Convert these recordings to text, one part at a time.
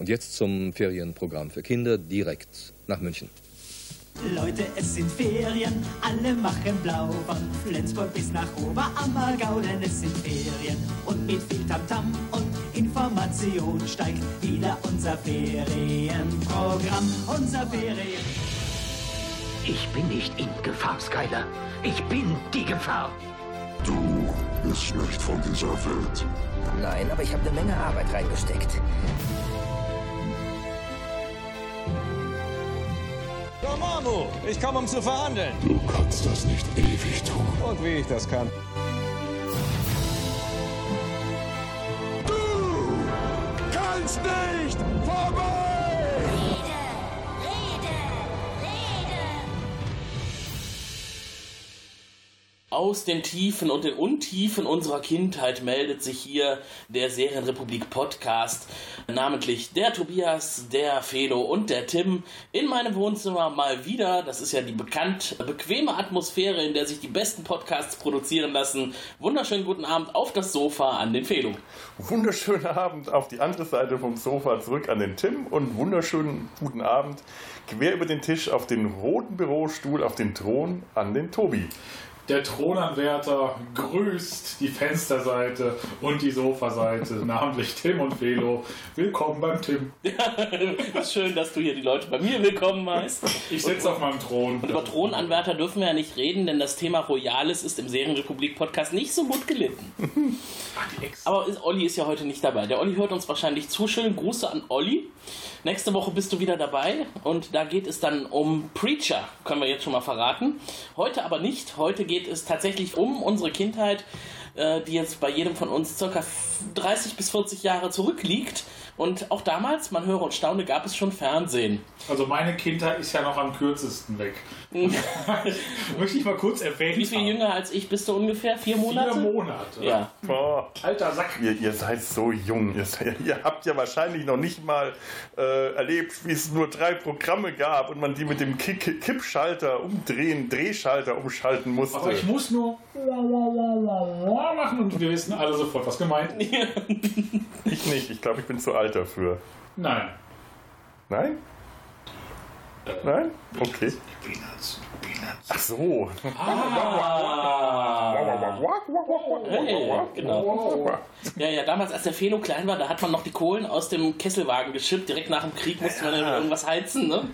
Und jetzt zum Ferienprogramm für Kinder direkt nach München. Leute, es sind Ferien, alle machen blau von Flensburg bis nach Oberammergau, denn es sind Ferien und mit viel Tamtam und Information steigt wieder unser Ferienprogramm, unser Ferien. Ich bin nicht in Gefahr, Skyler. Ich bin die Gefahr. Du bist nicht von dieser Welt. Nein, aber ich habe eine Menge Arbeit reingesteckt. Mamu, ich komme, um zu verhandeln. Du kannst das nicht ewig tun. Und wie ich das kann. Du kannst nicht Aus den Tiefen und den Untiefen unserer Kindheit meldet sich hier der Serienrepublik Podcast, namentlich der Tobias, der Felo und der Tim in meinem Wohnzimmer mal wieder. Das ist ja die bekannt bequeme Atmosphäre, in der sich die besten Podcasts produzieren lassen. Wunderschönen guten Abend auf das Sofa an den Felo. Wunderschönen Abend auf die andere Seite vom Sofa zurück an den Tim und wunderschönen guten Abend quer über den Tisch auf den roten Bürostuhl auf den Thron an den Tobi. Der Thronanwärter grüßt die Fensterseite und die Sofaseite, namentlich Tim und Velo. Willkommen beim Tim. Schön, dass du hier die Leute bei mir willkommen heißt. Ich sitze auf meinem Thron. Und über Thronanwärter dürfen wir ja nicht reden, denn das Thema Royales ist im Serienrepublik-Podcast nicht so gut gelitten. Aber ist, Olli ist ja heute nicht dabei. Der Olli hört uns wahrscheinlich zu. Schönen Gruße an Olli. Nächste Woche bist du wieder dabei und da geht es dann um Preacher, können wir jetzt schon mal verraten. Heute aber nicht. Heute geht es tatsächlich um unsere Kindheit, äh, die jetzt bei jedem von uns circa 30 bis 40 Jahre zurückliegt. Und auch damals, man höre und staune, gab es schon Fernsehen. Also meine Kindheit ist ja noch am kürzesten weg. Möchte ich mal kurz erwähnen. Wie viel jünger als ich bist du ungefähr? Vier Monate? Vier Monate. Ja. Boah, Alter Sack. ihr, ihr seid so jung. Ihr, seid- ihr habt ja wahrscheinlich noch nicht mal äh, erlebt, wie es nur drei Programme gab und man die mit dem Kick Kippschalter umdrehen, Drehschalter umschalten musste. Aber ich muss nur machen und wir wissen alle sofort, was gemeint ist. Ich nicht. Ich glaube, ich bin zu alt dafür. Nein. Nein? Nein? Okay. peanuts. Ach so. Ah. Hey, genau. Ja, ja, damals, als der Felo klein war, da hat man noch die Kohlen aus dem Kesselwagen geschippt. Direkt nach dem Krieg musste man dann irgendwas heizen, ne?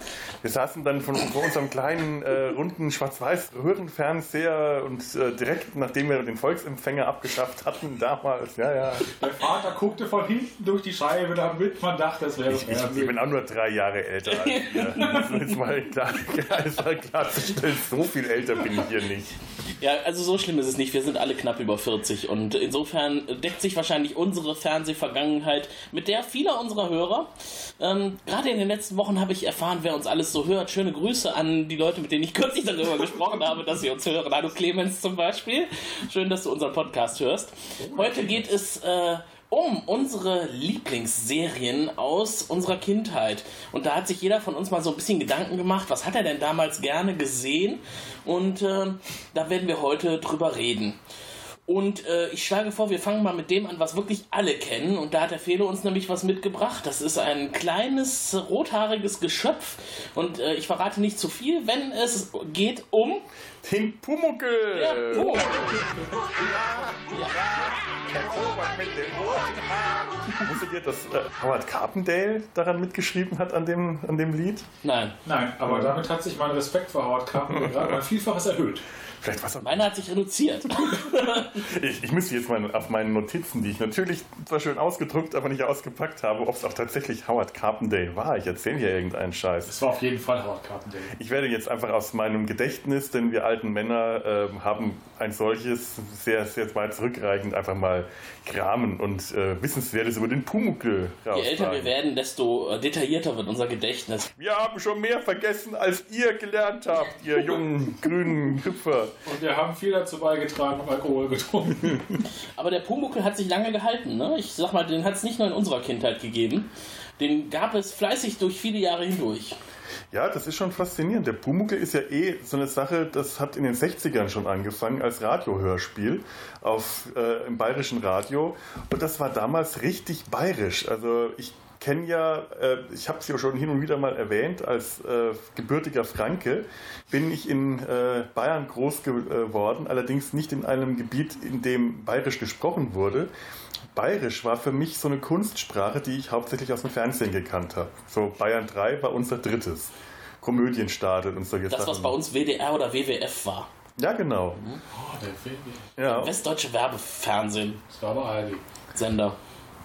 Wir saßen dann von, vor unserem kleinen, äh, runden Schwarz-Weiß-Röhrenfernseher und äh, direkt nachdem wir den Volksempfänger abgeschafft hatten, damals, ja, ja. Der Vater guckte von hinten durch die Scheibe, damit man dachte, es wäre Ich, ich, ich bin auch nur drei Jahre älter als ihr. Das ist mal klar, ist mal klarzustellen, so viel älter bin ich hier nicht. Ja, also so schlimm ist es nicht. Wir sind alle knapp über 40 und insofern deckt sich wahrscheinlich unsere Fernsehvergangenheit mit der vieler unserer Hörer. Ähm, Gerade in den letzten Wochen habe ich erfahren, wer uns alles so hört. Schöne Grüße an die Leute, mit denen ich kürzlich darüber gesprochen habe, dass sie uns hören. Hallo Clemens zum Beispiel. Schön, dass du unseren Podcast hörst. Heute geht es äh, um unsere Lieblingsserien aus unserer Kindheit. Und da hat sich jeder von uns mal so ein bisschen Gedanken gemacht, was hat er denn damals gerne gesehen? Und äh, da werden wir heute drüber reden. Und äh, ich schlage vor, wir fangen mal mit dem an, was wirklich alle kennen. Und da hat der Felo uns nämlich was mitgebracht. Das ist ein kleines, rothaariges Geschöpf. Und äh, ich verrate nicht zu viel, wenn es geht um... Den Pumuckel! Ja, oh. Wusstet ihr, dass äh, Howard Carpendale daran mitgeschrieben hat an dem, an dem Lied? Nein, Nein, aber damit hat sich mein Respekt vor Howard Carpenter gerade mal vielfaches erhöht. Vielleicht was meiner hat sich reduziert. Ich, ich müsste jetzt mal auf meinen Notizen, die ich natürlich zwar schön ausgedruckt, aber nicht ausgepackt habe, ob es auch tatsächlich Howard Carpendale war. Ich erzähle hier irgendeinen Scheiß. Es war auf jeden Fall Howard Carpenter. Ich werde jetzt einfach aus meinem Gedächtnis, denn wir alten Männer ähm, haben ein solches sehr, sehr weit zurückreichend einfach mal kramen und äh, Wissenswertes über den Pumuckl Je älter wir werden, desto äh, detaillierter wird unser Gedächtnis. Wir haben schon mehr vergessen, als ihr gelernt habt, ihr jungen grünen Hüpfer. Und wir haben viel dazu beigetragen und Alkohol getrunken. Aber der Pumuckl hat sich lange gehalten. Ne? Ich sag mal, den hat es nicht nur in unserer Kindheit gegeben. Den gab es fleißig durch viele Jahre hindurch. Ja, das ist schon faszinierend. Der Pumuckl ist ja eh so eine Sache, das hat in den 60ern schon angefangen als Radiohörspiel auf, äh, im bayerischen Radio. Und das war damals richtig bayerisch. Also ich kenne ja, äh, ich habe es ja schon hin und wieder mal erwähnt, als äh, gebürtiger Franke bin ich in äh, Bayern groß geworden, allerdings nicht in einem Gebiet, in dem bayerisch gesprochen wurde. Bayerisch war für mich so eine Kunstsprache, die ich hauptsächlich aus dem Fernsehen gekannt habe. So Bayern 3 war unser drittes. Komödienstadel und solche Das, Sachen. was bei uns WDR oder WWF war. Ja, genau. Oh, der Film. Ja. Westdeutsche Werbefernsehen. Das war aber. Sender.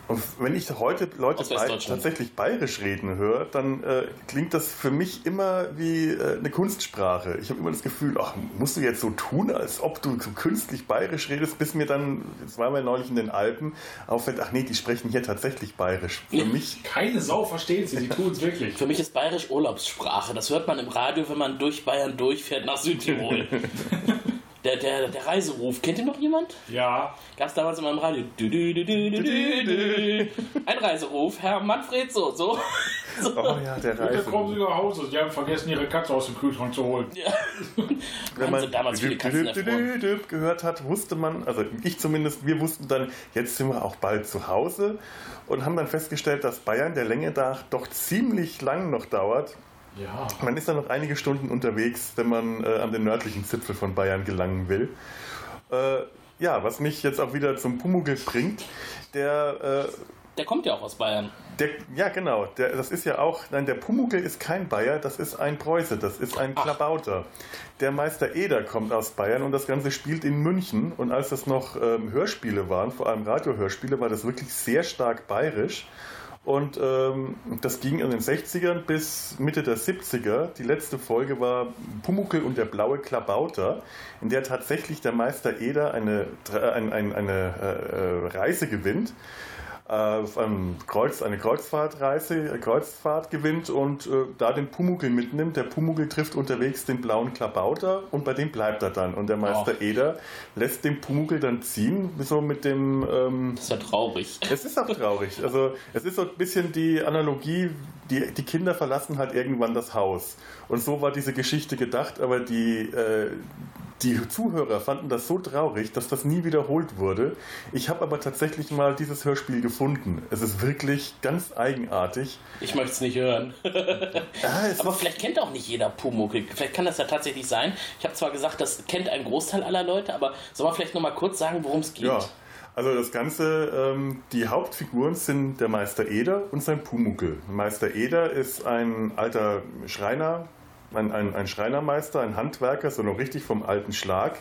Und wenn ich heute Leute tatsächlich bayerisch reden höre, dann äh, klingt das für mich immer wie äh, eine Kunstsprache. Ich habe immer das Gefühl, ach, musst du jetzt so tun, als ob du so künstlich bayerisch redest, bis mir dann, wir neulich in den Alpen, auffällt, ach nee, die sprechen hier tatsächlich bayerisch. Für mich, Keine Sau versteht sie, sie tun es wirklich. Für mich ist Bayerisch Urlaubssprache. Das hört man im Radio, wenn man durch Bayern durchfährt nach Südtirol. der, der, der Reiseruf, kennt ihr noch jemand? Ja, Gab es damals immer im Radio. Du, du, du, du, du, du, du. Ein Reiseruf, Herr Manfred, so, so. so. oh ja, der bitte kommen Sie nach Hause. Sie haben vergessen, Ihre Katze aus dem Kühlschrank zu holen. Ja. Wenn man damals viele Katzen gehört hat, wusste man, also ich zumindest, wir wussten dann, jetzt sind wir auch bald zu Hause und haben dann festgestellt, dass Bayern der Länge nach doch ziemlich lang noch dauert. Ja. Man ist dann noch einige Stunden unterwegs, wenn man äh, an den nördlichen Zipfel von Bayern gelangen will. Äh, ja, was mich jetzt auch wieder zum Pumuckl bringt, der, äh, Der kommt ja auch aus Bayern. der ja genau, der, das ist ja auch, nein, der Pumuckl ist kein Bayer, das ist ein Preuße, das ist ein Ach. Klabauter. Der Meister Eder kommt aus Bayern und das Ganze spielt in München und als das noch ähm, Hörspiele waren, vor allem Radiohörspiele, war das wirklich sehr stark bayerisch. Und ähm, das ging in den 60ern bis Mitte der 70er. Die letzte Folge war Pumuckl und der blaue Klabauter, in der tatsächlich der Meister Eder eine, äh, ein, ein, eine äh, äh, Reise gewinnt auf einem Kreuz, eine Kreuzfahrtreise, äh, Kreuzfahrt gewinnt und äh, da den Pumuckl mitnimmt. Der Pumuckl trifft unterwegs den blauen Klabauter und bei dem bleibt er dann. Und der Meister Oh. Eder lässt den Pumuckl dann ziehen, so mit dem ähm, Das ist ja traurig. es ist auch traurig. Also es ist so ein bisschen die Analogie, die, die Kinder verlassen halt irgendwann das Haus. Und so war diese Geschichte gedacht, aber die, äh, die Zuhörer fanden das so traurig, dass das nie wiederholt wurde. Ich habe aber tatsächlich mal dieses Hörspiel gefunden. Es ist wirklich ganz eigenartig. Ich möchte es nicht hören. Es Aber vielleicht kennt auch nicht jeder Pumuckl. Vielleicht kann das ja tatsächlich sein. Ich habe zwar gesagt, das kennt ein Großteil aller Leute, aber soll man vielleicht noch mal kurz sagen, worum es geht? Ja, also das Ganze, ähm, die Hauptfiguren sind der Meister Eder und sein Pumuckel. Meister Eder ist ein alter Schreiner, ein, ein, ein Schreinermeister, ein Handwerker, so noch richtig vom alten Schlag,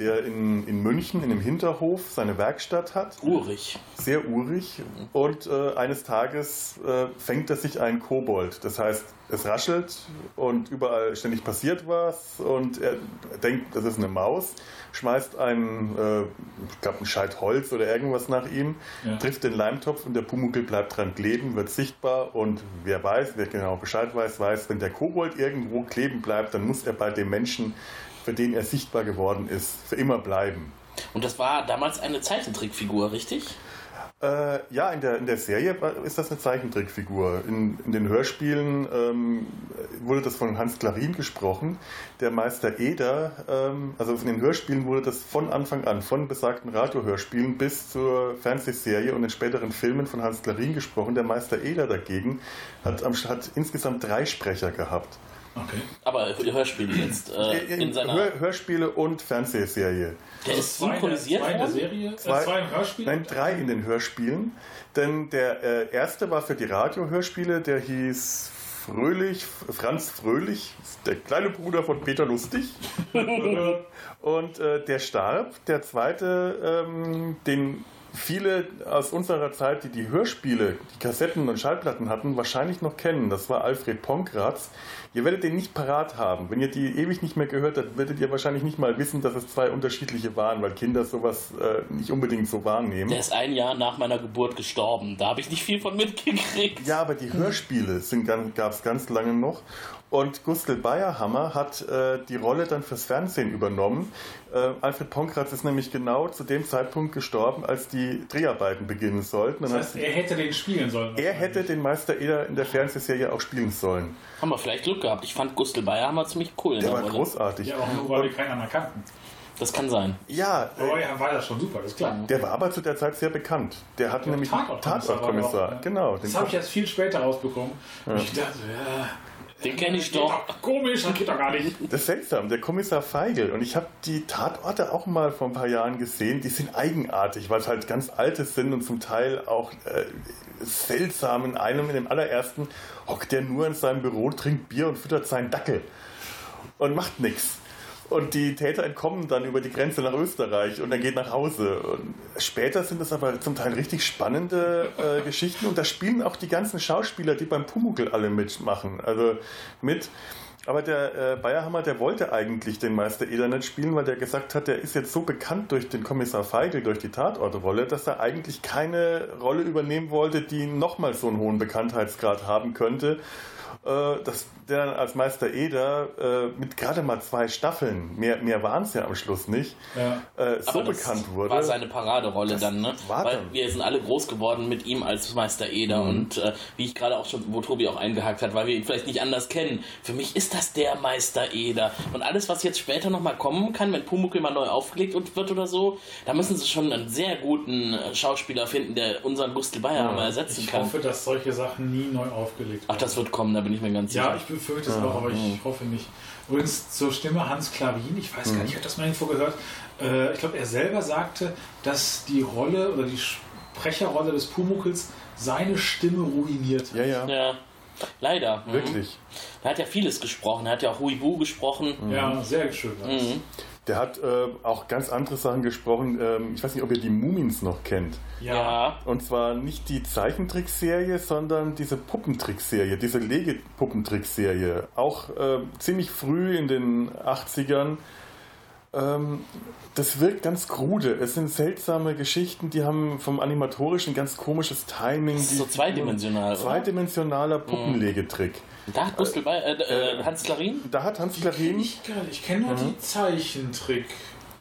der in, in München in einem Hinterhof seine Werkstatt hat Urig. sehr urig und äh, eines Tages äh, fängt er sich einen Kobold. Das heißt, es raschelt und überall ständig passiert was und er denkt, das ist eine Maus, schmeißt einen, äh, ich glaube, einen Scheit Holz oder irgendwas nach ihm, Ja. trifft den Leimtopf und der Pumuckl bleibt dran kleben, wird sichtbar und wer weiß, wer genau Bescheid weiß, weiß, wenn der Kobold irgendwo kleben bleibt, dann muss er bei dem Menschen, für den er sichtbar geworden ist, für immer bleiben. Und das war damals eine Zeichentrickfigur, richtig? Äh, ja, in der, in der Serie ist das eine Zeichentrickfigur. In, in den Hörspielen ähm, wurde das von Hans Klarin gesprochen. Der Meister Eder, ähm, also in den Hörspielen wurde das von Anfang an, von besagten Radiohörspielen bis zur Fernsehserie und den späteren Filmen von Hans Klarin gesprochen. Der Meister Eder dagegen hat, hat insgesamt drei Sprecher gehabt. Okay. Aber Hörspiele jetzt. Äh, in seiner. Hör, Hörspiele und Fernsehserie. der ist Zwei in der- synchronisiert Zwei in der worden? Serie? Zwei- äh, zwei im Hörspiel? Nein, drei in den Hörspielen. Denn der äh, erste war für die Radiohörspiele, der hieß Fröhlich, Franz Fröhlich, der kleine Bruder von Peter Lustig. Und äh, der starb. Der zweite, ähm, den viele aus unserer Zeit, die die Hörspiele, die Kassetten und Schallplatten hatten, wahrscheinlich noch kennen. Das war Alfred Ponkratz. Ihr werdet den nicht parat haben. Wenn ihr die ewig nicht mehr gehört habt, werdet ihr wahrscheinlich nicht mal wissen, dass es zwei unterschiedliche waren, weil Kinder sowas äh, nicht unbedingt so wahrnehmen. Der ist ein Jahr nach meiner Geburt gestorben. Da habe ich nicht viel von mitgekriegt. Ja, aber die Hörspiele gab es ganz lange noch. Und Gustl Bayerhammer hat äh, die Rolle dann fürs Fernsehen übernommen. Äh, Alfred Ponkratz ist nämlich genau zu dem Zeitpunkt gestorben, als die Dreharbeiten beginnen sollten. Und Das heißt, er hätte den spielen sollen. er hätte den Meister Eder in der Fernsehserie auch spielen sollen. Haben wir vielleicht Glück gehabt. Ich fand Gustl Bayerhammer ziemlich cool. Der der war Rolle. großartig. Ja, aber nur weil wir keinen anderen kannten. Das kann sein. Ja, Aber ja, war das schon super, das ist klar. der war aber zu der Zeit sehr bekannt. Der hatte nämlich einen Tatortkommissar Tatortkommissar. war auch, ja. Genau. den Das habe ich erst viel später rausbekommen. Und ich dachte, ja, Den kenne ich doch komisch, das geht doch gar nicht. Das ist seltsam, der Kommissar Feigl. Und ich habe die Tatorte auch mal vor ein paar Jahren gesehen. Die sind eigenartig, weil es halt ganz alte sind und zum Teil auch äh, seltsam. In einem, in dem allerersten, hockt der nur in seinem Büro, trinkt Bier und füttert seinen Dackel. Und macht nichts. Und die Täter entkommen dann über die Grenze nach Österreich und dann geht nach Hause. Und später sind es aber zum Teil richtig spannende äh, Geschichten und da spielen auch die ganzen Schauspieler, die beim Pumuckl alle mitmachen. Also mit. Aber der äh, Bayerhammer, der wollte eigentlich den Meister Eder nicht spielen, weil der gesagt hat, der ist jetzt so bekannt durch den Kommissar Feigl, durch die Tatortrolle, dass er eigentlich keine Rolle übernehmen wollte, die nochmal so einen hohen Bekanntheitsgrad haben könnte. Äh, dass der dann als Meister Eder äh, mit gerade mal zwei Staffeln, mehr, mehr waren es ja am Schluss nicht, Ja. äh, so Aber das bekannt wurde. War seine Paraderolle Das dann, ne? war Weil dann. wir sind alle groß geworden mit ihm als Meister Eder Mhm. und äh, wie ich gerade auch schon, wo Tobi auch eingehakt hat, weil wir ihn vielleicht nicht anders kennen. Für mich ist das der Meister Eder. Und alles, was jetzt später nochmal kommen kann, wenn Pumuckl mal neu aufgelegt und wird oder so, da müssen sie schon einen sehr guten äh, Schauspieler finden, der unseren Gustl Bayerhammer ersetzen Ich kann. hoffe, dass solche Sachen nie neu aufgelegt Ach, das wird kommen, da bin ich mir ganz Ja, sicher. ich befürchte es auch, aber ich hoffe nicht. Übrigens zur Stimme Hans Klavin, ich weiß gar nicht, ich habe das mal irgendwo gehört. Äh, ich glaube, er selber sagte, dass die Rolle oder die Sprecherrolle des Pumuckls seine Stimme ruiniert. ja, ja, ja. Leider. Mhm. wirklich. Er hat ja vieles gesprochen. Er hat ja auch Huibu gesprochen. Ja, sehr schön. Mhm. Der hat äh, auch ganz andere Sachen gesprochen. Ähm, ich weiß nicht, ob ihr die Mumins noch kennt. Ja. Und zwar nicht die Zeichentrickserie, sondern diese Puppentrickserie, diese Lege-Puppentrickserie. Auch äh, ziemlich früh in den 80ern. Ähm, das wirkt ganz krude. Es sind seltsame Geschichten, die haben vom animatorischen ganz komisches Timing. Das ist so zweidimensional, oder? Zweidimensionaler Puppenlegetrick. Da hat Gustl Bayer, äh, äh, Hans Klarin? Da hat Hans Klarin. Ich, ich kenne nur Mhm. die Zeichentrick.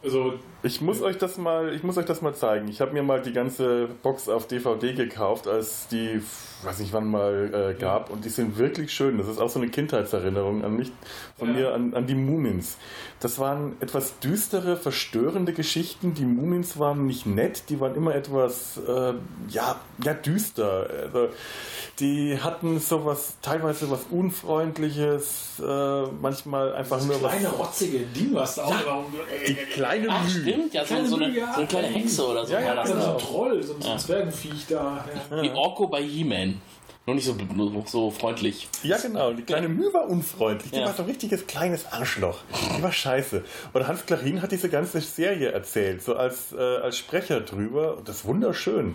Also, Ich muss euch das mal, ich muss euch das mal zeigen. Ich habe mir mal die ganze Box auf DVD gekauft, als die, weiß nicht wann mal äh, gab, und die sind wirklich schön. Das ist auch so eine Kindheitserinnerung an mich, von Ja. mir an, an die Mumins. Das waren etwas düstere, verstörende Geschichten. Die Mumins waren nicht nett, die waren immer etwas, äh, ja, ja düster. Also, die hatten sowas, teilweise was Unfreundliches, äh, manchmal einfach nur was. kleine rotzige da auch immer. Die kleine Mühe. Stimmt, ja, so, so, eine, ja. so eine kleine Hexe oder so. Ja, ja, das, so ein Troll, so ein, ein Zwergenviech da. Ja. Wie Orko bei He-Man. Nur nicht so, nur so freundlich. Ja, genau. Die kleine Mühe war unfreundlich. Die Ja. war so ein richtiges kleines Arschloch. Die war scheiße. Und Hans Klarin hat diese ganze Serie erzählt, so als, äh, als Sprecher drüber. Und das ist wunderschön.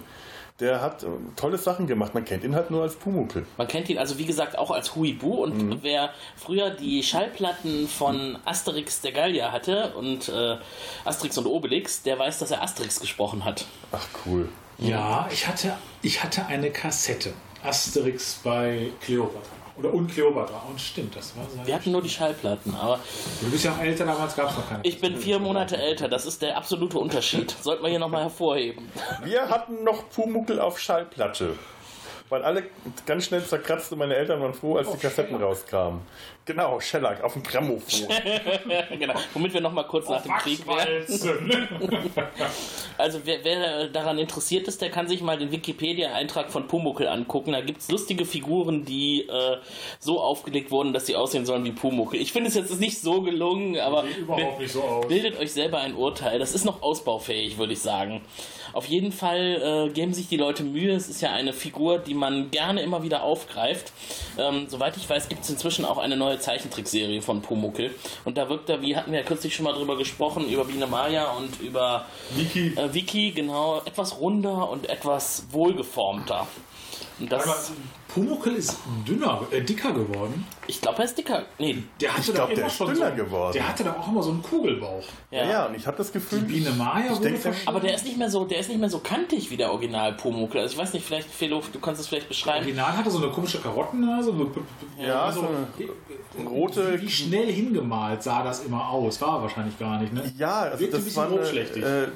Der hat äh, tolle Sachen gemacht. Man kennt ihn halt nur als Pumuckl. Man kennt ihn also wie gesagt auch als Huibu und Mhm. wer früher die Schallplatten von Asterix der Gallier hatte und äh, Asterix und Obelix, der weiß, dass er Asterix gesprochen hat. Ach, cool. Ja, ich hatte, ich hatte eine Kassette. Asterix bei Cleopatra. Oder und Cleopatra. Und stimmt, das war sein. Wir hatten nur die Schallplatten, aber Du bist ja auch älter, damals gab es noch keine. ich bin vier Monate älter, das ist der absolute Unterschied. Sollten wir hier nochmal hervorheben. Wir hatten noch Pumuckl auf Schallplatte. Weil alle ganz schnell zerkratzt und meine Eltern waren froh, als die Kassetten rauskamen. Genau, Shellac auf dem Grammophon. genau. Womit wir nochmal kurz nach dem Krieg wären. Wachswalzen. Also wer, wer daran interessiert ist, der kann sich mal den Wikipedia-Eintrag von Pumuckl angucken. Da gibt es lustige Figuren, die äh, so aufgelegt wurden, dass sie aussehen sollen wie Pumuckl. Ich finde es jetzt nicht so gelungen, aber nicht so aus. bildet euch selber ein Urteil. Das ist noch ausbaufähig, würde ich sagen. Auf jeden Fall äh, geben sich die Leute Mühe. Es ist ja eine Figur, die man gerne immer wieder aufgreift. Ähm, soweit ich weiß, gibt es inzwischen auch eine neue Zeichentrickserie von Pumuckl. Und da wirkt er, wie hatten wir ja kürzlich schon mal drüber gesprochen, über Biene Maya und über Vicky. äh, Vicky, genau, etwas runder und etwas wohlgeformter. Und das, Pumuckl ist dünner, äh, dicker geworden. ich glaube, er ist dicker. Nee, Der hatte Ich doch glaub, immer der ist schon dünner so, geworden. Der hatte doch auch immer so einen Kugelbauch. Ja, ja, und ich habe das Gefühl. Die Biene Maya ich wurde verschwunden. aber der ist nicht mehr so, der ist nicht mehr so kantig wie der Original Pumuckl. Also ich weiß nicht, vielleicht, Felo, du kannst es vielleicht beschreiben. Original hatte so eine komische Karottennase. So, Ja, also, so eine rote. Wie schnell hingemalt sah das immer aus? War wahrscheinlich gar nicht, ne? Ja, also Wirkte ein das bisschen war eine, grobschlächtig. äh,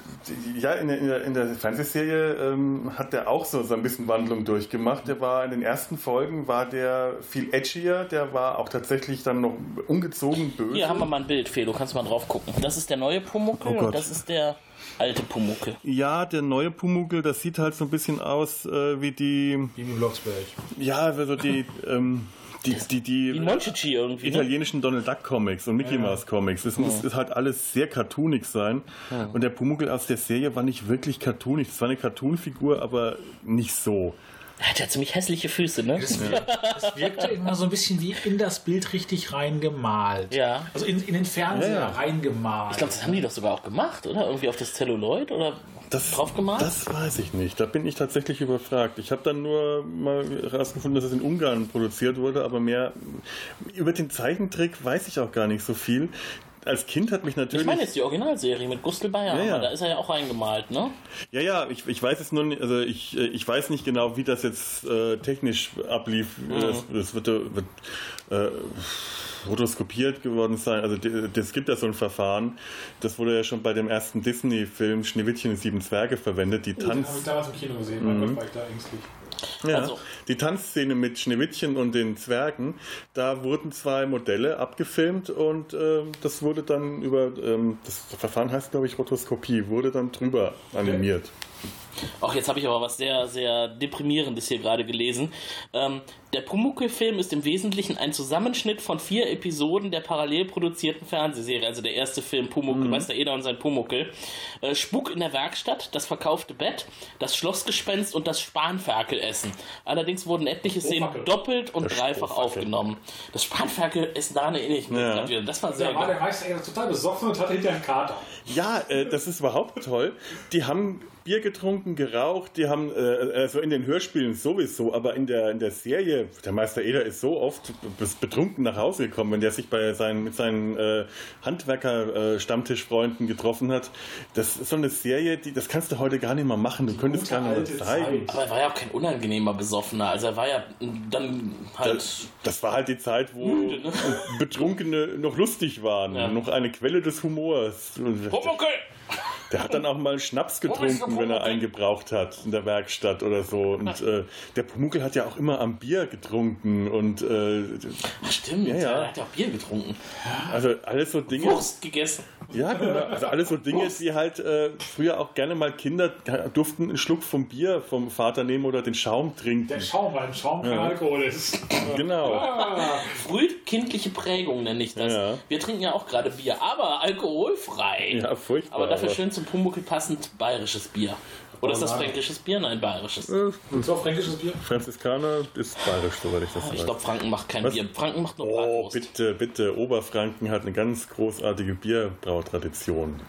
ja in der, in der, in der Fernsehserie ähm, hat der auch so, so ein bisschen Wandlung durchgemacht. Der war in den ersten ersten Folgen war der viel edgier, der war auch tatsächlich dann noch ungezogen böse. Hier haben wir mal ein Bild, Felo, kannst du mal drauf gucken. Das ist der neue Pumuckel Oh und das ist der alte Pumuckel. Ja, der neue Pumuckl, das sieht halt so ein bisschen aus äh, wie die, Jimmy Blocksberg. ja, also die, ähm, die, die, die, Wie irgendwie, ne? italienischen Donald Duck Comics und Mickey Mouse Comics. Es muss ist halt alles sehr cartoonig sein. Und der Pumuckl aus der Serie war nicht wirklich cartoonig. Es war eine Cartoonfigur, aber nicht so. Er hat ja ziemlich hässliche Füße, ne? Das, das wirkte immer so ein bisschen wie in das Bild richtig reingemalt. Ja. Also in, in den Fernseher Ja, reingemalt. Ich glaube, das haben die doch sogar auch gemacht, oder? Irgendwie auf das Celluloid oder drauf gemalt? Das weiß ich nicht. Da bin ich tatsächlich überfragt. Ich habe dann nur mal herausgefunden, dass es in Ungarn produziert wurde, aber mehr über den Zeichentrick weiß ich auch gar nicht so viel. Als Kind hat mich natürlich. ich meine jetzt die Originalserie mit Gustl Bayer, Ja, ja. da ist er ja auch reingemalt, ne? Ja, ja, ich, ich weiß es nur nicht, also ich, äh, ich weiß nicht genau, wie das jetzt äh, technisch ablief. Das, das wird, äh, wird äh, rotoskopiert geworden sein. Also d- es gibt ja so ein Verfahren, das wurde ja schon bei dem ersten Disney-Film Schneewittchen und die Sieben Zwerge verwendet, die Oh, Tanz... habe ich damals im Kino gesehen. Mein Gott, war ich da ängstlich. Ja, Also- die Tanzszene mit Schneewittchen und den Zwergen, da wurden zwei Modelle abgefilmt und ähm, das wurde dann über, ähm, das Verfahren heißt glaube ich Rotoskopie, wurde dann drüber animiert. Ach, jetzt habe ich aber was sehr, sehr deprimierendes hier gerade gelesen. Ähm, der Pumuckl-Film ist im Wesentlichen ein Zusammenschnitt von vier Episoden der parallel produzierten Fernsehserie. Also der erste Film Pumuckl, Meister Eder und sein Pumuckl. Äh, Spuk in der Werkstatt, das verkaufte Bett, das Schlossgespenst und das Spanferkelessen. Allerdings wurden etliche Szenen Strohfackel. doppelt und Das dreifach Strohfackel. aufgenommen. Das Spanferkelessen, daran erinnere ich mich Ja. wieder. Das war sehr Da war geil. der Meister Eder total besoffen und hatte hinterher einen Kater. Ja, äh, das ist überhaupt toll. Die haben Bier getrunken, geraucht, die haben, äh, also in den Hörspielen sowieso, aber in der, in der Serie, der Meister Eder ist so oft betrunken nach Hause gekommen, wenn der sich bei seinen, mit seinen äh, Handwerker-Stammtischfreunden getroffen hat. Das ist so eine Serie, die, das kannst du heute gar nicht mehr machen. Du könntest gute gar nicht mehr zeigen. Zeit. Aber er war ja auch kein unangenehmer Besoffener. Also er war ja dann halt. Das, das war halt die Zeit, wo Müde, ne? Betrunkene noch lustig waren, Ja. noch eine Quelle des Humors. Pumuckl! Der hat dann auch mal Schnaps getrunken, wenn er einen gebraucht hat in der Werkstatt oder so. Und äh, der Pumuckl hat ja auch immer am Bier getrunken und äh, Ach, stimmt, Ja, ja, ja. er hat ja auch Bier getrunken. also alles so Dinge. Wurst gegessen. Ja, genau. Also alles so Dinge, die halt äh, früher auch gerne mal Kinder durften einen Schluck vom Bier vom Vater nehmen oder den Schaum trinken. Der Schaum, weil Schaum kein Ja. Alkohol ist. Genau. Ah, Frühkindliche Prägung nenne ich das. Ja. Wir trinken ja auch gerade Bier, aber alkoholfrei. Ja, furchtbar. aber dafür schön zum Pumuckl passend bayerisches Bier. Oder ist das fränkisches Bier? Nein, bayerisches. Äh, und zwar fränkisches Bier. Franziskaner ist bayerisch, soweit ich das Ich weiß. glaube, Franken macht kein Was? Bier. Franken macht nur Oh, Bratwurst. bitte, bitte. Oberfranken hat eine ganz großartige Bierbrautradition.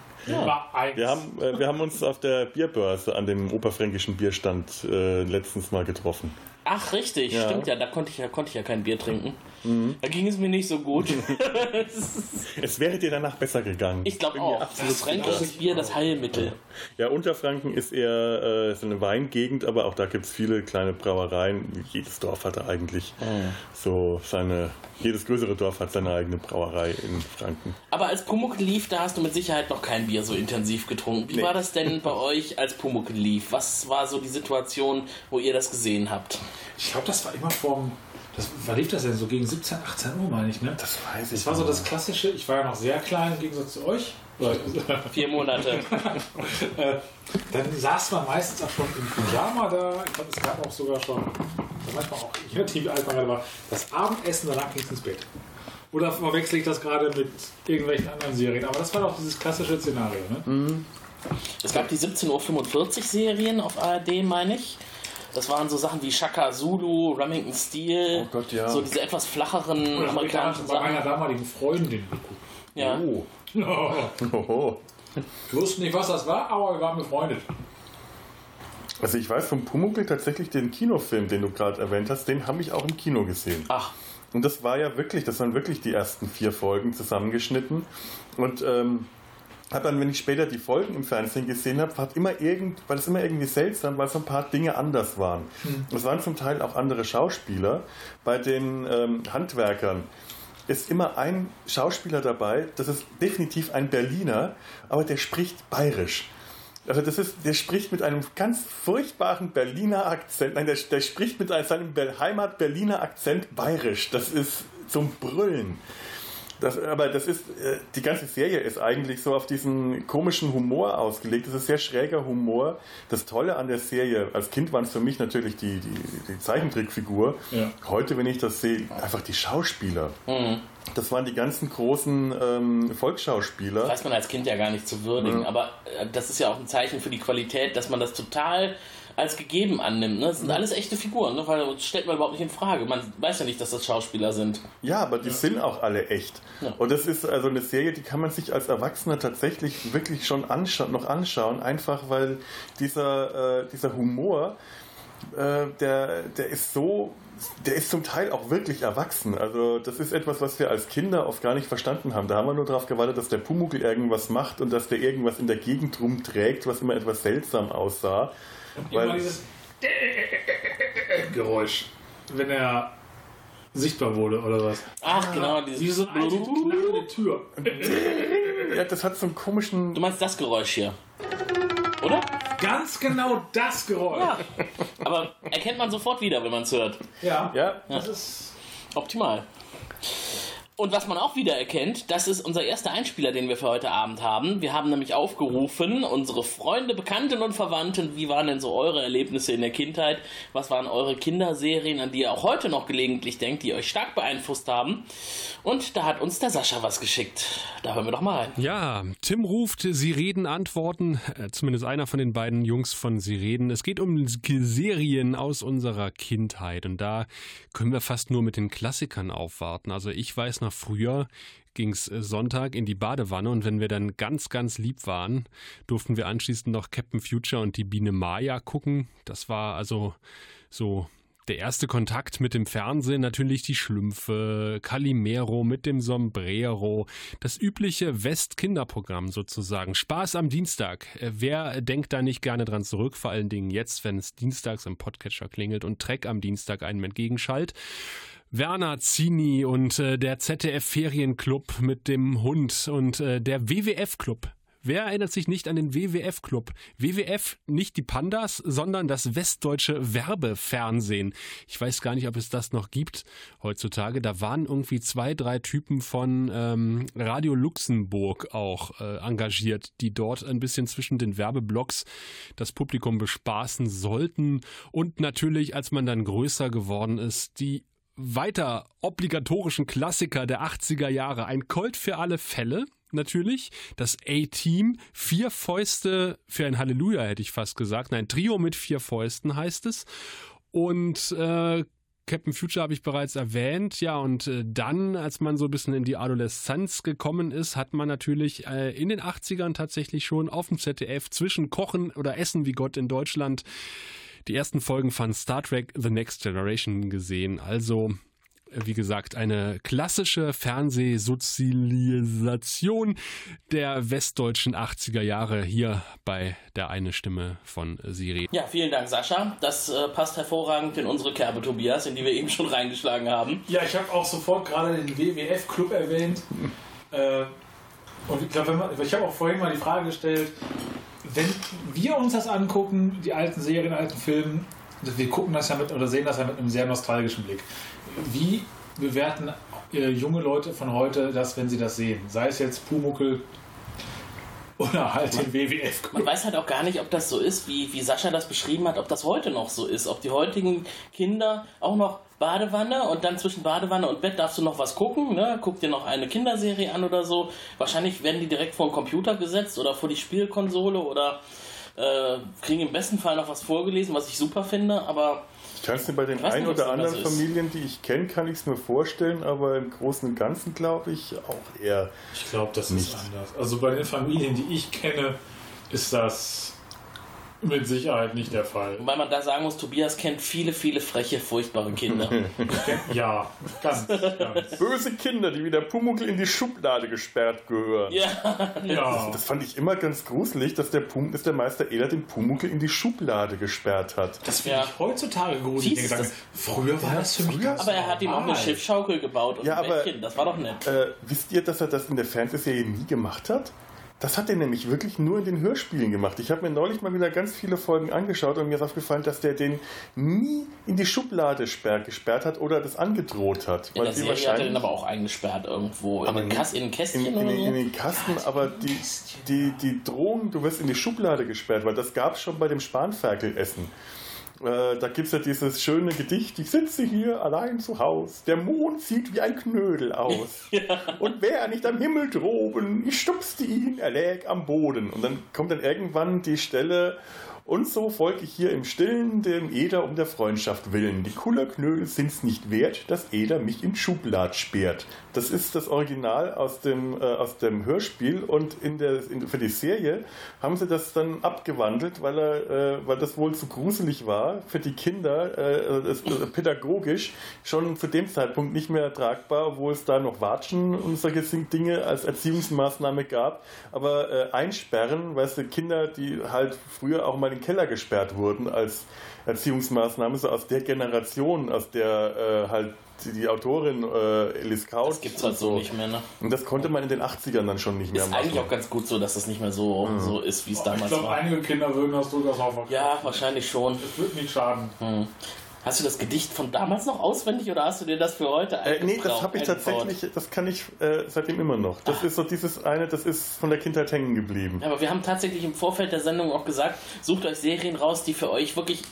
Eins. Wir haben, äh, wir haben uns auf der Bierbörse an dem oberfränkischen Bierstand äh, letztens mal getroffen. Ach, richtig, Ja. Stimmt ja. Da konnte ich ja, konnte ich ja kein Bier trinken. Da ging es mir nicht so gut. Es wäre dir danach besser gegangen. ich glaube auch. Das fränkisches Bier, das Heilmittel. Ja, Unterfranken ist eher äh, so eine Weingegend, aber auch da gibt es viele kleine Brauereien. Jedes Dorf hat eigentlich so seine, jedes größere Dorf hat seine eigene Brauerei in Franken. Aber als Pumuckl lief, da hast du mit Sicherheit noch kein Bier so intensiv getrunken. Wie Nee. war das denn bei euch, als Pumuckl lief? Was war so die Situation, wo ihr das gesehen habt? Ich glaube, das war immer vorm. Das, wann lief das denn? So gegen 17, 18 Uhr, meine ich, ne? Das weiß Das war so das klassische. Ich war ja noch sehr klein im Gegensatz zu euch. Vier Monate. Äh, dann saß man meistens auch schon im Pyjama da. Ich glaube, es gab auch sogar schon, manchmal auch, ich weiß nicht, wie alt man war, das Abendessen, danach ging es ins Bett. Oder verwechsel ich das gerade mit irgendwelchen anderen Serien? Aber das war doch dieses klassische Szenario, ne? Es gab die 17.45 Uhr Serien auf ARD, meine ich. Das waren so Sachen wie Shaka Zulu, Remington Steel. Oh Gott, ja. So diese etwas flacheren ich amerikanischen damals bei meiner Sachen. damaligen Freundin geguckt. Ja. Oh. Oho. Wir wussten nicht, was das war, aber wir waren befreundet. Also ich weiß vom Pumuckl tatsächlich den Kinofilm, den du gerade erwähnt hast, den habe ich auch im Kino gesehen. Ach, Und das war ja wirklich, das waren wirklich die ersten vier Folgen zusammengeschnitten. Und ähm, hab dann, wenn ich später die Folgen im Fernsehen gesehen habe, immer irgend, war das immer irgendwie seltsam, weil so ein paar Dinge anders waren. Es waren zum Teil auch andere Schauspieler. Bei den ähm, Handwerkern ist immer ein Schauspieler dabei, das ist definitiv ein Berliner, aber der spricht bayerisch. Also das ist, der spricht mit einem ganz furchtbaren Berliner Akzent. Nein, der, der spricht mit seinem Heimat-Berliner Akzent bayerisch. Das ist zum Brüllen. Das, aber das ist, äh, die ganze Serie ist eigentlich so auf diesen komischen Humor ausgelegt. Das ist sehr schräger Humor. Das Tolle an der Serie, als Kind waren es für mich natürlich die, die, die Zeichentrickfigur. Ja. Heute, wenn ich das sehe, einfach die Schauspieler. Mhm. Das waren die ganzen großen ähm, Volksschauspieler. Weiß man als Kind ja gar nicht zu würdigen, Ja. aber äh, das ist ja auch ein Zeichen für die Qualität, dass man das total als gegeben annimmt. Ne? Das sind alles echte Figuren, ne? weil das stellt man überhaupt nicht in Frage. Man weiß ja nicht, dass das Schauspieler sind. Ja, aber die sind auch alle echt. Ja. Und das ist also eine Serie, die kann man sich als Erwachsener tatsächlich wirklich schon anscha noch anschauen, einfach weil dieser, äh, dieser Humor, äh, der, der ist so, der ist zum Teil auch wirklich erwachsen. Also das ist etwas, was wir als Kinder oft gar nicht verstanden haben. Da haben wir nur darauf gewartet, dass der Pumuckl irgendwas macht und dass der irgendwas in der Gegend rumträgt, was immer etwas seltsam aussah. Immer Weil, dieses Geräusch, wenn er sichtbar wurde oder was. Ach, genau, dieses. Wie so eine alte Tür. ja, das hat so einen komischen Du meinst das Geräusch hier? Oder? Ganz genau das Geräusch. Ja. Aber erkennt man sofort wieder, wenn man es hört. Ja, ja, das ist. Optimal. Und was man auch wieder erkennt, das ist unser erster Einspieler, den wir für heute Abend haben. Wir haben nämlich aufgerufen, unsere Freunde, Bekannten und Verwandten, wie waren denn so eure Erlebnisse in der Kindheit? Was waren eure Kinderserien, an die ihr auch heute noch gelegentlich denkt, die euch stark beeinflusst haben? Und da hat uns der Sascha was geschickt. Da hören wir doch mal rein. Ja, Tim ruft, Sie reden Antworten, äh, zumindest einer von den beiden Jungs von Sie reden. Es geht um Serien aus unserer Kindheit und da können wir fast nur mit den Klassikern aufwarten. Also ich weiß noch früher ging es Sonntag in die Badewanne und wenn wir dann ganz, ganz lieb waren, durften wir anschließend noch Captain Future und die Biene Maya gucken. Das war also so der erste Kontakt mit dem Fernsehen natürlich die Schlümpfe, Calimero mit dem Sombrero, das übliche West-Kinderprogramm sozusagen. Spaß am Dienstag. Äh, Wer denkt da nicht gerne dran zurück? Vor allen Dingen jetzt, wenn es dienstags im Podcatcher klingelt und Trek am Dienstag einem entgegenschallt. Werner Zini und äh, der ZDF-Ferienclub mit dem Hund und äh, der WWF-Club. Wer erinnert sich nicht an den WWF-Club? WWF, nicht die Pandas, sondern das westdeutsche Werbefernsehen. Ich weiß gar nicht, ob es das noch gibt heutzutage. Da waren irgendwie zwei, drei Typen von ähm, Radio Luxemburg auch äh, engagiert, die dort ein bisschen zwischen den Werbeblocks das Publikum bespaßen sollten. Und natürlich, als man dann größer geworden ist, die weiter obligatorischen Klassiker der 80er Jahre. Ein Colt für alle Fälle. Natürlich, das A-Team, vier Fäuste für ein Halleluja, hätte ich fast gesagt. Nein, Trio mit vier Fäusten heißt es. Und äh, Captain Future habe ich bereits erwähnt, ja, und äh, dann, als man so ein bisschen in die Adoleszenz gekommen ist, hat man natürlich äh, in den 80ern tatsächlich schon auf dem ZDF zwischen Kochen oder Essen wie Gott in Deutschland die ersten Folgen von Star Trek The Next Generation gesehen. Also, wie gesagt, eine klassische Fernsehsozialisation der westdeutschen 80er Jahre hier bei der eine Stimme von Siri. Ja, vielen Dank, Sascha. Das äh, passt hervorragend in unsere Kerbe, Tobias, in die wir eben schon reingeschlagen haben. Ja, ich habe auch sofort gerade den WWF-Club erwähnt. äh, und ich glaube, ich habe auch vorhin mal die Frage gestellt, wenn wir uns das angucken, die alten Serien, alten Filme, wir gucken das ja mit oder sehen das ja mit einem sehr nostalgischen Blick. Wie bewerten äh, junge Leute von heute das, wenn sie das sehen? Sei es jetzt Pumuckel oder halt den WWF. Man weiß halt auch gar nicht, ob das so ist, wie, wie Sascha das beschrieben hat, ob das heute noch so ist. Ob die heutigen Kinder auch noch Badewanne und dann zwischen Badewanne und Bett darfst du noch was gucken, ne? Guck dir noch eine Kinderserie an oder so. Wahrscheinlich werden die direkt vor den Computer gesetzt oder vor die Spielkonsole oder äh, kriegen im besten Fall noch was vorgelesen, was ich super finde, aber Ich kann es mir bei den ein nicht, oder anderen. Familien, die ich kenne, kann ich es mir vorstellen, aber im Großen und Ganzen glaube ich auch eher. Ich glaube, das Nicht. ist anders. Also bei den Familien, die ich kenne, ist das mit Sicherheit nicht der Fall. wobei man da sagen muss, Tobias kennt viele, viele freche, furchtbare Kinder. Ja, ganz, ganz. Böse Kinder, die wie der Pumuckl in die Schublade gesperrt gehören. ja, Ja. Das fand ich immer ganz gruselig, dass der, Pum dass der Meister Eder den Pumuckl in die Schublade gesperrt hat. Das finde Ja. ich heutzutage gruselig. Denke, Früher war das für mich aber er hat ihm auch eine. Schiffschaukel gebaut und Ja, ein aber- Bettchen. Das war doch nett. Äh, wisst ihr, dass er das in der Fernsehserie nie gemacht hat? Das hat er nämlich wirklich nur in den Hörspielen gemacht. Ich habe mir neulich mal wieder ganz viele Folgen angeschaut und mir ist aufgefallen, dass der den nie in die Schublade sperr, gesperrt hat oder das angedroht hat. In Weil der Serie hat er den aber auch eingesperrt irgendwo. In Aber den, nicht- Kas in den Kästchen in, in, in, in den Kasten, aber die, die, die Drohung, du wirst in die Schublade gesperrt, weil das gab es schon bei dem Spanferkelessen. Äh, da gibt es ja dieses schöne Gedicht, ich sitze hier allein zu Haus, der Mond sieht wie ein Knödel aus. Und wäre er nicht am Himmel droben, ich stupste ihn, er läg am Boden. Und dann kommt dann irgendwann die Stelle, und so folge ich hier im Stillen dem Eder um der Freundschaft willen. Die Kullerknödel sind's nicht wert, dass Eder mich in Schublad sperrt. Das ist das Original aus dem, äh, aus dem Hörspiel und in der, in, für die Serie haben sie das dann abgewandelt, weil, er, äh, weil das wohl zu gruselig war für die Kinder, äh, das, äh, pädagogisch schon zu dem Zeitpunkt nicht mehr tragbar, obwohl es da noch Watschen und solche Dinge als Erziehungsmaßnahme gab. Aber äh, einsperren, weißt du, Kinder, die halt früher auch mal in den Keller gesperrt wurden als Erziehungsmaßnahme, so aus der Generation, aus der äh, halt die, die Autorin äh, Elis Kaut. Das gibt's halt so nicht mehr, ne? Und das konnte man in den 80ern dann schon nicht mehr Ist machen. eigentlich auch ganz gut so, dass das nicht mehr so, Mhm. so ist, wie es Ich damals glaube, war. einige Kinder würden das durchaus auch verkaufen. Ja, wahrscheinlich schon. Es wird nicht schaden. Hm. Hast du das Gedicht von damals noch auswendig oder hast du dir das für heute Äh, nee, das habe ich tatsächlich, das kann ich äh, seitdem immer noch. Das ist so dieses eine, das ist von der Kindheit hängen geblieben. Ja, aber wir haben tatsächlich im Vorfeld der Sendung auch gesagt, sucht euch Serien raus, die für euch wirklich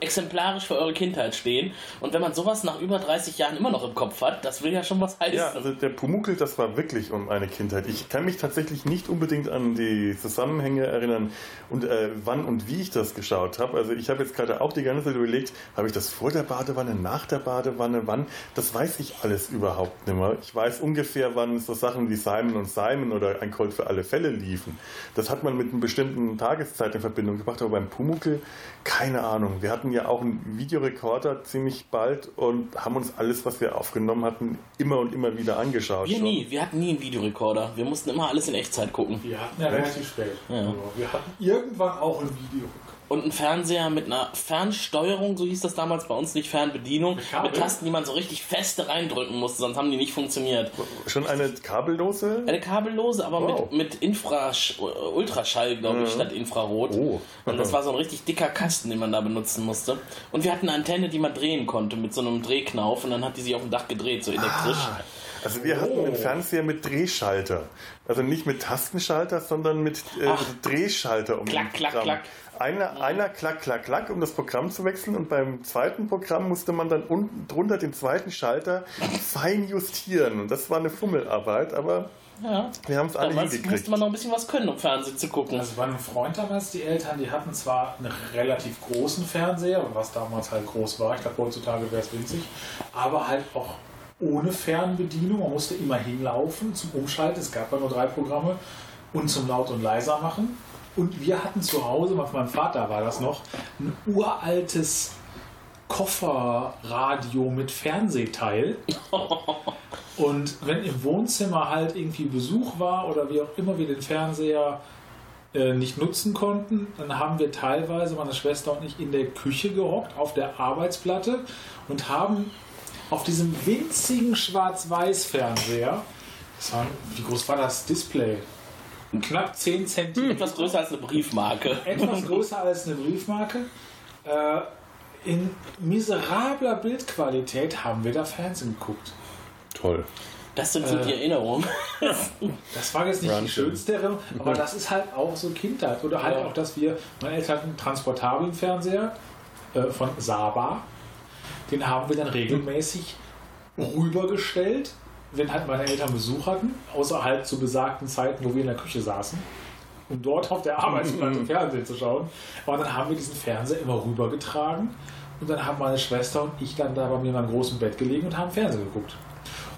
exemplarisch für eure Kindheit stehen. Und wenn man sowas nach über 30 Jahren immer noch im Kopf hat, das will ja schon was heißen. Ja, also der Pumuckl, das war wirklich um eine Kindheit. Ich kann mich tatsächlich nicht unbedingt an die Zusammenhänge erinnern und äh, wann und wie ich das geschaut habe. Also ich habe jetzt gerade auch die ganze Zeit überlegt, habe ich das vor der Badewanne, nach der Badewanne, wann? Das weiß ich alles überhaupt nicht mehr. Ich weiß ungefähr, wann so Sachen wie Simon und Simon oder ein Colt für alle Fälle liefen. Das hat man mit einer bestimmten Tageszeit in Verbindung gebracht, aber beim Pumuckl keine Ahnung. Wir hatten ja auch einen Videorekorder ziemlich bald und haben uns alles, was wir aufgenommen hatten, immer und immer wieder angeschaut. wir schon. nie, wir hatten nie einen Videorekorder. Wir mussten immer alles in Echtzeit gucken. Wir hatten ja relativ spät. Ja. Wir hatten irgendwann auch ein Video. Und ein Fernseher mit einer Fernsteuerung, so hieß das damals bei uns nicht Fernbedienung, Kabel? mit Tasten, die man so richtig feste reindrücken musste, sonst haben die nicht funktioniert. Schon eine kabellose? Eine kabellose, aber Wow. mit, mit Infrasch Ultraschall, glaube ich, Mhm. statt Infrarot. Oh. Und das war so ein richtig dicker Kasten, den man da benutzen musste. Und wir hatten eine Antenne, die man drehen konnte mit so einem Drehknauf und dann hat die sich auf dem Dach gedreht, so elektrisch. Ah, also wir hatten einen Fernseher mit Drehschalter. Also nicht mit Tastenschalter, sondern mit äh, Ach. Drehschalter. Um Klack, klack, klack. Einer, einer klack, klack, klack, um das Programm zu wechseln. Und beim zweiten Programm musste man dann unten drunter den zweiten Schalter fein justieren. Und das war eine Fummelarbeit, aber Ja. wir haben es alle Damals hingekriegt. musste man noch ein bisschen was können, um Fernsehen zu gucken. Also bei einem Freund damals, die Eltern, die hatten zwar einen relativ großen Fernseher, was damals halt groß war, ich glaube heutzutage wäre es winzig, aber halt auch ohne Fernbedienung. Man musste immer hinlaufen zum Umschalten, es gab ja nur drei Programme, und zum Laut und leiser machen. Und wir hatten zu Hause, bei meinem Vater war das noch, ein uraltes Kofferradio mit Fernsehteil. Und wenn im Wohnzimmer halt irgendwie Besuch war oder wie auch immer wir den Fernseher äh, nicht nutzen konnten, dann haben wir teilweise, meine Schwester und ich, in der Küche gehockt, auf der Arbeitsplatte und haben auf diesem winzigen Schwarz-Weiß-Fernseher, das war, wie groß war das Display? Knapp 10 Zentimeter. Etwas größer als eine Briefmarke. Etwas größer als eine Briefmarke. Äh, in miserabler Bildqualität haben wir da Fernsehen geguckt. Toll. Das sind so die Äh, Erinnerungen. Das war jetzt nicht die Wahnsinn. schönste Erinnerung, aber das ist halt auch so Kindheit. Oder halt Ja. auch, dass wir, meine Eltern hatten einen transportablen Fernseher äh, von Saba. Den haben wir dann regelmäßig rübergestellt, wenn halt meine Eltern Besuch hatten, außerhalb zu besagten Zeiten, wo wir in der Küche saßen, um dort auf der Arbeitsplatte Fernsehen zu schauen. Aber dann haben wir diesen Fernseher immer rübergetragen und dann haben meine Schwester und ich dann da bei mir in meinem großen Bett gelegen und haben Fernsehen geguckt.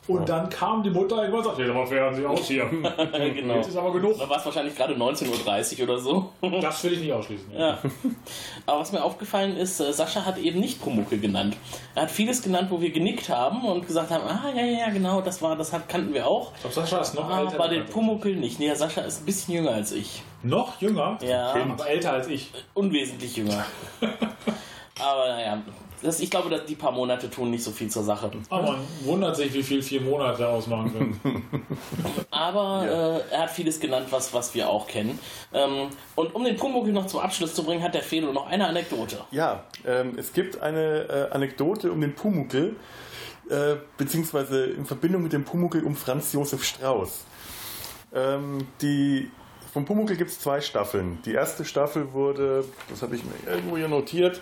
Und dann kam die Mutter irgendwann und sagte, mal Fernsehen aus hier. genau. Jetzt ist aber genug. Da war es wahrscheinlich gerade 19.30 Uhr oder so. Das will ich nicht ausschließen. Ja. Aber was mir aufgefallen ist, äh, Sascha hat eben nicht Pumuckel genannt. Er hat vieles genannt, wo wir genickt haben und gesagt haben, ah ja, ja, ja, genau, das war, das hat, kannten wir auch. Ich glaube, Sascha ist noch Ah, älter. bei den Pumuckel nicht. Nee, Sascha ist ein bisschen jünger als ich. noch jünger, Ja, aber älter als ich. unwesentlich jünger. Aber naja, das, ich glaube, dass die paar Monate tun nicht so viel zur Sache. Aber man wundert sich, wie viel vier Monate ausmachen können. Aber äh, er hat vieles genannt, was, was wir auch kennen. Ähm, und um den Pumuckl noch zum Abschluss zu bringen, hat der Felo noch eine Anekdote. Ja, ähm, es gibt eine äh, Anekdote um den Pumuckl, äh, beziehungsweise in Verbindung mit dem Pumuckl um Franz Josef Strauß. Ähm, die, vom Pumuckl gibt es zwei Staffeln. Die erste Staffel wurde, das habe ich mir irgendwo hier notiert,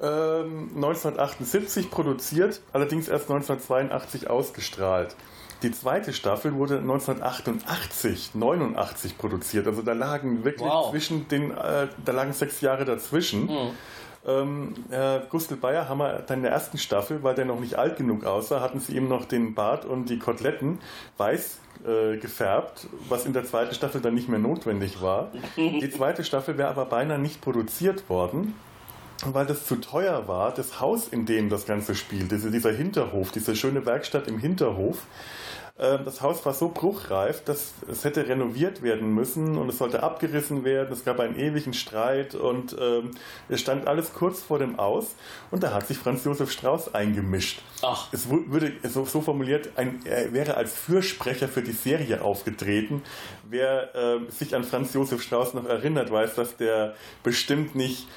ähm, 1978 produziert, allerdings erst 1982 ausgestrahlt. Die zweite Staffel wurde 1988, 89 produziert. Also da lagen wirklich Wow. zwischen den, äh, da lagen sechs Jahre dazwischen. Ähm, Herr Gustl Bayer haben wir dann in der ersten Staffel, weil der noch nicht alt genug aussah, hatten sie ihm noch den Bart und die Koteletten weiß äh, gefärbt, was in der zweiten Staffel dann nicht mehr notwendig war. Die zweite Staffel wäre aber beinahe nicht produziert worden, weil das zu teuer war. Das Haus, in dem das Ganze spielt, diese, dieser Hinterhof, diese schöne Werkstatt im Hinterhof, äh, das Haus war so bruchreif, dass es hätte renoviert werden müssen und es sollte abgerissen werden. Es gab einen ewigen Streit und ähm, es stand alles kurz vor dem Aus und da hat sich Franz Josef Strauß eingemischt. Ach. Es würde so, so formuliert, ein, er wäre als Fürsprecher für die Serie aufgetreten. Wer äh, sich an Franz Josef Strauß noch erinnert, weiß, dass der bestimmt nicht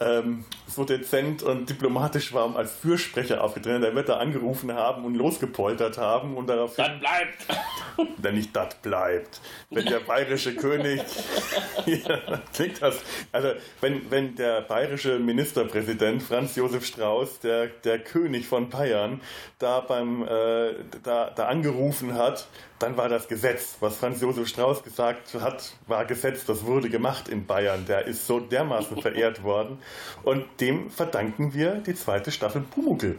ähm, so dezent und diplomatisch war, als Fürsprecher aufgetreten. Der wird da angerufen haben und losgepoltert haben und daraufhin Das bleibt. wenn nicht das bleibt. Wenn der bayerische König, ja, klingt das, also wenn, wenn der bayerische Ministerpräsident Franz Josef Strauß, der, der König von Bayern, da beim, äh, da, da angerufen hat, dann war das Gesetz. Was Franz Josef Strauß gesagt hat, war Gesetz. Das wurde gemacht in Bayern. Der ist so dermaßen verehrt worden. Und dem verdanken wir die zweite Staffel Pumuckl.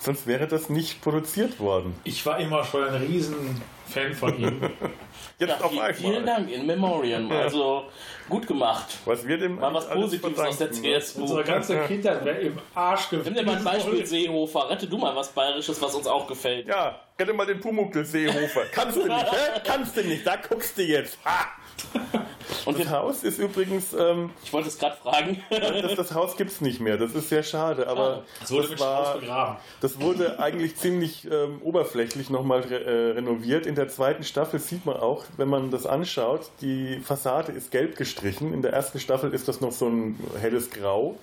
Sonst wäre das nicht produziert worden. Ich war immer schon ein riesen Fan von ihm. Jetzt Ja, auf einmal. vielen Dank, in Memoriam. Also gut gemacht. Was wir dem Mal was Positives aus der ne? CSU. Unsere ganze Kindheit wäre im Arsch gewesen. Nimm dir mal ein Beispiel, Seehofer. Rette du mal was Bayerisches, was uns auch gefällt. Ja, rette mal den Pumuckl Seehofer. Kannst du nicht, hä? Kannst du nicht, da guckst du jetzt. Ha! Und Das Haus ist übrigens, ähm, ich wollte es gerade fragen. das, das Haus gibt's nicht mehr. Das ist sehr schade, aber Es wurde das, war, begraben. das wurde eigentlich ziemlich ähm, oberflächlich nochmal re äh, renoviert. In der zweiten Staffel sieht man auch, wenn man das anschaut, die Fassade ist gelb gestrichen. In der ersten Staffel ist das noch so ein helles Grau.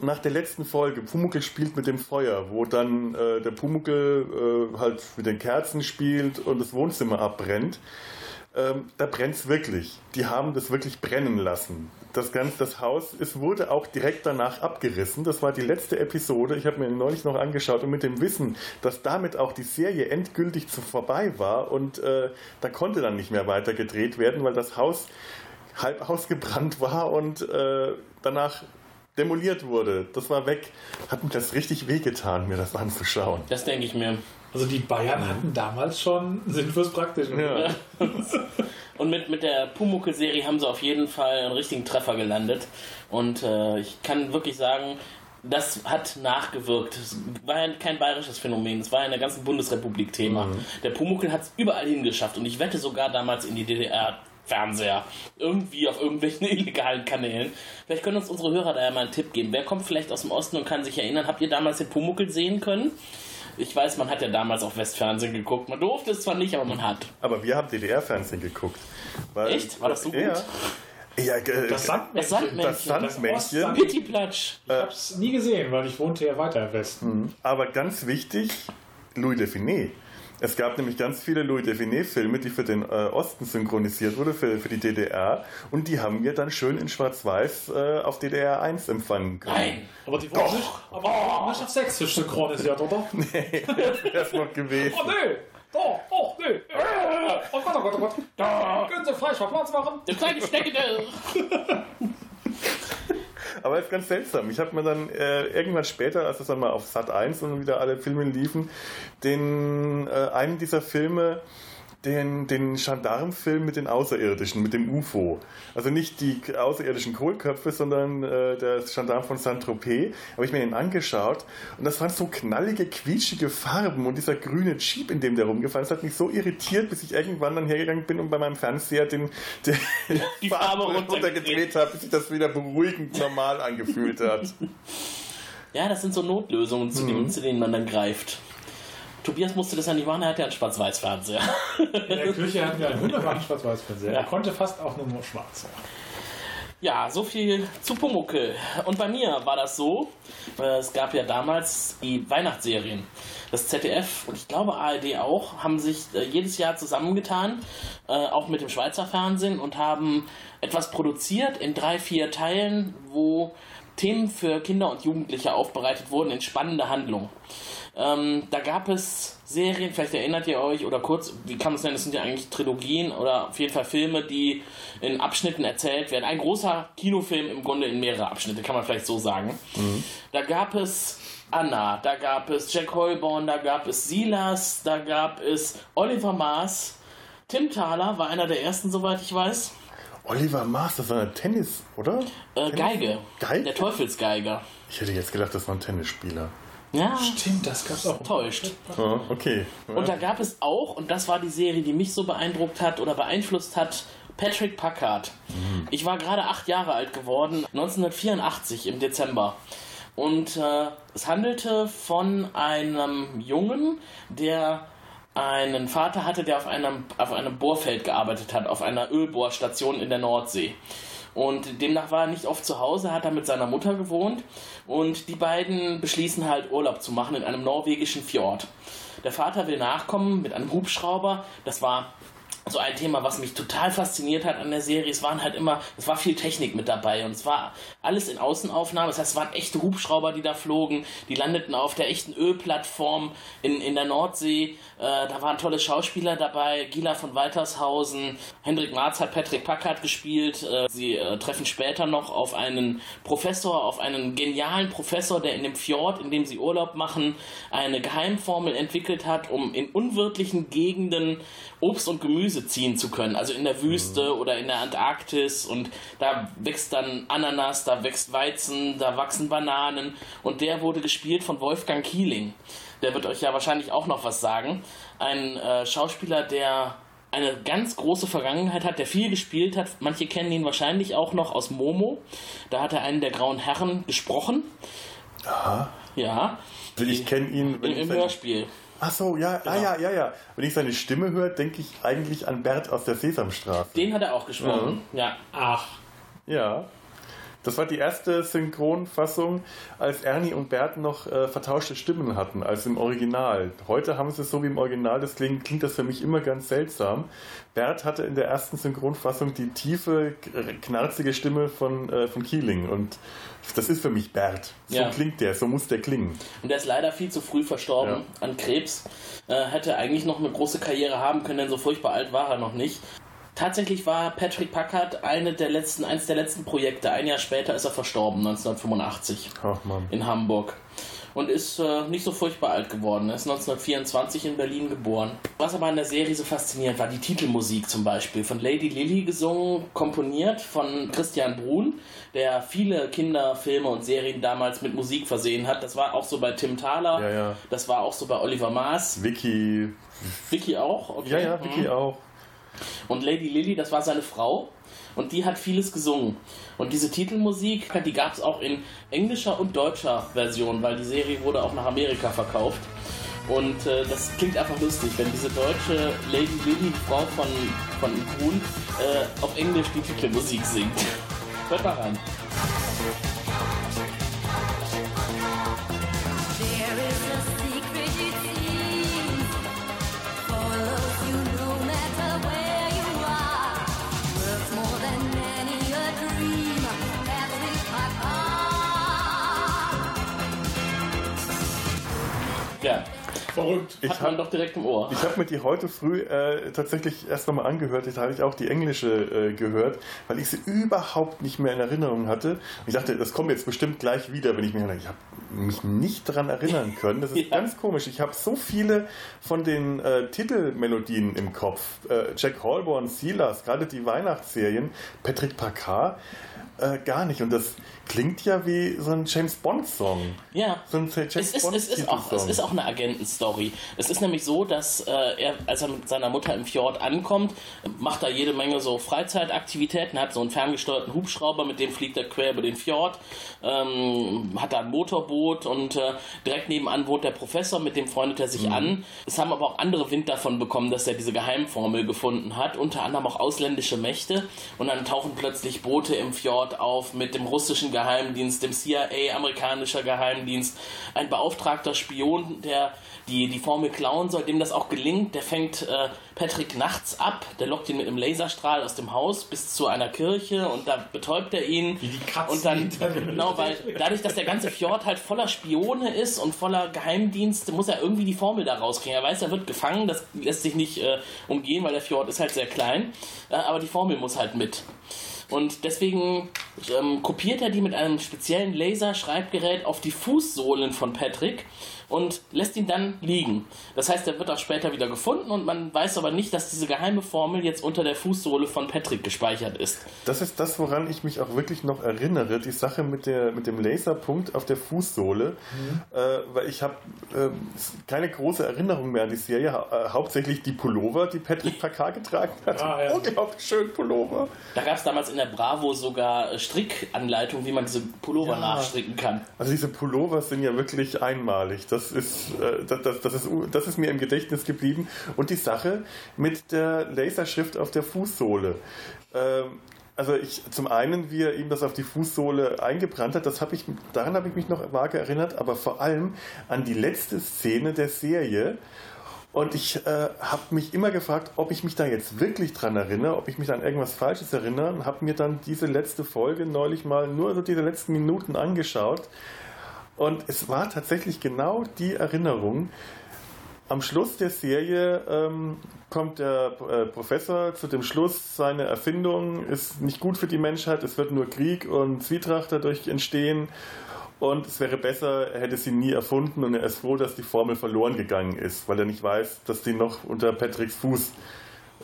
Nach der letzten Folge, Pumuckl spielt mit dem Feuer, wo dann äh, der Pumuckl äh, halt mit den Kerzen spielt und das Wohnzimmer abbrennt, ähm, da brennt es wirklich. Die haben das wirklich brennen lassen. Das ganze das Haus, es wurde auch direkt danach abgerissen. Das war die letzte Episode. Ich habe mir neulich noch angeschaut und mit dem Wissen, dass damit auch die Serie endgültig zu vorbei war und äh, da konnte dann nicht mehr weiter gedreht werden, weil das Haus halb ausgebrannt war und äh, danach demoliert wurde. Das war weg. Hat mir das richtig wehgetan, mir das anzuschauen. Das denke ich mir. Also die Bayern hatten damals schon Sinn fürs Praktische. Ja. Und mit, mit der Pumuckl-Serie haben sie auf jeden Fall einen richtigen Treffer gelandet. Und äh, ich kann wirklich sagen, das hat nachgewirkt. Es war ja kein bayerisches Phänomen, es war ja in der ganzen Bundesrepublik Thema. Der Pumuckl hat es überall hingeschafft und ich wette sogar damals in die DDR. Fernseher. Irgendwie auf irgendwelchen illegalen Kanälen. Vielleicht können uns unsere Hörer da ja mal einen Tipp geben. Wer kommt vielleicht aus dem Osten und kann sich erinnern? Habt ihr damals den Pumuckl sehen können? Ich weiß, man hat ja damals auch Westfernsehen geguckt. Man durfte es zwar nicht, aber man hat. Aber wir haben DDR-Fernsehen geguckt. Weil, Echt? War das so gut? Ja. Ja, äh, Das Sandmännchen. Das Sandmännchen. Pittiplatsch. Ich hab's nie gesehen, weil ich wohnte ja weiter im Westen. Aber ganz wichtig, Louis Define. Es gab nämlich ganz viele Louis Define-Filme, die für den äh, Osten synchronisiert wurden, für, für die DDR. Und die haben wir dann schön in Schwarz-Weiß äh, auf DDR 1 empfangen können. Nein. Aber die wurden nicht, aber die wurden nicht auf Sächsisch synchronisiert, oder? Das ist noch gewesen. Oh nö! Oh, oh nö! Oh Gott, oh Gott, oh Gott! Da können Sie Fleisch auf Platz machen? Der kleine Schnecke. Aber es ist ganz seltsam. Ich habe mir dann äh, irgendwann später, als es dann mal auf Sat 1 und wieder alle Filme liefen, den äh, einen dieser Filme den, den Gendarmenfilm mit den Außerirdischen, mit dem UFO. Also nicht die außerirdischen Kohlköpfe, sondern äh, der Gendarm von Saint-Tropez. Habe ich mir den angeschaut und das waren so knallige, quietschige Farben und dieser grüne Jeep, in dem der rumgefahren ist, hat mich so irritiert, bis ich irgendwann dann hergegangen bin und bei meinem Fernseher den, den Die Farbe runtergedreht habe, bis sich das wieder beruhigend normal angefühlt hat. Ja, das sind so Notlösungen, zu, denen, zu denen man dann greift. Tobias musste das ja nicht machen, er hat ja einen Schwarz-Weiß-Fernseher. In der Küche hatten wir einen wunderbaren Schwarz-Weiß-Fernseher. Ja. Er konnte fast auch nur schwarz. Ja, so viel zu Pumuckel. Und bei mir war das so, äh, es gab ja damals die Weihnachtsserien. Das ZDF und ich glaube ARD auch haben sich äh, jedes Jahr zusammengetan, äh, auch mit dem Schweizer Fernsehen und haben etwas produziert in drei, vier Teilen, wo Themen für Kinder und Jugendliche aufbereitet wurden in spannende Handlungen. Ähm, da gab es Serien, vielleicht erinnert ihr euch, oder kurz, wie kann man es nennen, das sind ja eigentlich Trilogien oder auf jeden Fall Filme, die in Abschnitten erzählt werden. Ein großer Kinofilm im Grunde in mehrere Abschnitte, kann man vielleicht so sagen. Da gab es Anna, da gab es Jack Holborn, da gab es Silas, da gab es Oliver Maas. Tim Thaler war einer der ersten, soweit ich weiß. Oliver Maas, das war ein Tennis, oder? Äh, Tennis? Geige. Geige? Der Teufelsgeiger. Ich hätte jetzt gedacht, das war ein Tennisspieler. Ja, Stimmt, das gab's auch. täuscht. Ja, okay. Und da gab es auch, und das war die Serie, die mich so beeindruckt hat oder beeinflusst hat, Patrick Packard. Ich war gerade acht Jahre alt geworden, 1984 im Dezember. Und äh, es handelte von einem Jungen, der einen Vater hatte, der auf einem, auf einem Bohrfeld gearbeitet hat, auf einer Ölbohrstation in der Nordsee. Und demnach war er nicht oft zu Hause, hat er mit seiner Mutter gewohnt und die beiden beschließen halt Urlaub zu machen in einem norwegischen Fjord. Der Vater will nachkommen mit einem Hubschrauber. Das war so ein Thema, was mich total fasziniert hat an der Serie. Es waren halt immer, es war viel Technik mit dabei und es war alles in Außenaufnahme. Das heißt, es waren echte Hubschrauber, die da flogen. Die landeten auf der echten Ölplattform in, in der Nordsee. Äh, da waren tolle Schauspieler dabei. Gila von Waltershausen, Hendrik Marz hat Patrick Packard gespielt. Äh, sie äh, treffen später noch auf einen Professor, auf einen genialen Professor, der in dem Fjord, in dem sie Urlaub machen, eine Geheimformel entwickelt hat, um in unwirtlichen Gegenden Obst und Gemüse ziehen zu können. Also in der Wüste oder in der Antarktis und da wächst dann Ananas, da wächst Weizen, da wachsen Bananen und der wurde gespielt von Wolfgang Kieling. Der wird euch ja wahrscheinlich auch noch was sagen. Ein äh, Schauspieler, der eine ganz große Vergangenheit hat, der viel gespielt hat. Manche kennen ihn wahrscheinlich auch noch aus Momo. Da hat er einen der grauen Herren gesprochen. Aha. Ja. Ich kenne ihn, Im, im Hörspiel. Ach so, ja, ah, ja, ja, ja. Wenn ich seine Stimme höre, denke ich eigentlich an Bert aus der Sesamstraße. Den hat er auch gesprochen. Ja. Ach, Ja. Das war die erste Synchronfassung, als Ernie und Bert noch äh, vertauschte Stimmen hatten, als im Original. Heute haben sie es so wie im Original, das klingt, das für mich immer ganz seltsam. Bert hatte in der ersten Synchronfassung die tiefe, knarzige Stimme von, äh, von Keeling und das ist für mich Bert. So Ja. klingt der, so muss der klingen. Und der ist leider viel zu früh verstorben an Krebs. Äh, hätte eigentlich noch eine große Karriere haben können, denn so furchtbar alt war er noch nicht. Tatsächlich war Patrick Packard eine der letzten, eines der letzten Projekte. Ein Jahr später ist er verstorben, 1985 Ach man. in Hamburg. Und ist äh, nicht so furchtbar alt geworden. Er ist 1924 in Berlin geboren. Was aber an der Serie so faszinierend war, die Titelmusik zum Beispiel. Von Lady Lily gesungen, komponiert von Christian Brun, der viele Kinderfilme und Serien damals mit Musik versehen hat. Das war auch so bei Tim Thaler. Ja, ja. Das war auch so bei Oliver Maas. Vicky. Vicky auch. Okay. Ja, ja, Vicky Mhm. auch. Und Lady Lily, das war seine Frau. Und die hat vieles gesungen. Und diese Titelmusik, die gab es auch in englischer und deutscher Version, weil die Serie wurde auch nach Amerika verkauft. Und äh, das klingt einfach lustig, wenn diese deutsche Lady Lily, Frau von, von Grun, äh, auf Englisch die Titelmusik singt. Hört mal rein. Verrückt. Ich Hat man hab- doch direkt im Ohr. Ich habe mir die heute früh äh, tatsächlich erst nochmal angehört. Da habe ich auch die englische äh, gehört, weil ich sie überhaupt nicht mehr in Erinnerung hatte. Und ich dachte, das kommt jetzt bestimmt gleich wieder, wenn ich mir ich habe mich nicht daran erinnern können. Das ist Ja. ganz komisch. Ich habe so viele von den äh, Titelmelodien im Kopf. Äh, Jack Holborn, Silas, gerade die Weihnachtsserien, Patrick Packard, äh, gar nicht. Und das klingt ja wie so ein James Bond-Song. Ja. So ein James Es ist, Bond es, ist auch, es ist auch eine Agentenstory. Es ist nämlich so, dass äh, er, als er mit seiner Mutter im Fjord ankommt, macht er jede Menge so Freizeitaktivitäten, hat so einen ferngesteuerten Hubschrauber, mit dem fliegt er quer über den Fjord, ähm, hat da ein Motorboot und äh, direkt nebenan wohnt der Professor, mit dem freundet er sich an. Es haben aber auch andere Wind davon bekommen, dass er diese Geheimformel gefunden hat, unter anderem auch ausländische Mächte und dann tauchen plötzlich Boote im Fjord auf mit dem russischen Geheimdienst, dem CIA, amerikanischer Geheimdienst, ein beauftragter Spion, der die, die Formel klauen soll, dem das auch gelingt, der fängt äh, Patrick nachts ab, der lockt ihn mit einem Laserstrahl aus dem Haus bis zu einer Kirche und da betäubt er ihn. Wie die Katzen und dann, genau, weil dadurch, dass der ganze Fjord halt voller Spione ist und voller Geheimdienste, muss er irgendwie die Formel da rauskriegen. Er weiß, er wird gefangen, das lässt sich nicht äh, umgehen, weil der Fjord ist halt sehr klein, äh, aber die Formel muss halt mit. Und deswegen ähm, kopiert er die mit einem speziellen Laserschreibgerät auf die Fußsohlen von Patrick und lässt ihn dann liegen. Das heißt, er wird auch später wieder gefunden und man weiß aber nicht, dass diese geheime Formel jetzt unter der Fußsohle von Patrick gespeichert ist. Das ist das, woran ich mich auch wirklich noch erinnere, die Sache mit, der, mit dem Laserpunkt auf der Fußsohle, äh, weil ich habe äh, keine große Erinnerung mehr an die Serie, hau äh, hauptsächlich die Pullover, die Patrick Packard getragen hat. Ah, ja. Unglaublich schön Pullover. Da gab es damals in der Bravo sogar äh, Strickanleitungen, wie man diese Pullover Ja. nachstricken kann. Also diese Pullover sind ja wirklich einmalig. Das ist, äh, das, das, das, ist, das ist mir im Gedächtnis geblieben. Und die Sache mit der Laserschrift auf der Fußsohle. Ähm, also ich zum einen, wie er ihm das auf die Fußsohle eingebrannt hat, das habe ich, daran habe ich mich noch vage erinnert, aber vor allem an die letzte Szene der Serie. Und ich äh, habe mich immer gefragt, ob ich mich da jetzt wirklich dran erinnere, ob ich mich an irgendwas Falsches erinnere und habe mir dann diese letzte Folge neulich mal nur so diese letzten Minuten angeschaut. Und es war tatsächlich genau die Erinnerung. Am Schluss der Serie ähm, kommt der äh, Professor zu dem Schluss, seine Erfindung ist nicht gut für die Menschheit, es wird nur Krieg und Zwietracht dadurch entstehen. Und es wäre besser, er hätte sie nie erfunden und er ist froh, dass die Formel verloren gegangen ist, weil er nicht weiß, dass die noch unter Patricks Fuß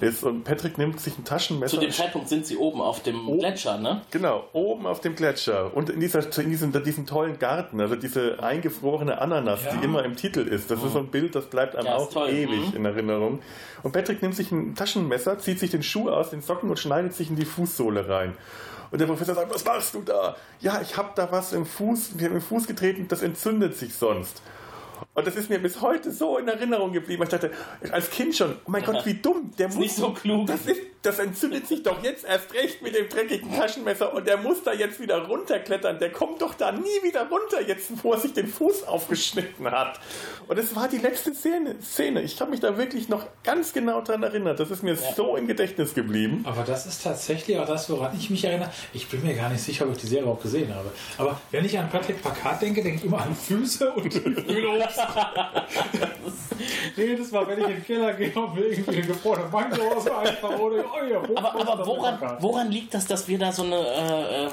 ist. Und Patrick nimmt sich ein Taschenmesser. Zu dem Zeitpunkt sind sie oben auf dem Gletscher, ne? Genau, oben auf dem Gletscher und in, dieser, in diesem, diesem tollen Garten, also diese eingefrorene Ananas, Ja. die immer im Titel ist. Das ist so ein Bild, das bleibt einem Ja, ist auch toll. ewig Mhm. in Erinnerung. Und Patrick nimmt sich ein Taschenmesser, zieht sich den Schuh aus, den Socken und schneidet sich in die Fußsohle rein. Und der Professor sagt, was machst du da? Ja, ich habe da was im Fuß, ich hab im Fuß getreten, das entzündet sich sonst. Und das ist mir bis heute so in Erinnerung geblieben. Ich dachte, als Kind schon, oh mein Gott, wie dumm. Der muss nicht so klug. Das, ist, das entzündet sich doch jetzt erst recht mit dem dreckigen Taschenmesser und der muss da jetzt wieder runterklettern. Der kommt doch da nie wieder runter, jetzt wo er sich den Fuß aufgeschnitten hat. Und es war die letzte Szene. Szene. Ich habe mich da wirklich noch ganz genau dran erinnert. Das ist mir so im Gedächtnis geblieben. Aber das ist tatsächlich auch das, woran ich mich erinnere. Ich bin mir gar nicht sicher, ob ich die Serie auch gesehen habe. Aber wenn ich an Patrick Packard denke, denke ich immer an Füße und Obst. Jedes Mal, wenn ich in den Keller gehe und mir irgendwie eine gefrorene Mango aus dem Eisfach oder oh ja, Aber, aber woran, woran liegt das, dass wir da so eine äh, äh,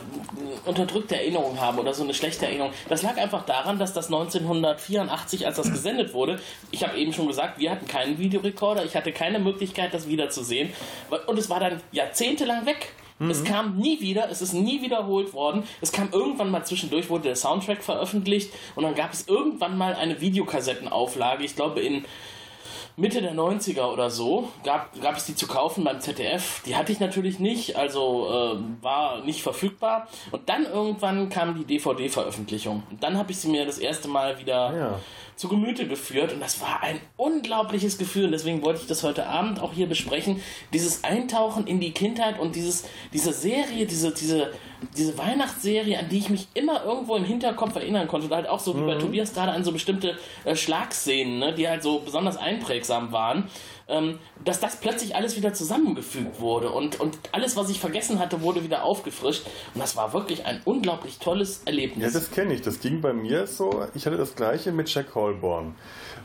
unterdrückte Erinnerung haben oder so eine schlechte Erinnerung? Das lag einfach daran, dass das 1984, als das gesendet wurde, ich habe eben schon gesagt, wir hatten keinen Videorekorder, ich hatte keine Möglichkeit, das wiederzusehen. Und es war dann jahrzehntelang weg. Es kam nie wieder, es ist nie wiederholt worden. Es kam irgendwann mal zwischendurch, wurde der Soundtrack veröffentlicht und dann gab es irgendwann mal eine Videokassettenauflage, ich glaube in Mitte der 90er oder so gab, gab es die zu kaufen beim ZDF. Die hatte ich natürlich nicht, also äh, war nicht verfügbar. Und dann irgendwann kam die DVD-Veröffentlichung. Und dann habe ich sie mir das erste Mal wieder Ja. Zu Gemüte geführt. Und das war ein unglaubliches Gefühl. Und deswegen wollte ich das heute Abend auch hier besprechen. Dieses Eintauchen in die Kindheit und dieses, diese Serie, diese, diese diese Weihnachtsserie, an die ich mich immer irgendwo im Hinterkopf erinnern konnte, und halt auch so wie bei Tobias gerade an so bestimmte äh, Schlagszenen, ne, die halt so besonders einprägsam waren, ähm, dass das plötzlich alles wieder zusammengefügt wurde und, und alles, was ich vergessen hatte, wurde wieder aufgefrischt. Und das war wirklich ein unglaublich tolles Ja, Erlebnis. das kenne ich. Das ging bei mir so. Ich hatte das gleiche mit Jack Holborn.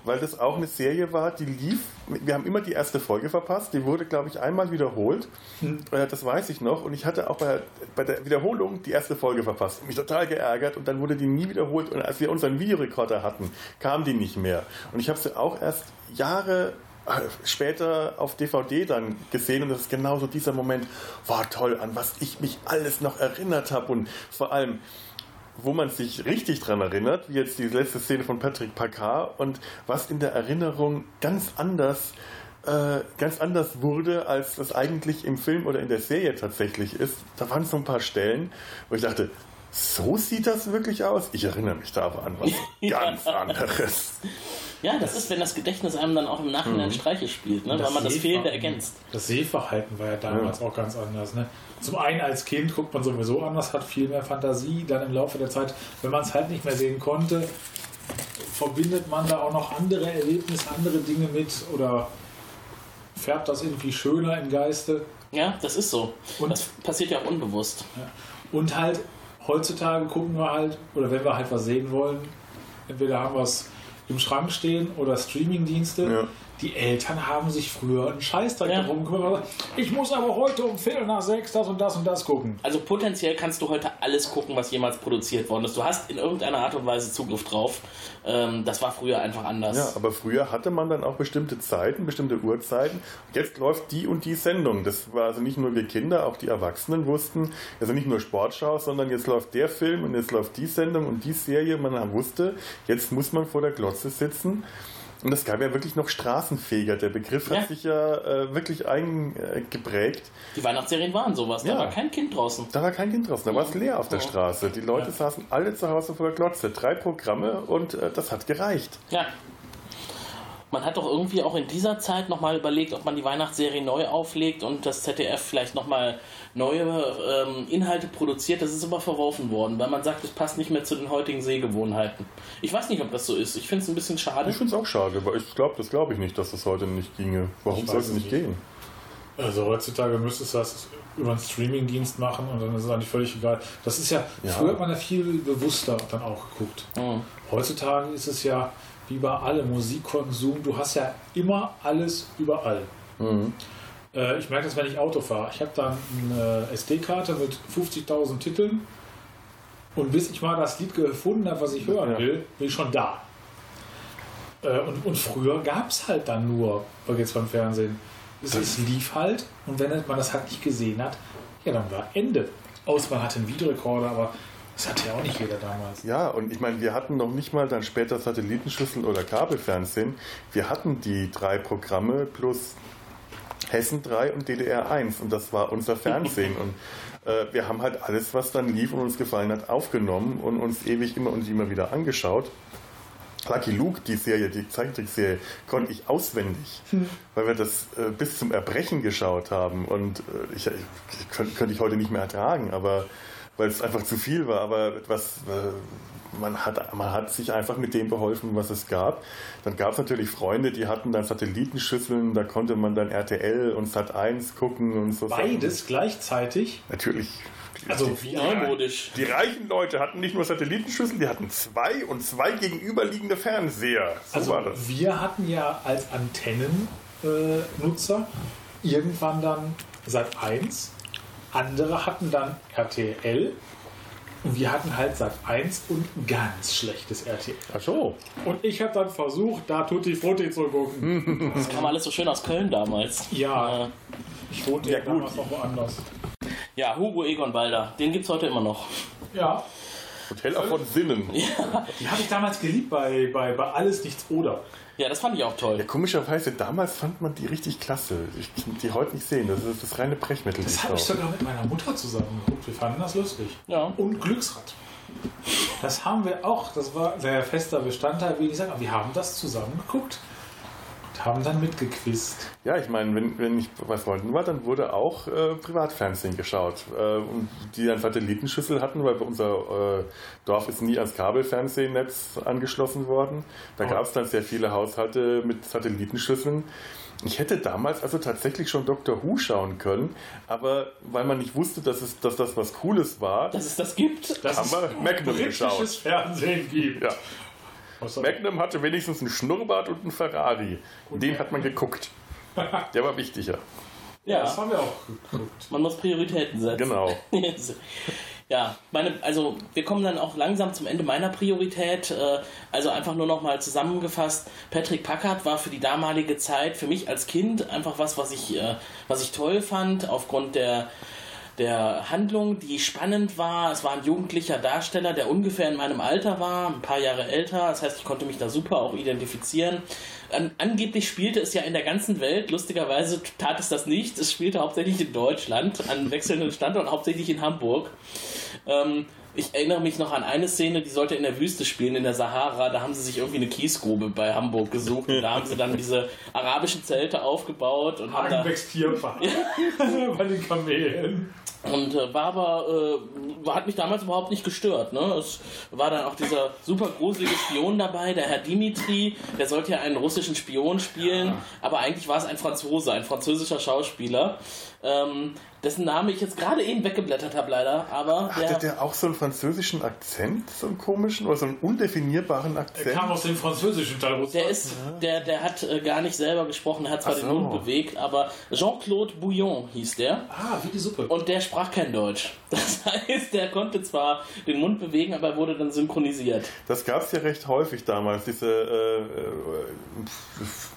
Weil das auch eine Serie war, die lief. Wir haben immer die erste Folge verpasst. Die wurde, glaube ich, einmal wiederholt. Äh, Das weiß ich noch. Und ich hatte auch bei, bei der Wiederholung die erste Folge verpasst. Mich total geärgert. Und dann wurde die nie wiederholt. Und als wir unseren Videorekorder hatten, kam die nicht mehr. Und ich habe sie auch erst Jahre äh, später auf DVD dann gesehen und das ist genauso dieser Moment, war toll, an was ich mich alles noch erinnert habe und vor allem, wo man sich richtig dran erinnert, wie jetzt die letzte Szene von Patrick Packard und was in der Erinnerung ganz anders äh, ganz anders wurde, als das eigentlich im Film oder in der Serie tatsächlich ist. Da waren so ein paar Stellen, wo ich dachte, so sieht das wirklich aus? Ich erinnere mich da aber an was ganz anderes. Ja, das ist, wenn das Gedächtnis einem dann auch im Nachhinein Mhm. Streiche spielt, ne? Und weil man das Fehlende ergänzt. Das Sehverhalten war ja damals auch ganz anders. Ne? Zum einen als Kind guckt man sowieso anders, hat viel mehr Fantasie. Dann im Laufe der Zeit, wenn man es halt nicht mehr sehen konnte, verbindet man da auch noch andere Erlebnisse, andere Dinge mit oder färbt das irgendwie schöner im Geiste. Ja, das ist so. das passiert ja auch unbewusst. Und halt, heutzutage gucken wir halt, oder wenn wir halt was sehen wollen, entweder haben wir es im Schrank stehen oder Streamingdienste. Die Eltern haben sich früher einen Scheißdreck Ja. darum gekümmert. Ich muss aber heute um Viertel nach sechs das und das und das gucken. Also potenziell kannst du heute alles gucken, was jemals produziert worden ist. Du hast in irgendeiner Art und Weise Zugriff drauf. Ähm, das war früher einfach anders. Ja, aber früher hatte man dann auch bestimmte Zeiten, bestimmte Uhrzeiten. Jetzt läuft die und die Sendung. Das war also nicht nur wir Kinder, auch die Erwachsenen wussten, also nicht nur Sportschau, sondern jetzt läuft der Film und jetzt läuft die Sendung und die Serie. Man wusste, jetzt muss man vor der Glotze sitzen. Und es gab ja wirklich noch Straßenfeger. Der Begriff hat Ja. sich ja äh, wirklich eingeprägt. Die Weihnachtsserien waren sowas. Da Ja. war kein Kind draußen. Da war kein Kind draußen, da war es leer auf der. Straße. Die Leute saßen alle zu Hause vor der Glotze. Drei Programme und äh, das hat gereicht. Ja. Man hat doch irgendwie auch in dieser Zeit nochmal überlegt, ob man die Weihnachtsserie neu auflegt und das ZDF vielleicht nochmal neue ähm, Inhalte produziert. Das ist aber verworfen worden, weil man sagt, es passt nicht mehr zu den heutigen Sehgewohnheiten. Ich weiß nicht, ob das so ist. Ich finde es ein bisschen schade. Ich finde es auch schade, aber ich glaube, das glaube ich nicht, dass das heute nicht ginge. Warum soll es es nicht nicht. gehen? Also heutzutage müsstest du das über einen Streamingdienst machen und dann ist es eigentlich völlig egal. Das ist ja, Ja. früher hat man ja viel bewusster dann auch geguckt. Heutzutage ist es ja wie bei allem Musikkonsum, du hast ja immer alles überall. Mhm. Äh, ich merke das, wenn ich Auto fahre. Ich habe dann eine SD-Karte mit 50.000 Titeln und bis ich mal das Lied gefunden habe, was ich hören will, bin ich schon da. Äh, und, und früher gab es halt dann nur, was jetzt beim Fernsehen, es, es lief halt und wenn man das halt nicht gesehen hat, ja, dann war Ende. Außer man hatte einen Videorekorder, aber das hatte ja auch nicht jeder damals. Ja, und ich meine, wir hatten noch nicht mal dann später Satellitenschüsseln oder Kabelfernsehen. Wir hatten die drei Programme plus Hessen 3 und DDR 1 und das war unser Fernsehen. und äh, wir haben halt alles, was dann lief und uns gefallen hat, aufgenommen und uns ewig immer und immer wieder angeschaut. Lucky Luke, die Serie, die Zeichentrickserie, konnte ich auswendig, weil wir das äh, bis zum Erbrechen geschaut haben und äh, ich, ich könnte, könnte ich heute nicht mehr ertragen, aber weil es einfach zu viel war, aber was äh, man hat, man hat sich einfach mit dem beholfen, was es gab. Dann gab es natürlich Freunde, die hatten dann Satellitenschüsseln, da konnte man dann RTL und Sat 1 gucken und so. Beides gleichzeitig. Natürlich. Also die, wie neumodisch. Die reichen Leute hatten nicht nur Satellitenschüsseln, die hatten zwei und zwei gegenüberliegende Fernseher. So Also war das. wir hatten ja als Antennennutzer äh, irgendwann dann Sat 1, andere hatten dann RTL und wir hatten halt Sat 1 und ganz schlechtes RTL. Ach so. Und ich habe dann versucht, da Tutti Frutti zu gucken. Das kam alles so schön aus Köln damals. Ja, ich wohnte ja, damals noch woanders. Ja, Hugo Egon Balder, den gibt es heute immer noch. Ja. Hotel auch von Sinnen. Die habe ich damals geliebt bei, bei, bei Alles Nichts Oder. Ja, das fand ich auch toll. Ja, komischerweise, damals fand man die richtig klasse. Ich kann die heute nicht sehen. Das ist das reine Brechmittel. Das habe ich sogar mit meiner Mutter zusammen geguckt. Wir fanden das lustig. Ja. Und Glücksrad. Das haben wir auch. Das war der fester Bestandteil, wie ich sage. Wir haben das zusammen geguckt. Haben dann mitgequizt. Ja, ich meine, wenn, wenn ich bei Freunden war, dann wurde auch äh, Privatfernsehen geschaut. Äh, und die dann Satellitenschüssel hatten, weil unser äh, Dorf ist nie ans Kabelfernsehnetz angeschlossen worden. Da Oh. gab es dann sehr viele Haushalte mit Satellitenschüsseln. Ich hätte damals also tatsächlich schon Dr. Who schauen können, aber weil man nicht wusste, dass, es, dass das was Cooles war, Dass es das gibt? Dass haben es wir Magnum britisches geschaut. Fernsehen gibt. Ja. Soll- Magnum hatte wenigstens einen Schnurrbart und einen Ferrari. Den hat man geguckt. Der war wichtiger. Ja, das haben wir auch geguckt. man muss Prioritäten setzen. Genau. Ja, meine, also wir kommen dann auch langsam zum Ende meiner Priorität. Äh, Also einfach nur noch mal zusammengefasst. Patrick Packard war für die damalige Zeit für mich als Kind einfach was, was ich, äh, was ich toll fand aufgrund der der Handlung, die spannend war. Es war ein jugendlicher Darsteller, der ungefähr in meinem Alter war, ein paar Jahre älter. Das heißt, ich konnte mich da super auch identifizieren. An, angeblich spielte es ja in der ganzen Welt. Lustigerweise tat es das nicht. Es spielte hauptsächlich in Deutschland, an wechselnden Standorten, hauptsächlich in Hamburg. Ähm, ich erinnere mich noch an eine Szene, die sollte in der Wüste spielen, in der Sahara. Da haben sie sich irgendwie eine Kiesgrube bei Hamburg gesucht und da haben sie dann diese arabischen Zelte aufgebaut und haben da, Hagenbecks Tierpark. Bei den Kamelen. und äh, war aber, äh, hat mich damals überhaupt nicht gestört. Ne? Es war dann auch dieser super gruselige Spion dabei, der Herr Dimitri, der sollte ja einen russischen Spion spielen, aber eigentlich war es ein Franzose, ein französischer Schauspieler, ähm, dessen Name ich jetzt gerade eben weggeblättert habe leider, aber Hatte der, der auch so einen französischen Akzent, so einen komischen, oder so einen undefinierbaren Er Akzent? kam aus dem französischen Teil Russlands. der ist, der, der hat äh, gar nicht selber gesprochen, er hat zwar Ach den so. Mund bewegt, aber Jean-Claude Bouillon hieß der. Ah, wie die Suppe. Und der sprach kein Deutsch. Das heißt, der konnte zwar den Mund bewegen, aber er wurde dann synchronisiert. Das gab es ja recht häufig damals, diese äh, äh,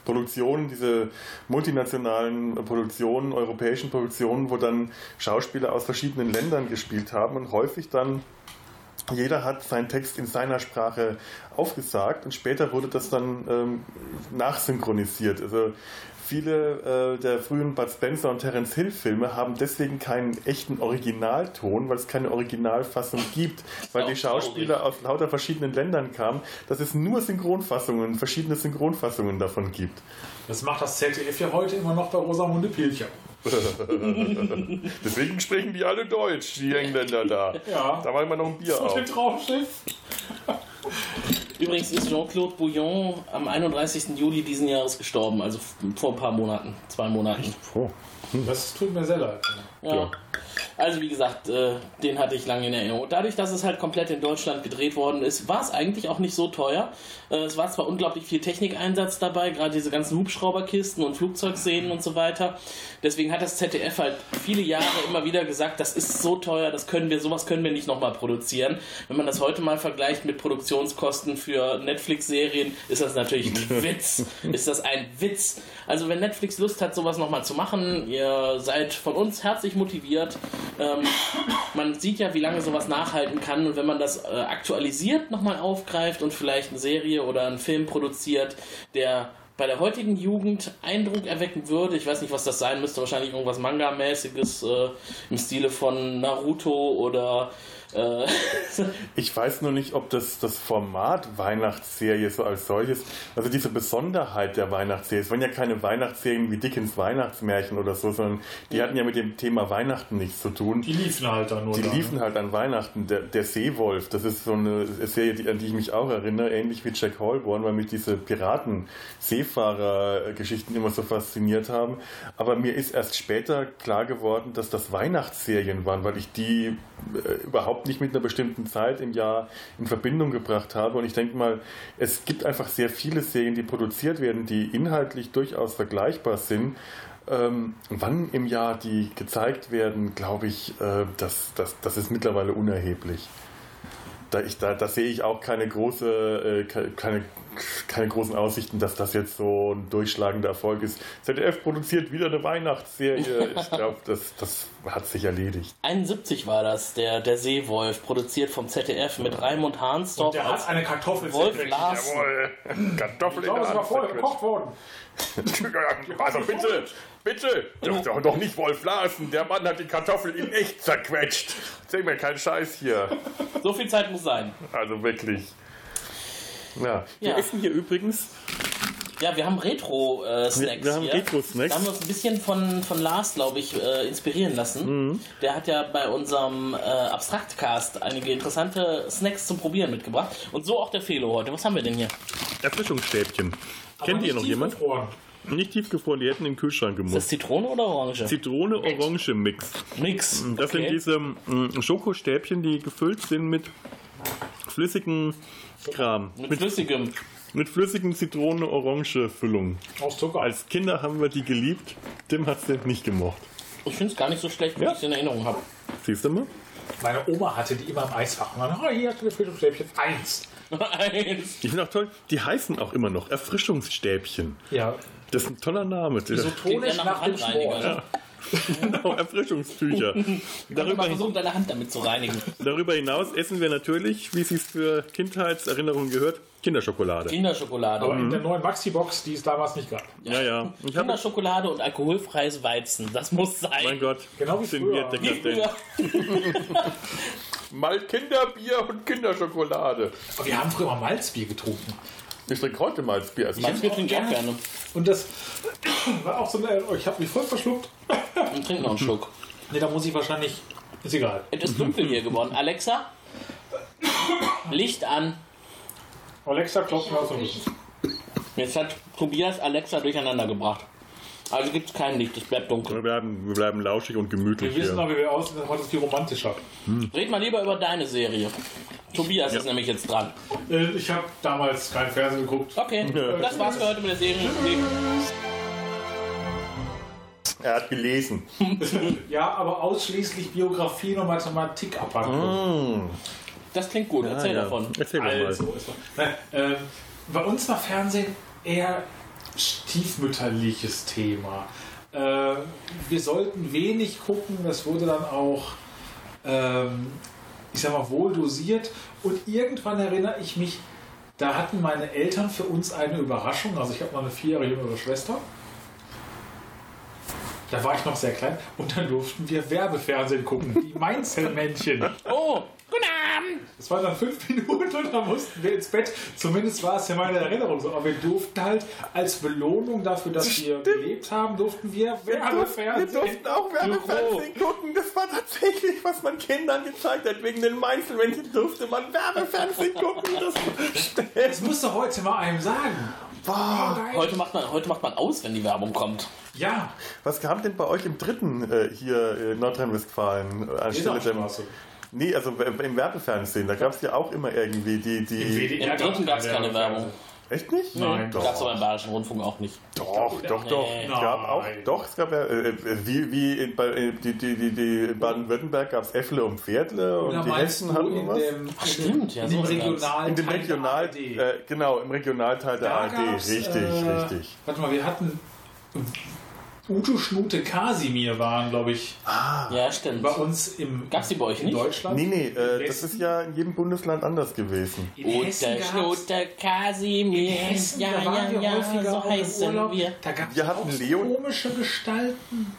Produktionen, diese multinationalen Produktionen, europäischen Produktionen, wo dann Schauspieler aus verschiedenen Ländern gespielt haben und häufig dann jeder hat seinen Text in seiner Sprache aufgesagt und später wurde das dann ähm, nachsynchronisiert. Also viele äh, der frühen Bud Spencer und Terence Hill Filme haben deswegen keinen echten Originalton, weil es keine Originalfassung gibt, weil die Schauspieler aus lauter verschiedenen Ländern kamen, dass es nur Synchronfassungen, verschiedene Synchronfassungen davon gibt. Das macht das ZDF ja heute immer noch bei Rosamunde Pilcher. Deswegen sprechen die alle Deutsch, die Engländer da. Ja. Da war immer noch ein Bier auf. Traumschiff. Übrigens ist Jean-Claude Bouillon am 31. Juli diesen Jahres gestorben, also vor ein paar Monaten, zwei Monaten. Oh. Das tut mir sehr leid. Ja. Also wie gesagt, äh, den hatte ich lange in Erinnerung. Dadurch, dass es halt komplett in Deutschland gedreht worden ist, war es eigentlich auch nicht so teuer. Äh, es war zwar unglaublich viel Technikeinsatz dabei, gerade diese ganzen Hubschrauberkisten und Flugzeugszenen und so weiter. Deswegen hat das ZDF halt viele Jahre immer wieder gesagt, das ist so teuer, das können wir, sowas können wir nicht nochmal produzieren. Wenn man das heute mal vergleicht mit Produktionskosten für Netflix-Serien, ist das natürlich ein Witz. Ist das ein Witz. Also wenn Netflix Lust hat, sowas nochmal zu machen, ihr seid von uns herzlich motiviert. Ähm, man sieht ja, wie lange sowas nachhalten kann und wenn man das äh, aktualisiert, nochmal aufgreift und vielleicht eine Serie oder einen Film produziert, der bei der heutigen Jugend Eindruck erwecken würde. Ich weiß nicht, was das sein müsste. Wahrscheinlich irgendwas Manga-mäßiges äh, im Stile von Naruto oder äh, Ich weiß nur nicht, ob das, das Format Weihnachtsserie so als solches, also diese Besonderheit der Weihnachtsserie, es waren ja keine Weihnachtsserien wie Dickens Weihnachtsmärchen oder so, sondern die hatten ja mit dem Thema Weihnachten nichts zu tun. Die liefen halt dann nur Die da, liefen ne? halt an Weihnachten. Der, der Seewolf, das ist so eine Serie, die, an die ich mich auch erinnere, ähnlich wie Jack Holborn, weil mich diese Piraten-Seefahrer-Geschichten immer so fasziniert haben. Aber mir ist erst später klar geworden, dass das Weihnachtsserien waren, weil ich die äh, überhaupt nicht mit einer bestimmten Zeit im Jahr in Verbindung gebracht habe. Und ich denke mal, es gibt einfach sehr viele Serien, die produziert werden, die inhaltlich durchaus vergleichbar sind. Ähm, wann im Jahr die gezeigt werden, glaube ich, äh, das, das, das ist mittlerweile unerheblich. Da, ich, da, da sehe ich auch keine, große, äh, ke- keine, keine großen Aussichten, dass das jetzt so ein durchschlagender Erfolg ist. ZDF produziert wieder eine Weihnachtsserie. Ich glaube, das, das hat sich erledigt. 71 war das, der, der Seewolf, produziert vom ZDF mit Raimund Harnsdorf Der hat eine Kartoffel Wolf Larsen. Jawohl, Kartoffel Ich in glaube, der es war vorher gekocht worden. Also bitte, bitte, doch, doch, doch nicht Wolf Larsen. Der Mann hat die Kartoffel in echt zerquetscht. Erzähl mir keinen Scheiß hier. So viel Zeit muss sein. Also wirklich. Ja. Wir Ja. essen hier übrigens Ja, wir haben Retro-Snacks. Wir- wir haben. Retro-Snacks. Da haben wir uns ein bisschen von, von Lars, glaube ich, äh, inspirieren lassen. Mhm. Der hat ja bei unserem äh, Abstraktcast einige interessante Snacks zum Probieren mitgebracht. Und so auch der Felo heute. Was haben wir denn hier? Erfrischungsstäbchen. Kennt ihr noch jemand? Nicht tiefgefroren, die hätten im Kühlschrank Ist das gemusst. Zitrone oder Orange? Zitrone-Orange-Mix. Mix. Das Okay. sind diese mm, Schokostäbchen, die gefüllt sind mit flüssigen Kram. Mit flüssigem. Mit flüssigen Zitrone-Orange-Füllung. Aus Zucker. Als Kinder haben wir die geliebt. Tim hat sie nicht gemocht. Ich finde es gar nicht so schlecht, wie Ja. ich es in Erinnerung habe. Siehst du mal? Meine Oma hatte die immer im Eisfach. Und dann, oh, hier hast du Erfrischungsstäbchen. Eins. Eins. Ich finde auch toll, die heißen auch immer noch Erfrischungsstäbchen. Ja. Das ist ein toller Name. So Klingt tonisch ja nach dem Handreiniger. Sport. Genau, Erfrischungstücher. Darüber mal versuchen, deine Hand damit zu reinigen. darüber hinaus essen wir natürlich, wie es sich für Kindheitserinnerungen gehört, Kinderschokolade. Kinderschokolade. Aber in der neuen Maxi-Box, die es damals nicht gab. Ja, ja. Ich Kinderschokolade und alkoholfreies Weizen. Das muss sein. mein Gott, Genau wie sind früher. wir. Mal Kinderbier und Kinderschokolade. Aber wir haben früher mal Malzbier getrunken. Ich trinke heute Malzbier. Also Manchmal trinke ich auch gerne. Und das war auch so eine. oh, Ich habe mich voll verschluckt. Und trink noch einen Schluck. Ne, da muss ich wahrscheinlich. Ist egal. Es ist dunkel hier geworden. Alexa, Licht an. Alexa klopft aus dem Rücken. Jetzt hat Tobias Alexa durcheinander gebracht. Also gibt es kein Licht, es bleibt dunkel. wir, bleiben, wir bleiben lauschig und gemütlich Wir wissen hier. noch, wie wir aussehen, dann heute ist die romantischer. Red mal lieber über deine Serie. Tobias ist nämlich jetzt dran. Äh, Ich habe damals kein Fernsehen geguckt. Okay, das war's für heute mit der Serie. Er hat gelesen. Ja, aber ausschließlich Biografien und Mathematik abhandeln. Das klingt gut, erzähl Ah, ja. davon. Erzähl mal. Also, es war, ähm, bei uns war Fernsehen eher stiefmütterliches Thema. Äh, wir sollten wenig gucken, das wurde dann auch, ähm, ich sag mal, wohl dosiert. Und irgendwann erinnere ich mich, da hatten meine Eltern für uns eine Überraschung. Also ich habe noch eine vier Jahre jüngere Schwester. Da war ich noch sehr klein und dann durften wir Werbefernsehen gucken. Die Mainzelmännchen. Oh, guten Abend! Es waren dann fünf Minuten und dann mussten wir ins Bett. Zumindest war es ja meine Erinnerung so. Aber wir durften halt als Belohnung dafür, dass wir gelebt haben, durften wir Werbefernsehen. auch Werbefernsehen gucken. Das war tatsächlich, was man Kindern gezeigt hat. Wegen den Mainzelmännchen durfte man Werbefernsehen gucken. Das Das musst du heute mal einem sagen. Boah. Heute macht, man, heute macht man aus, wenn die Werbung kommt. Ja, Was kam denn bei euch im dritten äh, hier in Nordrhein-Westfalen äh, anstelle der. Straße. Nee, also im Werbefernsehen, da gab es ja auch immer irgendwie die. die Im dritten gab's keine Werbung. echt nicht? Nein. doch. Gab's aber im Bayerischen Rundfunk auch nicht. Doch, doch, doch. Nee. Es gab auch, doch, es gab ja, äh, äh, wie, wie in, bei, äh, die, die, die, die Baden-Württemberg gab es Äffle und Pferdle und die Hessen hatten in was. dem, Ach, stimmt, ja, in dem sowas gab's. regionalen In dem Regional, ARD. äh, genau, im Regionalteil der ARD. Richtig, äh, richtig. Warte mal, wir hatten Uto Schnute Kasimir waren, glaube ich, Ja, stimmt. bei uns im Gab's die bei euch in nicht? Deutschland. Nee, nee, äh, das ist ja in jedem Bundesland anders gewesen. Gab's- Schnute in Kasimir. Hessen, Ja, da waren ja, wir ja, häufiger so auch im heißen Urlaub. wir. Da gab es Wir hatten Leo- komische Gestalten.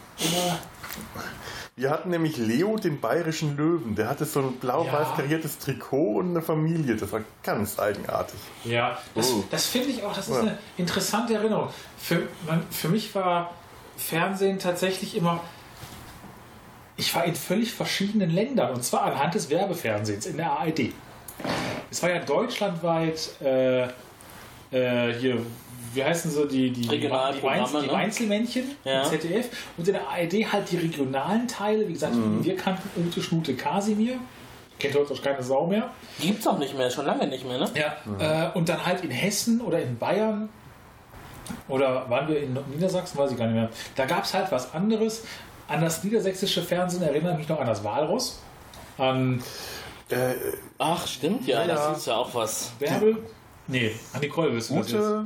Wir hatten nämlich Leo, den bayerischen Löwen. Der hatte so ein blau-weiß Ja. kariertes Trikot und eine Familie. Das war ganz eigenartig. Ja, das, Oh. das finde ich auch, das ist Ja. eine interessante Erinnerung. Für, man, für mich war Fernsehen tatsächlich immer. Ich war in völlig verschiedenen Ländern und zwar anhand des Werbefernsehens in der ARD. Es war ja deutschlandweit äh, äh, hier, wie heißen sie, die, die, die, Regionalprogramme, Mainz, die ne? Mainzelmännchen Ja. im ZDF und in der ARD halt die regionalen Teile. Wie gesagt, wir kannten Ute Schnute Kasimir. Kennt heute auch keine Sau mehr. Gibt's auch nicht mehr, schon lange nicht mehr, ne? Ja, äh, und dann halt in Hessen oder in Bayern oder waren wir in Niedersachsen, weiß ich gar nicht mehr. Da gab es halt was anderes. An das niedersächsische Fernsehen erinnere ich mich noch an das Walross, an Äh, Ach, stimmt, ja, Ja, das ist ja auch was. Bärbel. Nee, an das jetzt. Ute,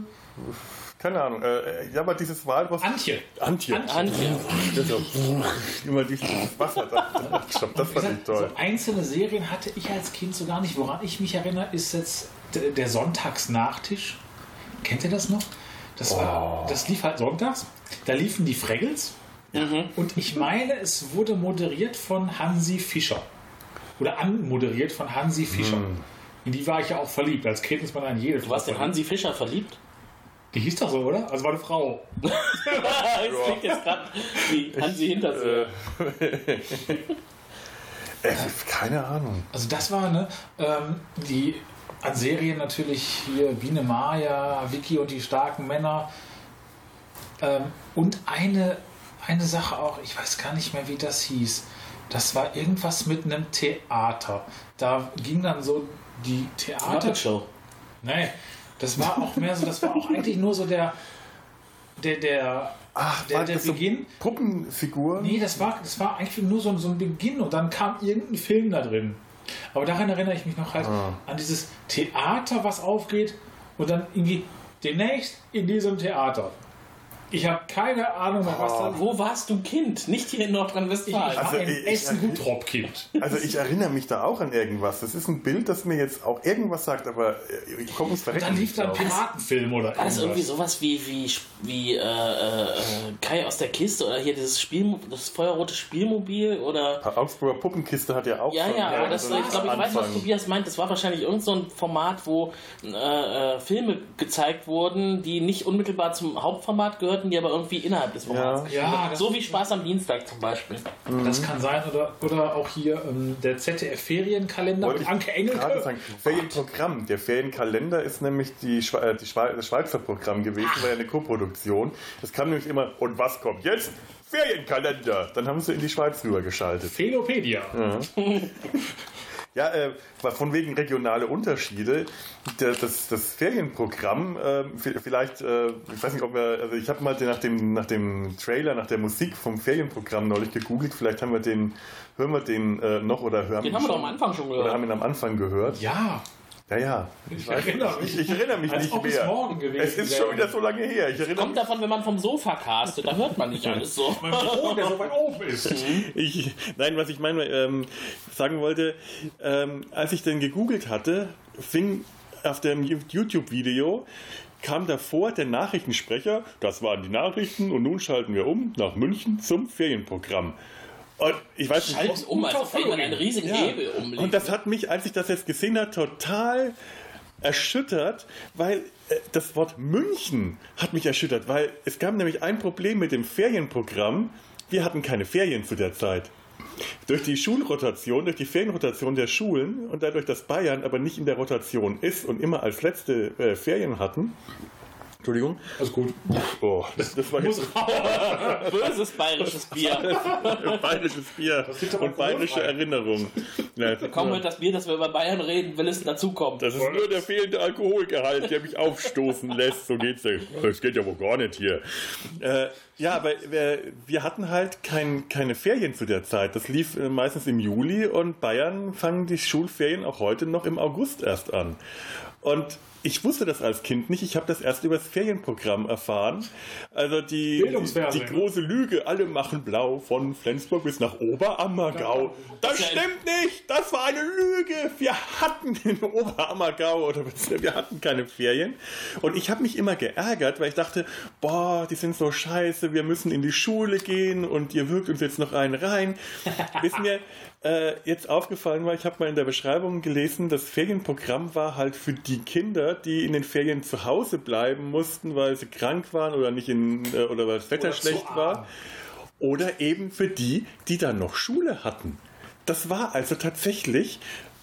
keine Ahnung. Äh, ja, aber dieses Walross. Antje. Antje. Antje. Das ist auch- immer dieses Wasser da. Stopp, das fand ich So toll. einzelne Serien hatte ich als Kind so gar nicht. Woran ich mich erinnere, ist jetzt der Sonntagsnachtisch. Kennt ihr das noch? Das, war, das lief halt sonntags. Da liefen die Fraggles. Und ich meine, es wurde moderiert von Hansi Fischer. Oder anmoderiert von Hansi Fischer. In die war ich ja auch verliebt. Als Kind ist man an jede Du warst in Hansi Fischer verliebt? Die hieß doch so, oder? Also war eine Frau. das klingt jetzt gerade wie Hansi Hinterseher. Äh, keine Ahnung. Also das war, ne, ähm, die an Serien natürlich hier Biene Maya, Vicky und die starken Männer. Ähm, und eine, eine Sache auch, ich weiß gar nicht mehr, wie das hieß. Das war irgendwas mit einem Theater. Da ging dann so die Theater... Show. Nee, das war auch mehr so, das war auch eigentlich nur so der, der, der, Ach, der, der das so Beginn. Puppenfiguren? Nee, das war, das war eigentlich nur so, ein- so ein Beginn und dann kam irgendein Film da drin. Aber daran erinnere ich mich noch halt Ah. an dieses Theater, was aufgeht und dann irgendwie demnächst in diesem Theater. Ich habe keine Ahnung mehr, was da Wo warst du Kind? Nicht hier in Ich Nordrhein-Westfalen. war Also, in ich- Essen ich- Guttrop-Kind. Also ich erinnere mich da auch an irgendwas. Das ist ein Bild, das mir jetzt auch irgendwas sagt, aber äh, ich komme ins Verrecken. Dann lief nicht da ein. Piratenfilm oder War das irgendwie irgendwas. sowas wie, wie, wie äh, äh, Kai aus der Kiste oder hier dieses Spiel, das feuerrote Spielmobil oder. Augsburger Puppenkiste hat ja auch Ja, schon ja, aber das, so ich glaube, ich weiß, was. Tobias meint. Das war wahrscheinlich irgend so ein Format, wo äh, äh, Filme gezeigt wurden, die nicht unmittelbar zum Hauptformat gehörten, die aber irgendwie innerhalb des Formats. Ja. Ja, So wie Spaß am Dienstag zum Beispiel. das kann sein. Oder, oder auch hier ähm, der ZDF-Ferienkalender mit ich Anke gerade Engelke. sagen, Ferienprogramm. Der Ferienkalender ist nämlich die, Schwe äh, die Schwe das Schweizer Programm gewesen, war ja eine Koproduktion. Das kam nämlich immer, und was kommt jetzt? Ferienkalender. Dann haben sie in die Schweiz rübergeschaltet. Felopedia. Ja, äh, von wegen regionale Unterschiede. Der, das, das Ferienprogramm, äh, vielleicht, äh, ich weiß nicht, ob wir, also ich habe mal den, nach, dem, nach dem Trailer, nach der Musik vom Ferienprogramm neulich gegoogelt. Vielleicht haben wir den, hören wir den äh, noch oder hören Den wir haben wir doch am Anfang schon Oder haben gehört. ihn am Anfang gehört. Ja, Ja, ja. ich weiß erinnere mich. Ich, ich erinnere mich nicht ob es mehr. morgen gewesen es ist schon wieder so lange her. Ich Kommt davon, wenn man vom Sofa castet, da hört man nicht alles so. Mein Büro, der so weit oben ist. Ich, nein, was ich meine, ähm, sagen wollte, ähm, als ich den gegoogelt hatte, fing auf dem YouTube-Video kam davor der Nachrichtensprecher, das waren die Nachrichten und nun schalten wir um nach München zum Ferienprogramm. Und ich weiß nicht, Schalten um, als ob jemand einen riesigen ja. Hebel umlegt. Und das hat mich, als ich das jetzt gesehen habe, total erschüttert, weil äh, das Wort München hat mich erschüttert, weil es gab nämlich ein Problem mit dem Ferienprogramm. Wir hatten keine Ferien zu der Zeit. Durch die Schulrotation, durch die Ferienrotation der Schulen und dadurch, dass Bayern aber nicht in der Rotation ist und immer als letzte äh, Ferien hatten. Entschuldigung. Alles gut. Oh, das, das war jetzt Böses bayerisches Bier. bayerisches Bier und bayerische. Erinnerung. Ja, Kaum hört das Bier, dass wir über Bayern reden, will es dazukommen. Das ist nur der fehlende Alkoholgehalt, der mich aufstoßen lässt. So geht's ja. Das geht ja wohl gar nicht hier. Äh, ja, aber wir, wir hatten halt kein, keine Ferien zu der Zeit. Das lief äh, meistens im Juli und Bayern fangen die Schulferien auch heute noch im August erst an. Und ich wusste das als Kind nicht. Ich habe das erst über das Ferienprogramm erfahren. Also die, die, große Lüge, alle machen blau von Flensburg bis nach Oberammergau. Das stimmt nicht. Das war eine Lüge. Wir hatten in Oberammergau oder beziehungsweise wir hatten keine Ferien. Und ich habe mich immer geärgert, weil ich dachte, boah, die sind so scheiße. Wir müssen in die Schule gehen und ihr wirkt uns jetzt noch einen rein. Bis mir äh, jetzt aufgefallen war, ich habe mal in der Beschreibung gelesen, das Ferienprogramm war halt für die Kinder, die in den Ferien zu Hause bleiben mussten, weil sie krank waren oder nicht in äh, oder weil das Wetter Oder schlecht war. Oder eben für die, die dann noch Schule hatten. Das war also tatsächlich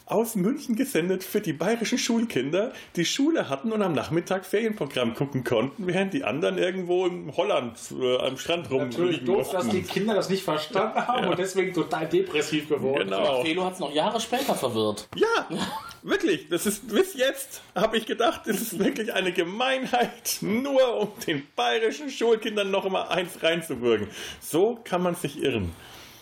aus München gesendet für die bayerischen Schulkinder, die Schule hatten und am Nachmittag Ferienprogramm gucken konnten, während die anderen irgendwo in Holland äh, am Strand Natürlich rumliegen doof, dass die mussten. Kinder das nicht verstanden haben und deswegen total depressiv geworden Genau. Felo hat es noch Jahre später verwirrt. Ja, wirklich. Das ist bis jetzt, habe ich gedacht, es ist wirklich eine Gemeinheit, nur um den bayerischen Schulkindern noch immer eins reinzuwirken. So kann man sich irren.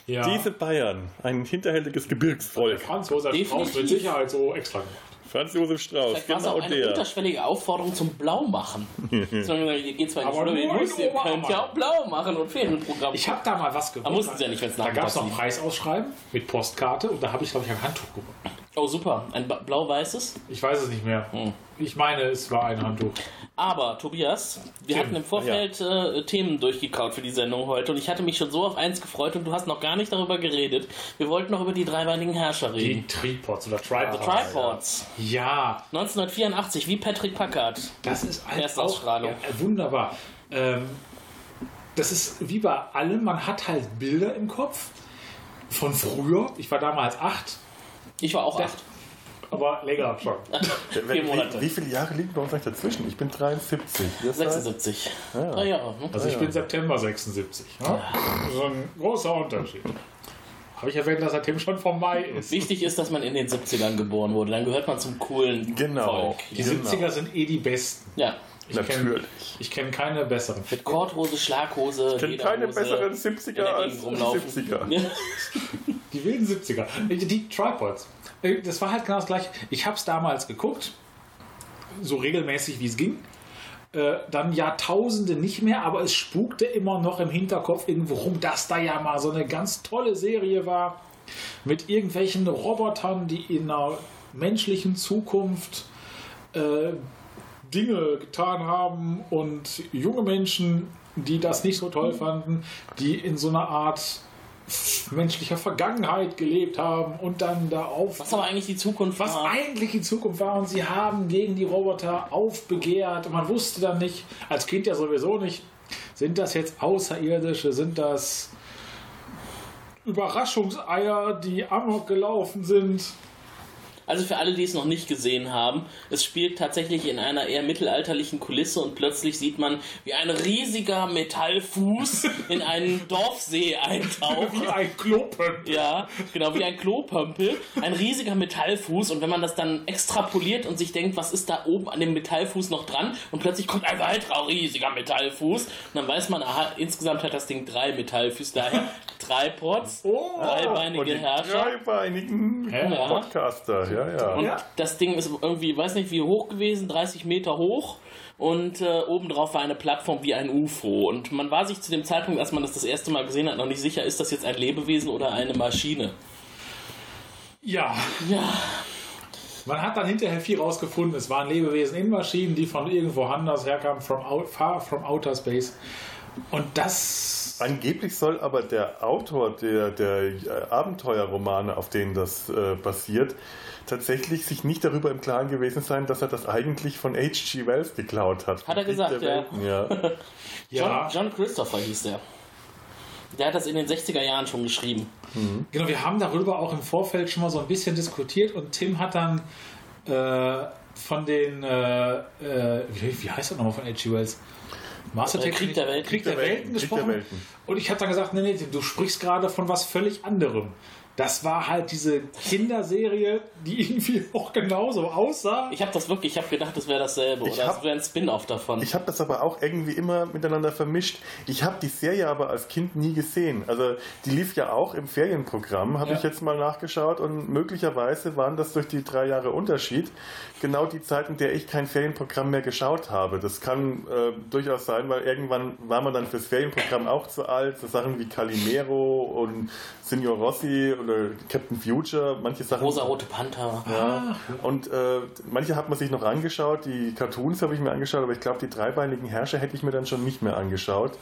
Ja. Diese Bayern, ein hinterhältiges Gebirgsvolk. Franz Josef Strauß mit Definitiv. Sicherheit so extra gemacht. Franz Josef Strauß, Vielleicht war es genau auch eine der. unterschwellige Aufforderung zum Blaumachen. Sondern ihr geht zwar in die Aber Schule, ihr nur müsst, könnt ja auch blau machen und Ferienprogramm. Ich habe da mal was gewonnen. Da mussten sie ja nicht, wenn's Da gab es noch ein. Preisausschreiben mit Postkarte und da habe ich, glaube ich, ein Handtuch gewonnen. Oh, super. Ein blau-weißes? Ich weiß es nicht mehr. Ich meine, es war ein Handtuch. Aber, Tobias, wir Tim, hatten im Vorfeld äh, Themen durchgekaut für die Sendung heute und ich hatte mich schon so auf eins gefreut und du hast noch gar nicht darüber geredet. Wir wollten noch über die dreibeinigen Herrscher Die reden. Tripods oder Die Tripods. Tripods. Ja, 1984, wie Patrick Packard. das ist halt auch Erstausstrahlung. ja, wunderbar. Ähm, das ist wie bei allem, man hat halt Bilder im Kopf von früher. Ich war damals acht, Ich war auch acht. aber länger schon. Wie, Monate. wie, wie viele Jahre liegen bei uns eigentlich dazwischen? Ich bin 73. Ihr seid- 76. Drei Jahre. ne? Also ich bin September 76. Ja? So ein großer Unterschied. Habe ich erwähnt, dass der Tim schon vom Mai ist. Wichtig ist, dass man in den 70ern geboren wurde. Dann gehört man zum coolen Genau. Volk. Die 70er sind eh die besten. Ja. Ich kenne Natürlich. ich kenn keine besseren. Korthose, Schlaghose, Ich kenne keine besseren in 70er der als rumlaufen. 70er. Ja. Die wilden 70er. Die Tripods. Äh, Das war halt genau das gleiche. Ich habe es damals geguckt, so regelmäßig wie es ging. Äh, Dann Jahrtausende nicht mehr, aber es spukte immer noch im Hinterkopf irgendwo rum, dass da ja mal so eine ganz tolle Serie war mit irgendwelchen Robotern, die in einer menschlichen Zukunft äh, Dinge getan haben und junge Menschen, die das nicht so toll fanden, die in so einer Art menschlicher Vergangenheit gelebt haben und dann da auf Was aber eigentlich die Zukunft was war. eigentlich die Zukunft war und sie haben gegen die Roboter aufbegehrt man wusste dann nicht, als Kind ja sowieso nicht, sind das jetzt Außerirdische, sind das Überraschungseier, die amok gelaufen sind. Also für alle, die es noch nicht gesehen haben, es spielt tatsächlich in einer eher mittelalterlichen Kulisse und plötzlich sieht man, wie ein riesiger Metallfuß in einen Dorfsee eintaucht. Wie ein Kloppen. Ja, genau, wie ein Klopömpel. Ein riesiger Metallfuß. Und wenn man das dann extrapoliert und sich denkt, was ist da oben an dem Metallfuß noch dran? Und plötzlich kommt ein weiterer riesiger Metallfuß. Und dann weiß man, aha, insgesamt hat das Ding drei Metallfüße. Daher Tripods, Und dreibeinige die Herrscher. dreibeinigen Ja. Podcaster, ja, ja. Und Ja. das Ding ist irgendwie, weiß nicht wie hoch gewesen, 30 Meter hoch. Und äh, obendrauf war eine Plattform wie ein UFO. Und man war sich zu dem Zeitpunkt, als man das das erste Mal gesehen hat, noch nicht sicher, ist das jetzt ein Lebewesen oder eine Maschine. Ja, Ja, man hat dann hinterher viel rausgefunden, es waren Lebewesen in Maschinen, die von irgendwo anders herkamen, from out, far from outer space. Und das Angeblich soll aber der Autor der, der äh, Abenteuerromane, auf denen das äh, basiert, tatsächlich sich nicht darüber im Klaren gewesen sein, dass er das eigentlich von H.G. Wells geklaut hat. Hat er Krieg gesagt, ja. Welten, ja. John, ja, John Christopher hieß der. Der hat das in den 60er Jahren schon geschrieben. Genau, wir haben darüber auch im Vorfeld schon mal so ein bisschen diskutiert und Tim hat dann äh, von den, äh, äh, wie, heißt das nochmal von H.G. Wells? Master Äh, Technik- Krieg der Welten. Krieg der, Welten, Krieg der gesprochen. Welten. Und ich habe dann gesagt, nee, nee, du sprichst gerade von was völlig anderem. Das war halt diese Kinderserie, die irgendwie auch genauso aussah. Ich habe das wirklich, ich habe gedacht, das wäre dasselbe. Ich oder hab- es wäre ein Spin-off davon. Ich habe das aber auch irgendwie immer miteinander vermischt. Ich habe die Serie aber als Kind nie gesehen. Also die lief ja auch im Ferienprogramm, habe Ja. ich jetzt mal nachgeschaut und möglicherweise waren das durch die drei Jahre Unterschied genau die Zeit, in der ich kein Ferienprogramm mehr geschaut habe. Das kann äh, durchaus sein, weil irgendwann war man dann fürs Ferienprogramm auch zu alt. So Sachen wie Calimero und Signor Rossi oder Captain Future, manche Sachen. Rosa-rote Panther. Ja. Und äh, manche hat man sich noch angeschaut, die Cartoons habe ich mir angeschaut, aber ich glaube, die dreibeinigen Herrscher hätte ich mir dann schon nicht mehr angeschaut.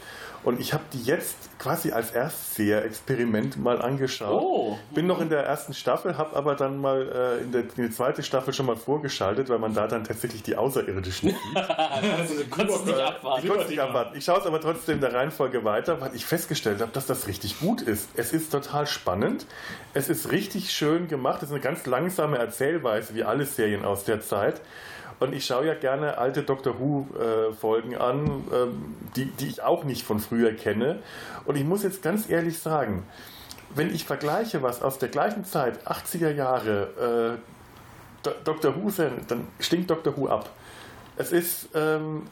Und ich habe die jetzt quasi als Erstseher-Experiment mal angeschaut. Oh. Bin noch in der ersten Staffel, habe aber dann mal äh, in, der, in die zweite Staffel schon mal vorgeschaltet, weil man da dann tatsächlich die Außerirdischen sieht. Du konntest es nicht abwarten. Ich konnte nicht abwarten. Ich schaue es aber trotzdem der Reihenfolge weiter, weil ich festgestellt habe, dass das richtig gut ist. Es ist total spannend. Es ist richtig schön gemacht. Es ist eine ganz langsame Erzählweise, wie alle Serien aus der Zeit. Und ich schaue ja gerne alte Doctor Who-Folgen an, ähm, die, die ich auch nicht von früher kenne. Und ich muss jetzt ganz ehrlich sagen, wenn ich vergleiche, was aus der gleichen Zeit, 80er Jahre, äh, Doctor Who dann stinkt Doctor Who ab. Es ist, ähm,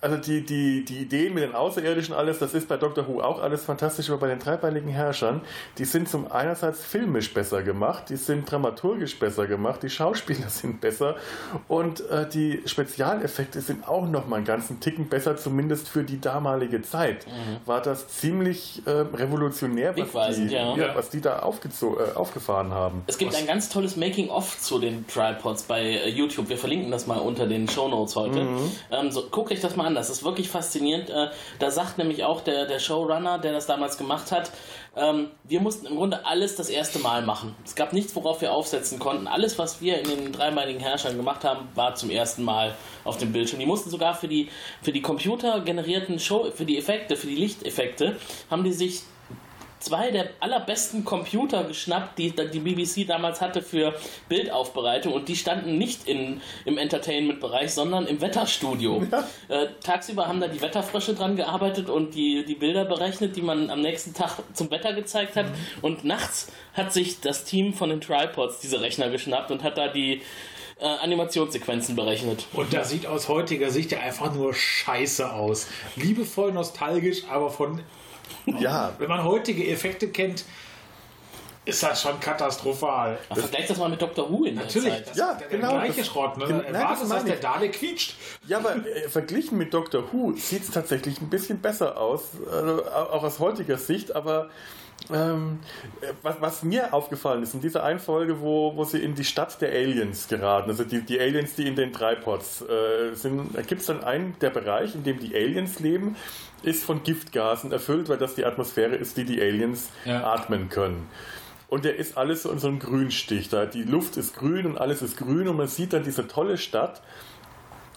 also die, die, die Ideen mit den Außerirdischen alles, das ist bei Doctor Who auch alles fantastisch, aber bei den dreibeinigen Herrschern, die sind zum einerseits filmisch besser gemacht, die sind dramaturgisch besser gemacht, die Schauspieler sind besser und äh, die Spezialeffekte sind auch noch mal einen ganzen Ticken besser, zumindest für die damalige Zeit. War das ziemlich äh, revolutionär, was die, ja. ja, was die da äh, aufgefahren haben. Es gibt ein ganz tolles Making-of zu den Tripods bei äh, YouTube. Wir verlinken das mal unter den Shownotes heute. Mhm. Ähm, so, guckt euch das mal an, das ist wirklich faszinierend. Äh, da sagt nämlich auch der, der Showrunner, der das damals gemacht hat, ähm, wir mussten im Grunde alles das erste Mal machen. Es gab nichts, worauf wir aufsetzen konnten. Alles, was wir in den dreimeiligen Herrschern gemacht haben, war zum ersten Mal auf dem Bildschirm. Die mussten sogar für die, für die computergenerierten Show, für die Effekte, für die Lichteffekte, haben die sich zwei der allerbesten Computer geschnappt, die die BBC damals hatte für Bildaufbereitung und die standen nicht in, im Entertainment-Bereich, sondern im Wetterstudio. Äh, tagsüber haben da die Wetterfrösche dran gearbeitet und die, die Bilder berechnet, die man am nächsten Tag zum Wetter gezeigt hat und nachts hat sich das Team von den Tripods diese Rechner geschnappt und hat da die äh, Animationssequenzen berechnet. Und das sieht aus heutiger Sicht ja einfach nur scheiße aus. Liebevoll nostalgisch, aber von. Ja. Wenn man heutige Effekte kennt, ist das schon katastrophal. Ach, vergleich das mal mit Dr. Who in der Natürlich, Zeit. das Ja, ist der, genau, der gleiche das- Schrott. Ne? Gen- Erwartet, nein, das dass der. Dale quietscht. Ja, aber äh, verglichen mit Doctor Who sieht es tatsächlich ein bisschen besser aus, also, au- auch aus heutiger Sicht, aber ähm, äh, was, was mir aufgefallen ist, in dieser einen Folge, wo, wo sie in die Stadt der Aliens geraten, also die, die Aliens, die in den Tripods äh, sind, da gibt es dann einen, der Bereich, in dem die Aliens leben, ist von Giftgasen erfüllt, weil das die Atmosphäre ist, die die Aliens Ja. atmen können. Und der ist alles so in so einem Grünstich. Da die Luft ist grün und alles ist grün und man sieht dann diese tolle Stadt.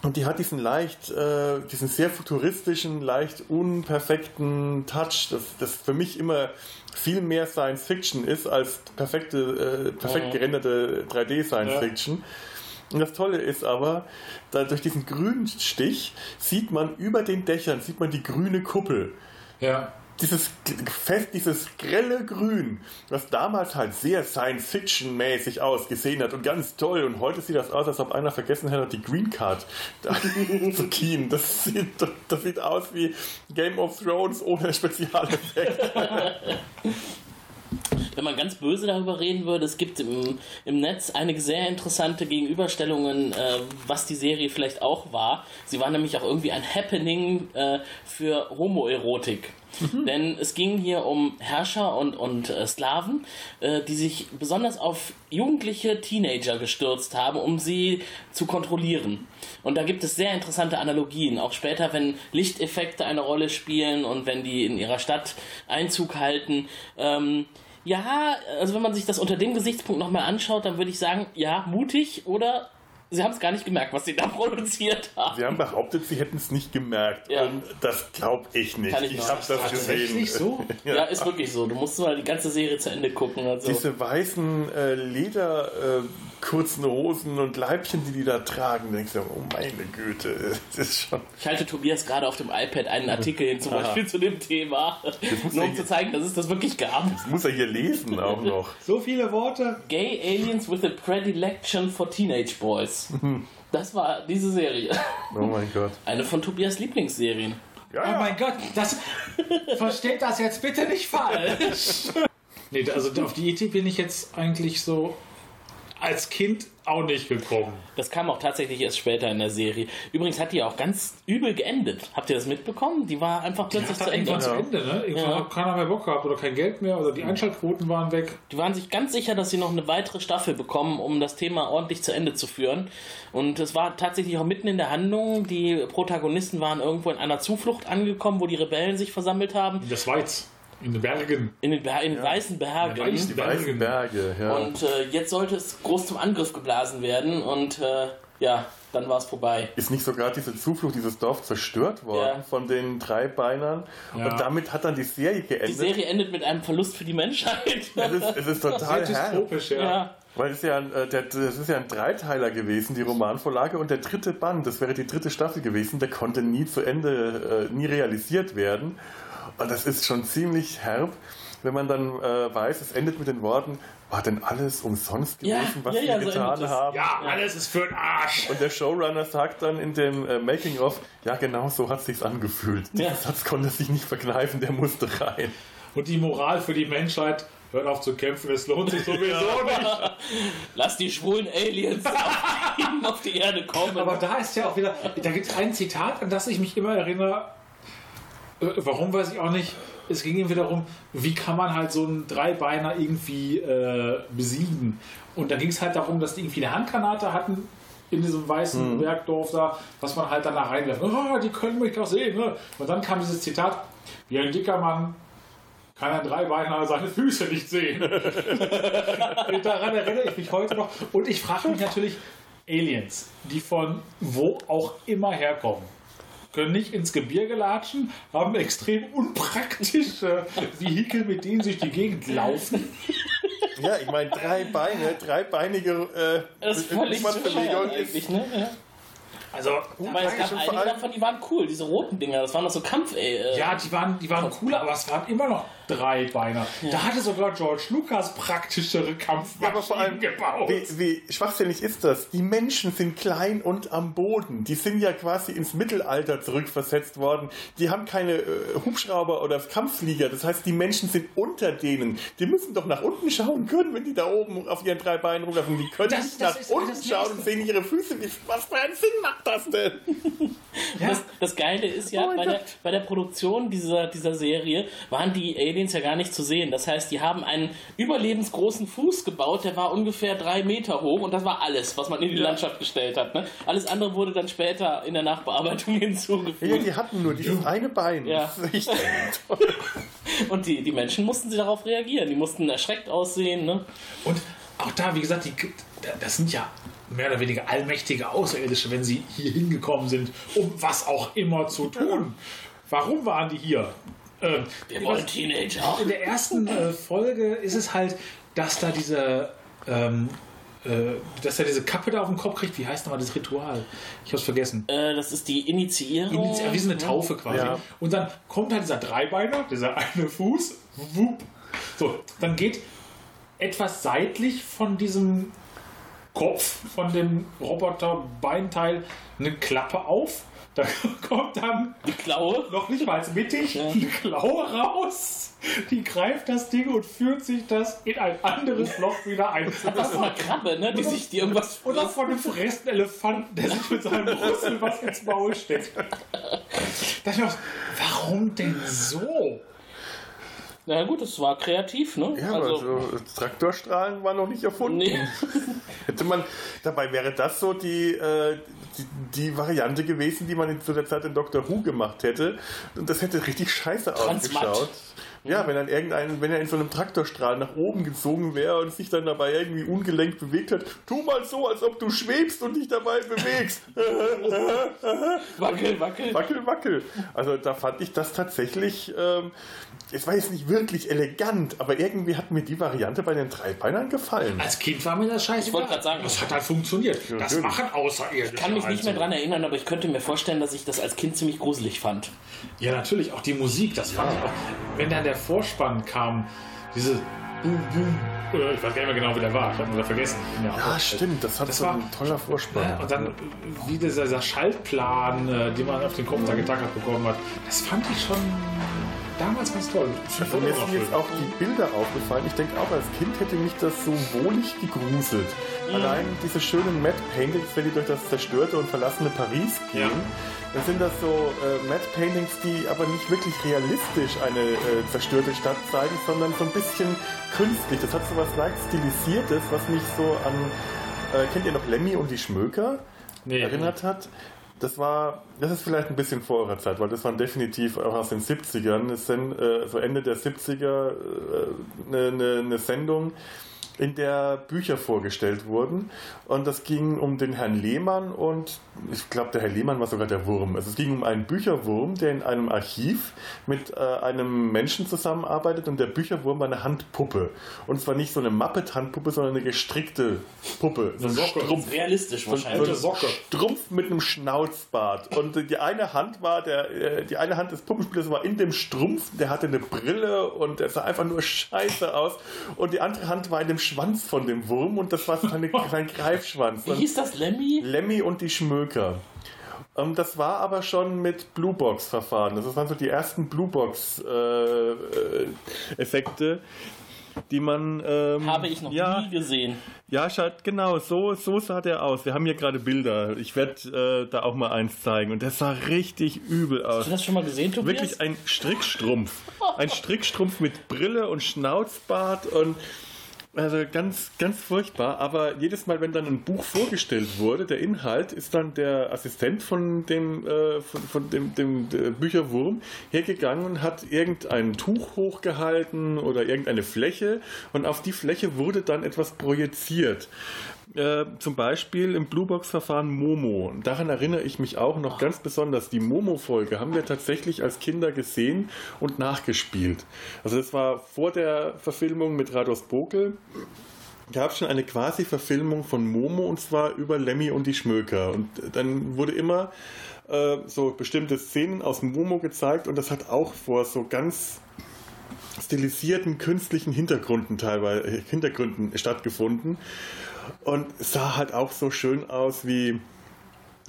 Und die hat diesen leicht, äh, diesen sehr futuristischen, leicht unperfekten Touch, das, das für mich immer viel mehr Science Fiction ist als perfekte, äh, perfekt gerenderte 3D Science Ja. Und das Tolle ist aber, da durch diesen grünen Stich sieht man über den Dächern, sieht man die grüne Kuppel Ja. dieses fest, dieses grelle Grün, was damals halt sehr Science-Fiction-mäßig ausgesehen hat und ganz toll. Und heute sieht das aus, als ob einer vergessen hätte, die Green Card zu keen. Das sieht, das sieht aus wie Game of Thrones ohne Spezialeffekt. Wenn man ganz böse darüber reden würde, es gibt im, im Netz einige sehr interessante Gegenüberstellungen, äh, was die Serie vielleicht auch war. Sie war nämlich auch irgendwie ein Happening äh, für Homoerotik. Denn es ging hier um Herrscher und, und äh, Sklaven, äh, die sich besonders auf jugendliche Teenager gestürzt haben, um sie zu kontrollieren. Und da gibt es sehr interessante Analogien. Auch später, wenn Lichteffekte eine Rolle spielen und wenn die in ihrer Stadt Einzug halten. Ähm, ja, also wenn man sich das unter dem Gesichtspunkt nochmal anschaut, dann würde ich sagen, ja, mutig oder sie haben es gar nicht gemerkt, was sie da produziert haben. Sie haben behauptet, sie hätten es nicht gemerkt. Ja. Und das glaube ich nicht. Kann ich ich habe das gesehen. Tatsächlich so? Ja, ist wirklich so. Du musst mal die ganze Serie zu Ende gucken. Also. Diese weißen äh, Leder äh, kurzen Hosen und Leibchen, die die da tragen, denkst du, oh meine Güte, das ist schon. Ich halte Tobias gerade auf dem iPad einen Artikel hin, zum Aha. Beispiel zu dem Thema, nur um zu zeigen, dass es das wirklich gab. Das muss er hier lesen auch noch. So viele Worte. Gay Aliens with a Predilection for Teenage Boys. Das war diese Serie. Oh mein Gott. Eine von Tobias Lieblingsserien. Ja, Oh ja. mein Gott, das versteht das jetzt bitte nicht falsch. nee, also auf die Idee bin ich jetzt eigentlich so als Kind auch nicht gekommen. Das kam auch tatsächlich erst später in der Serie. Übrigens hat die auch ganz übel geendet. Habt ihr das mitbekommen? Die war einfach plötzlich zu Ende. irgendwann zu Ende, ne? Irgendwann Ja. hat keiner mehr Bock gehabt oder kein Geld mehr oder die Einschaltquoten waren weg. Die waren sich ganz sicher, dass sie noch eine weitere Staffel bekommen, um das Thema ordentlich zu Ende zu führen. Und es war tatsächlich auch mitten in der Handlung. Die Protagonisten waren irgendwo in einer Zuflucht angekommen, wo die Rebellen sich versammelt haben. In der Schweiz, in den Bergen. In den, Ber in den weißen Bergen. Ja, weiß- Die weißen Berge, ja. Und äh, jetzt sollte es groß zum Angriff geblasen werden. Und äh, ja, dann war es vorbei. ist nicht sogar diese Zuflucht, dieses Dorf zerstört worden Ja. von den drei Beinern? Ja. Und damit hat dann die Serie Die geendet. Serie endet mit einem Verlust für die Menschheit. es, ist, es ist total dystopisch, ja. ja. Weil es ja ein, äh, der, das ist ja ein Dreiteiler gewesen, die Romanvorlage. Und der dritte Band, das wäre die dritte Staffel gewesen, der konnte nie zu Ende, äh, nie realisiert werden. Und das ist schon ziemlich herb. wenn man dann äh, weiß, es endet mit den Worten, war denn alles umsonst Ja, gewesen, was ja, sie ja, so getan es. haben? Ja, alles ist für den Arsch. Und der Showrunner sagt dann in dem äh, Making-of, ja genau so hat sich's angefühlt. Ja. Der Satz konnte sich nicht verkneifen, der musste rein. Und die Moral für die Menschheit, hört auf zu kämpfen, es lohnt sich sowieso nicht. Lass die schwulen Aliens auf die, auf die Erde kommen. Aber da ist ja auch wieder, da gibt es ein Zitat, an das ich mich immer erinnere. Äh, Warum weiß ich auch nicht. Es ging ihm darum, wie kann man halt so einen Dreibeiner irgendwie äh, besiegen. Und da ging es halt darum, dass die irgendwie eine Handgranate hatten in diesem weißen Bergdorf da, was man halt dann da reinwerfen. Oh, die können mich doch sehen. Ne? Und dann kam dieses Zitat, wie ein dicker Mann kann ein Dreibeiner seine Füße nicht sehen. Daran erinnere ich mich heute noch. Und ich frage mich natürlich, Aliens, die von wo auch immer herkommen, können nicht ins Gebirge latschen, haben extrem unpraktische Vehikel, mit denen sie durch die Gegend laufen. Ja, ich meine, drei Beine, dreibeinige äh, das ist völlig eigentlich, ne? Ja. Also, Weil es gab einige allem- davon, die waren cool, diese roten Dinger, das waren doch so Kampf, ey. Äh, ja, die waren, die waren cooler, aber es waren immer noch drei Beiner. Da hatte sogar George Lucas praktischere Kampfmaschinen Ja, aber vor allem, gebaut. wie, wie schwachsinnig ist das? Die Menschen sind klein und am Boden. Die sind ja quasi ins Mittelalter zurückversetzt worden. Die haben keine äh, Hubschrauber oder Kampfflieger. Das heißt, die Menschen sind unter denen. Die müssen doch nach unten schauen können, wenn die da oben auf ihren drei Beinen rumlaufen. Die können Das- nicht das nach ist unten schauen und sehen ihre Füße. Wie- Was für einen Sinn macht das denn? Das, das Geile ist ja, Oh bei, der, bei der Produktion dieser, dieser Serie waren die Aliens ja gar nicht zu sehen. Das heißt, die haben einen überlebensgroßen Fuß gebaut, der war ungefähr drei Meter hoch und das war alles, was man in die Landschaft gestellt hat. Ne? Alles andere wurde dann später in der Nachbearbeitung hinzugefügt. Ja, die hatten nur dieses eine Bein. Ja. Und die, die Menschen mussten sie darauf reagieren. Die mussten erschreckt aussehen. Ne? Und auch da, wie gesagt, die, das sind ja mehr oder weniger allmächtige Außerirdische, wenn sie hier hingekommen sind, um was auch immer zu tun. Warum waren die hier? Ähm, Wir wollen Teenager. in der ersten äh, Folge ist es halt, dass da diese, ähm, äh, dass er diese Kappe da auf den Kopf kriegt. Wie heißt nochmal das Ritual? Ich hab's vergessen. Äh, das ist die Initiierung. Initi- Wie so eine Taufe quasi. Ja. Und dann kommt halt dieser Dreibeiner, dieser eine Fuß, wupp. So, dann geht etwas seitlich von diesem Kopf, von dem Roboter-Beinteil, eine Klappe auf. Da kommt dann Die Klaue. noch nicht mal mittig eine Klaue raus. Die greift das Ding und führt sich das in ein anderes Loch wieder ein. Das ist eine Krabbe, ne? die sich die irgendwas Oder von einem verresteten Elefanten, der sich mit seinem Rüssel was ins Maul steckt. Da dachte ich mir, warum denn so? Na gut, das war kreativ, ne? Ja, aber so Traktorstrahlen waren noch nicht erfunden. nee. Hätte man, dabei wäre das so die, äh, die, die Variante gewesen, die man zu der Zeit in Doctor Who gemacht hätte. Und das hätte richtig scheiße Transmatt. ausgeschaut. Ja, wenn dann irgendein, wenn er in so einem Traktorstrahl nach oben gezogen wäre und sich dann dabei irgendwie ungelenkt bewegt hat, tu mal so, als ob du schwebst und dich dabei bewegst. Wackel, wackel. wackel, wackel. Also da fand ich das tatsächlich, ähm, es war jetzt nicht wirklich elegant, aber irgendwie hat mir die Variante bei den Dreibeinern gefallen. Als Kind war mir das scheiße. Ich wollte gerade sagen, das hat halt funktioniert. Das natürlich. machen Außerirdische. Ich kann mich nicht mehr also. dran erinnern, aber ich könnte mir vorstellen, dass ich das als Kind ziemlich gruselig fand. Ja, natürlich, auch die Musik, das fand ich auch. Wenn dann der Vorspann kam, diese Boom, Boom, äh, ich weiß gar nicht mehr genau, wie der war, ich habe ihn vergessen. Ja, Ja, stimmt, das hat Das so war- ein toller Vorspann. Ja, und dann wie dieser, dieser Schaltplan, äh, den man auf den Kopf da getackert bekommen hat, das fand ich schon damals ganz toll. Also mir sind jetzt auch die Bilder aufgefallen. Ich denke auch, als Kind hätte mich das so wohlig gegruselt. Allein diese schönen Matte Paintings, wenn die durch das zerstörte und verlassene Paris gehen, Ja. dann sind das so äh, Matte Paintings, die aber nicht wirklich realistisch eine äh, zerstörte Stadt zeigen, sondern so ein bisschen künstlich. Das hat so was leicht stilisiertes, was mich so an äh, kennt ihr noch Lemmy und die Schmöker Nee. erinnert hat? Das war, das ist vielleicht ein bisschen vor eurer Zeit, weil das waren definitiv auch aus den 70ern. Es sind äh, so Ende der 70er äh, eine, eine, eine Sendung, in der Bücher vorgestellt wurden. Und das ging um den Herrn Lehmann und ich glaube, der Herr Lehmann war sogar der Wurm. Also es ging um einen Bücherwurm, der in einem Archiv mit äh, einem Menschen zusammenarbeitet und der Bücherwurm war eine Handpuppe. Und zwar nicht so eine Muppet-Handpuppe, sondern eine gestrickte Puppe. So ein Strumpf. Realistisch So wahrscheinlich. ein Strumpf mit einem Schnauzbart. Und die eine Hand war der, äh, die eine Hand des Puppenspielers war in dem Strumpf, der hatte eine Brille und der sah einfach nur scheiße aus. Und die andere Hand war in dem Schwanz von dem Wurm und das war seine, sein Greifschwanz. Wie hieß das, Lemmy? Lemmy und die Schmöker. Ähm, das war aber schon mit Bluebox-Verfahren. Das waren so die ersten Bluebox-Effekte, die man. Ähm, Habe ich noch ja, nie gesehen. ja, schaut, genau, so, so sah der aus. Wir haben hier gerade Bilder. Ich werde äh, da auch mal eins zeigen. Und der sah richtig übel aus. Hast du das schon mal gesehen, Tobias? Wirklich ein Strickstrumpf. Ein Strickstrumpf mit Brille und Schnauzbart und also ganz, ganz furchtbar. Aber jedes Mal, wenn dann ein Buch vorgestellt wurde, der Inhalt, ist dann der Assistent von dem, äh, von, von dem, dem Bücherwurm hergegangen und hat irgendein Tuch hochgehalten oder irgendeine Fläche und auf die Fläche wurde dann etwas projiziert. Äh, zum Beispiel im Bluebox-Verfahren Momo. Daran erinnere ich mich auch noch ganz besonders. Die Momo-Folge haben wir tatsächlich als Kinder gesehen und nachgespielt. Also das war vor der Verfilmung mit Rados Bokel. gab es schon eine quasi Verfilmung von Momo und zwar über Lemmy und die Schmöker. Und dann wurde immer äh, so bestimmte Szenen aus Momo gezeigt und das hat auch vor so ganz stilisierten künstlichen Hintergründen teilweise Hintergründen stattgefunden und sah halt auch so schön aus wie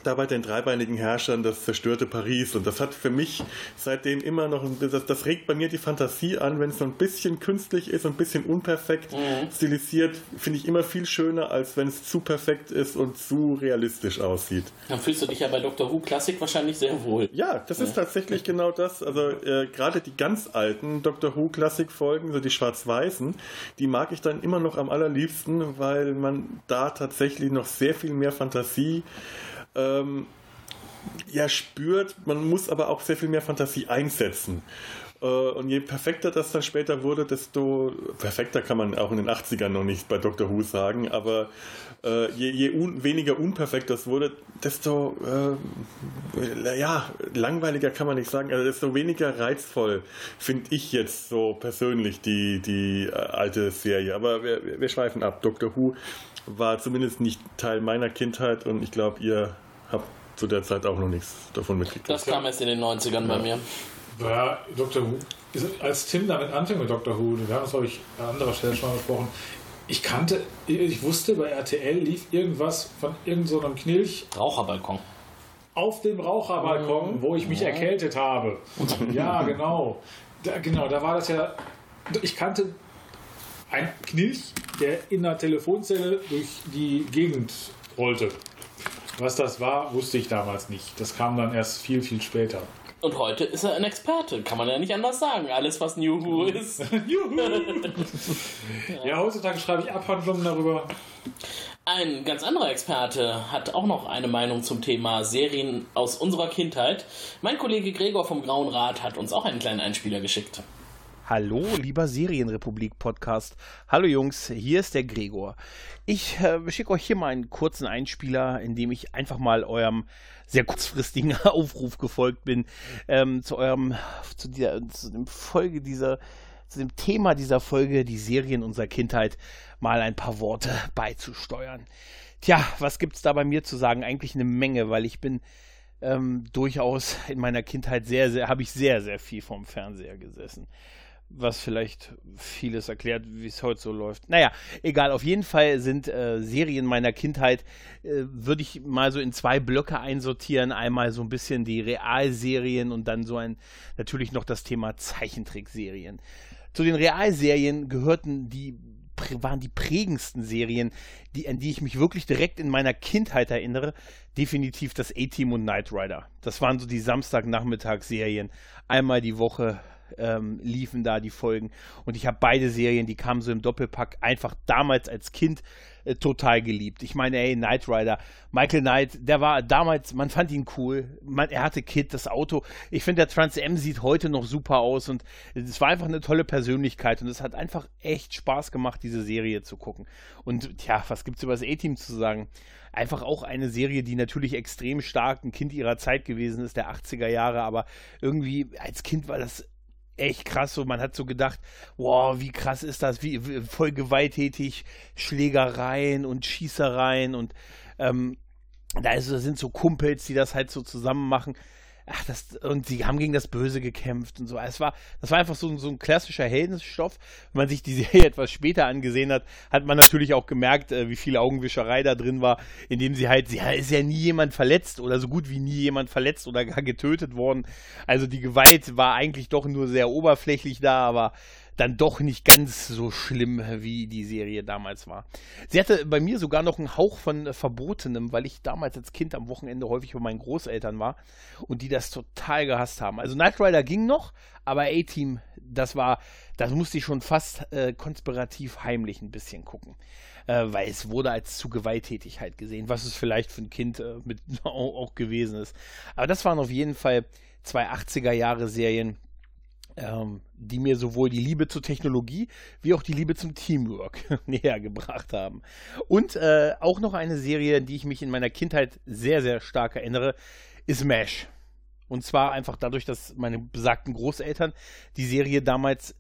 da bei den dreibeinigen Herrschern das zerstörte Paris. Und das hat für mich seitdem immer noch, das, das regt bei mir die Fantasie an, wenn es so ein bisschen künstlich ist, ein bisschen unperfekt stilisiert, finde ich immer viel schöner, als wenn es zu perfekt ist und zu realistisch aussieht. Dann fühlst du dich ja bei Dr. Who Classic wahrscheinlich sehr wohl. Ja, das ist tatsächlich genau das. Also äh, gerade die ganz alten Doctor Who Klassik Folgen, so die schwarz-weißen, die mag ich dann immer noch am allerliebsten, weil man da tatsächlich noch sehr viel mehr Fantasie ähm, ja spürt. Man muss aber auch sehr viel mehr Fantasie einsetzen. Äh, Und je perfekter das dann später wurde, desto perfekter kann man auch in den 80ern noch nicht bei Doctor Who sagen, aber äh, je, je un, weniger unperfekt das wurde, desto äh, ja, langweiliger kann man nicht sagen, also desto weniger reizvoll finde ich jetzt so persönlich die, die äh, alte Serie. Aber wir, wir schweifen ab. Doctor Who war zumindest nicht Teil meiner Kindheit und ich glaube, ihr habt zu der Zeit auch noch nichts davon mitgekriegt. Das kam erst in den 90ern bei mir. Ja, Dr. Who. Als Tim damit anfing mit Dr. Who, wir haben es, glaube ich, an anderer Stelle schon mal besprochen, ich kannte, ich wusste, bei RTL lief irgendwas von irgendeinem so Knilch Raucherbalkon. auf dem Raucherbalkon, wo ich mich erkältet habe. Ja, genau. Da, genau, da war das ja. Ich kannte einen Knilch, der in einer Telefonzelle durch die Gegend rollte. Was das war, wusste ich damals nicht. Das kam dann erst viel, viel später. Und heute ist er ein Experte, kann man ja nicht anders sagen. Alles, was New Who ist. Ja, heutzutage schreibe ich Abhandlungen darüber. Ein ganz anderer Experte hat auch noch eine Meinung zum Thema Serien aus unserer Kindheit. Mein Kollege Gregor vom Grauen Rat hat uns auch einen kleinen Einspieler geschickt. Hallo, lieber Serienrepublik-Podcast. Hallo Jungs, hier ist der Gregor. Ich äh, schicke euch hier mal einen kurzen Einspieler, in dem ich einfach mal eurem sehr kurzfristigen Aufruf gefolgt bin, ähm, zu eurem, zu der, zu dem Folge dieser, zu dem Thema dieser Folge, die Serien unserer Kindheit, mal ein paar Worte beizusteuern. Tja, was gibt's da bei mir zu sagen? Eigentlich eine Menge, weil ich bin ähm, durchaus in meiner Kindheit sehr, sehr, habe ich sehr, sehr viel vom Fernseher gesessen. Was vielleicht vieles erklärt, wie es heute so läuft. Naja, egal, auf jeden Fall sind äh, Serien meiner Kindheit, äh, würde ich mal so in zwei Blöcke einsortieren. Einmal so ein bisschen die Realserien und dann so ein, natürlich noch das Thema Zeichentrickserien. Zu den Realserien gehörten die waren die prägendsten Serien, die, an die ich mich wirklich direkt in meiner Kindheit erinnere, definitiv das A-Team und Knight Rider. Das waren so die Samstagnachmittagsserien. Einmal die Woche ähm, liefen da die Folgen. Und ich habe beide Serien, die kamen so im Doppelpack, einfach damals als Kind äh, total geliebt. Ich meine, ey, Knight Rider, Michael Knight, der war damals, man fand ihn cool. Man, er hatte Kit, das Auto. Ich finde, der Trans M sieht heute noch super aus und es war einfach eine tolle Persönlichkeit und es hat einfach echt Spaß gemacht, diese Serie zu gucken. Und tja, was gibt's über das A-Team zu sagen? Einfach auch eine Serie, die natürlich extrem stark ein Kind ihrer Zeit gewesen ist, der 80er Jahre, aber irgendwie als Kind war das echt krass. So, man hat so gedacht, wow, wie krass ist das, wie, wie voll gewalttätig, Schlägereien und Schießereien und ähm, da, ist, da sind so Kumpels, die das halt so zusammen machen. Ach, das, und sie haben gegen das Böse gekämpft und so. Es war, das war einfach so, so ein klassischer Heldenstoff. Wenn man sich die Serie etwas später angesehen hat, hat man natürlich auch gemerkt, äh, wie viel Augenwischerei da drin war, indem sie halt, sie ist ja nie jemand verletzt oder so gut wie nie jemand verletzt oder gar getötet worden. Also die Gewalt war eigentlich doch nur sehr oberflächlich da, aber dann doch nicht ganz so schlimm, wie die Serie damals war. Sie hatte bei mir sogar noch einen Hauch von äh, Verbotenem, weil ich damals als Kind am Wochenende häufig bei meinen Großeltern war und die das total gehasst haben. Also Knight Rider ging noch, aber A-Team, das war, das musste ich schon fast äh, konspirativ heimlich ein bisschen gucken. Äh, weil es wurde als zu gewalttätig halt gesehen, was es vielleicht für ein Kind äh, mit auch, auch gewesen ist. Aber das waren auf jeden Fall zwei 80er Jahre Serien, ähm, die mir sowohl die Liebe zur Technologie wie auch die Liebe zum Teamwork näher gebracht haben. Und äh, auch noch eine Serie, an die ich mich in meiner Kindheit sehr, sehr stark erinnere, ist MASH. Und zwar einfach dadurch, dass meine besagten Großeltern die Serie damals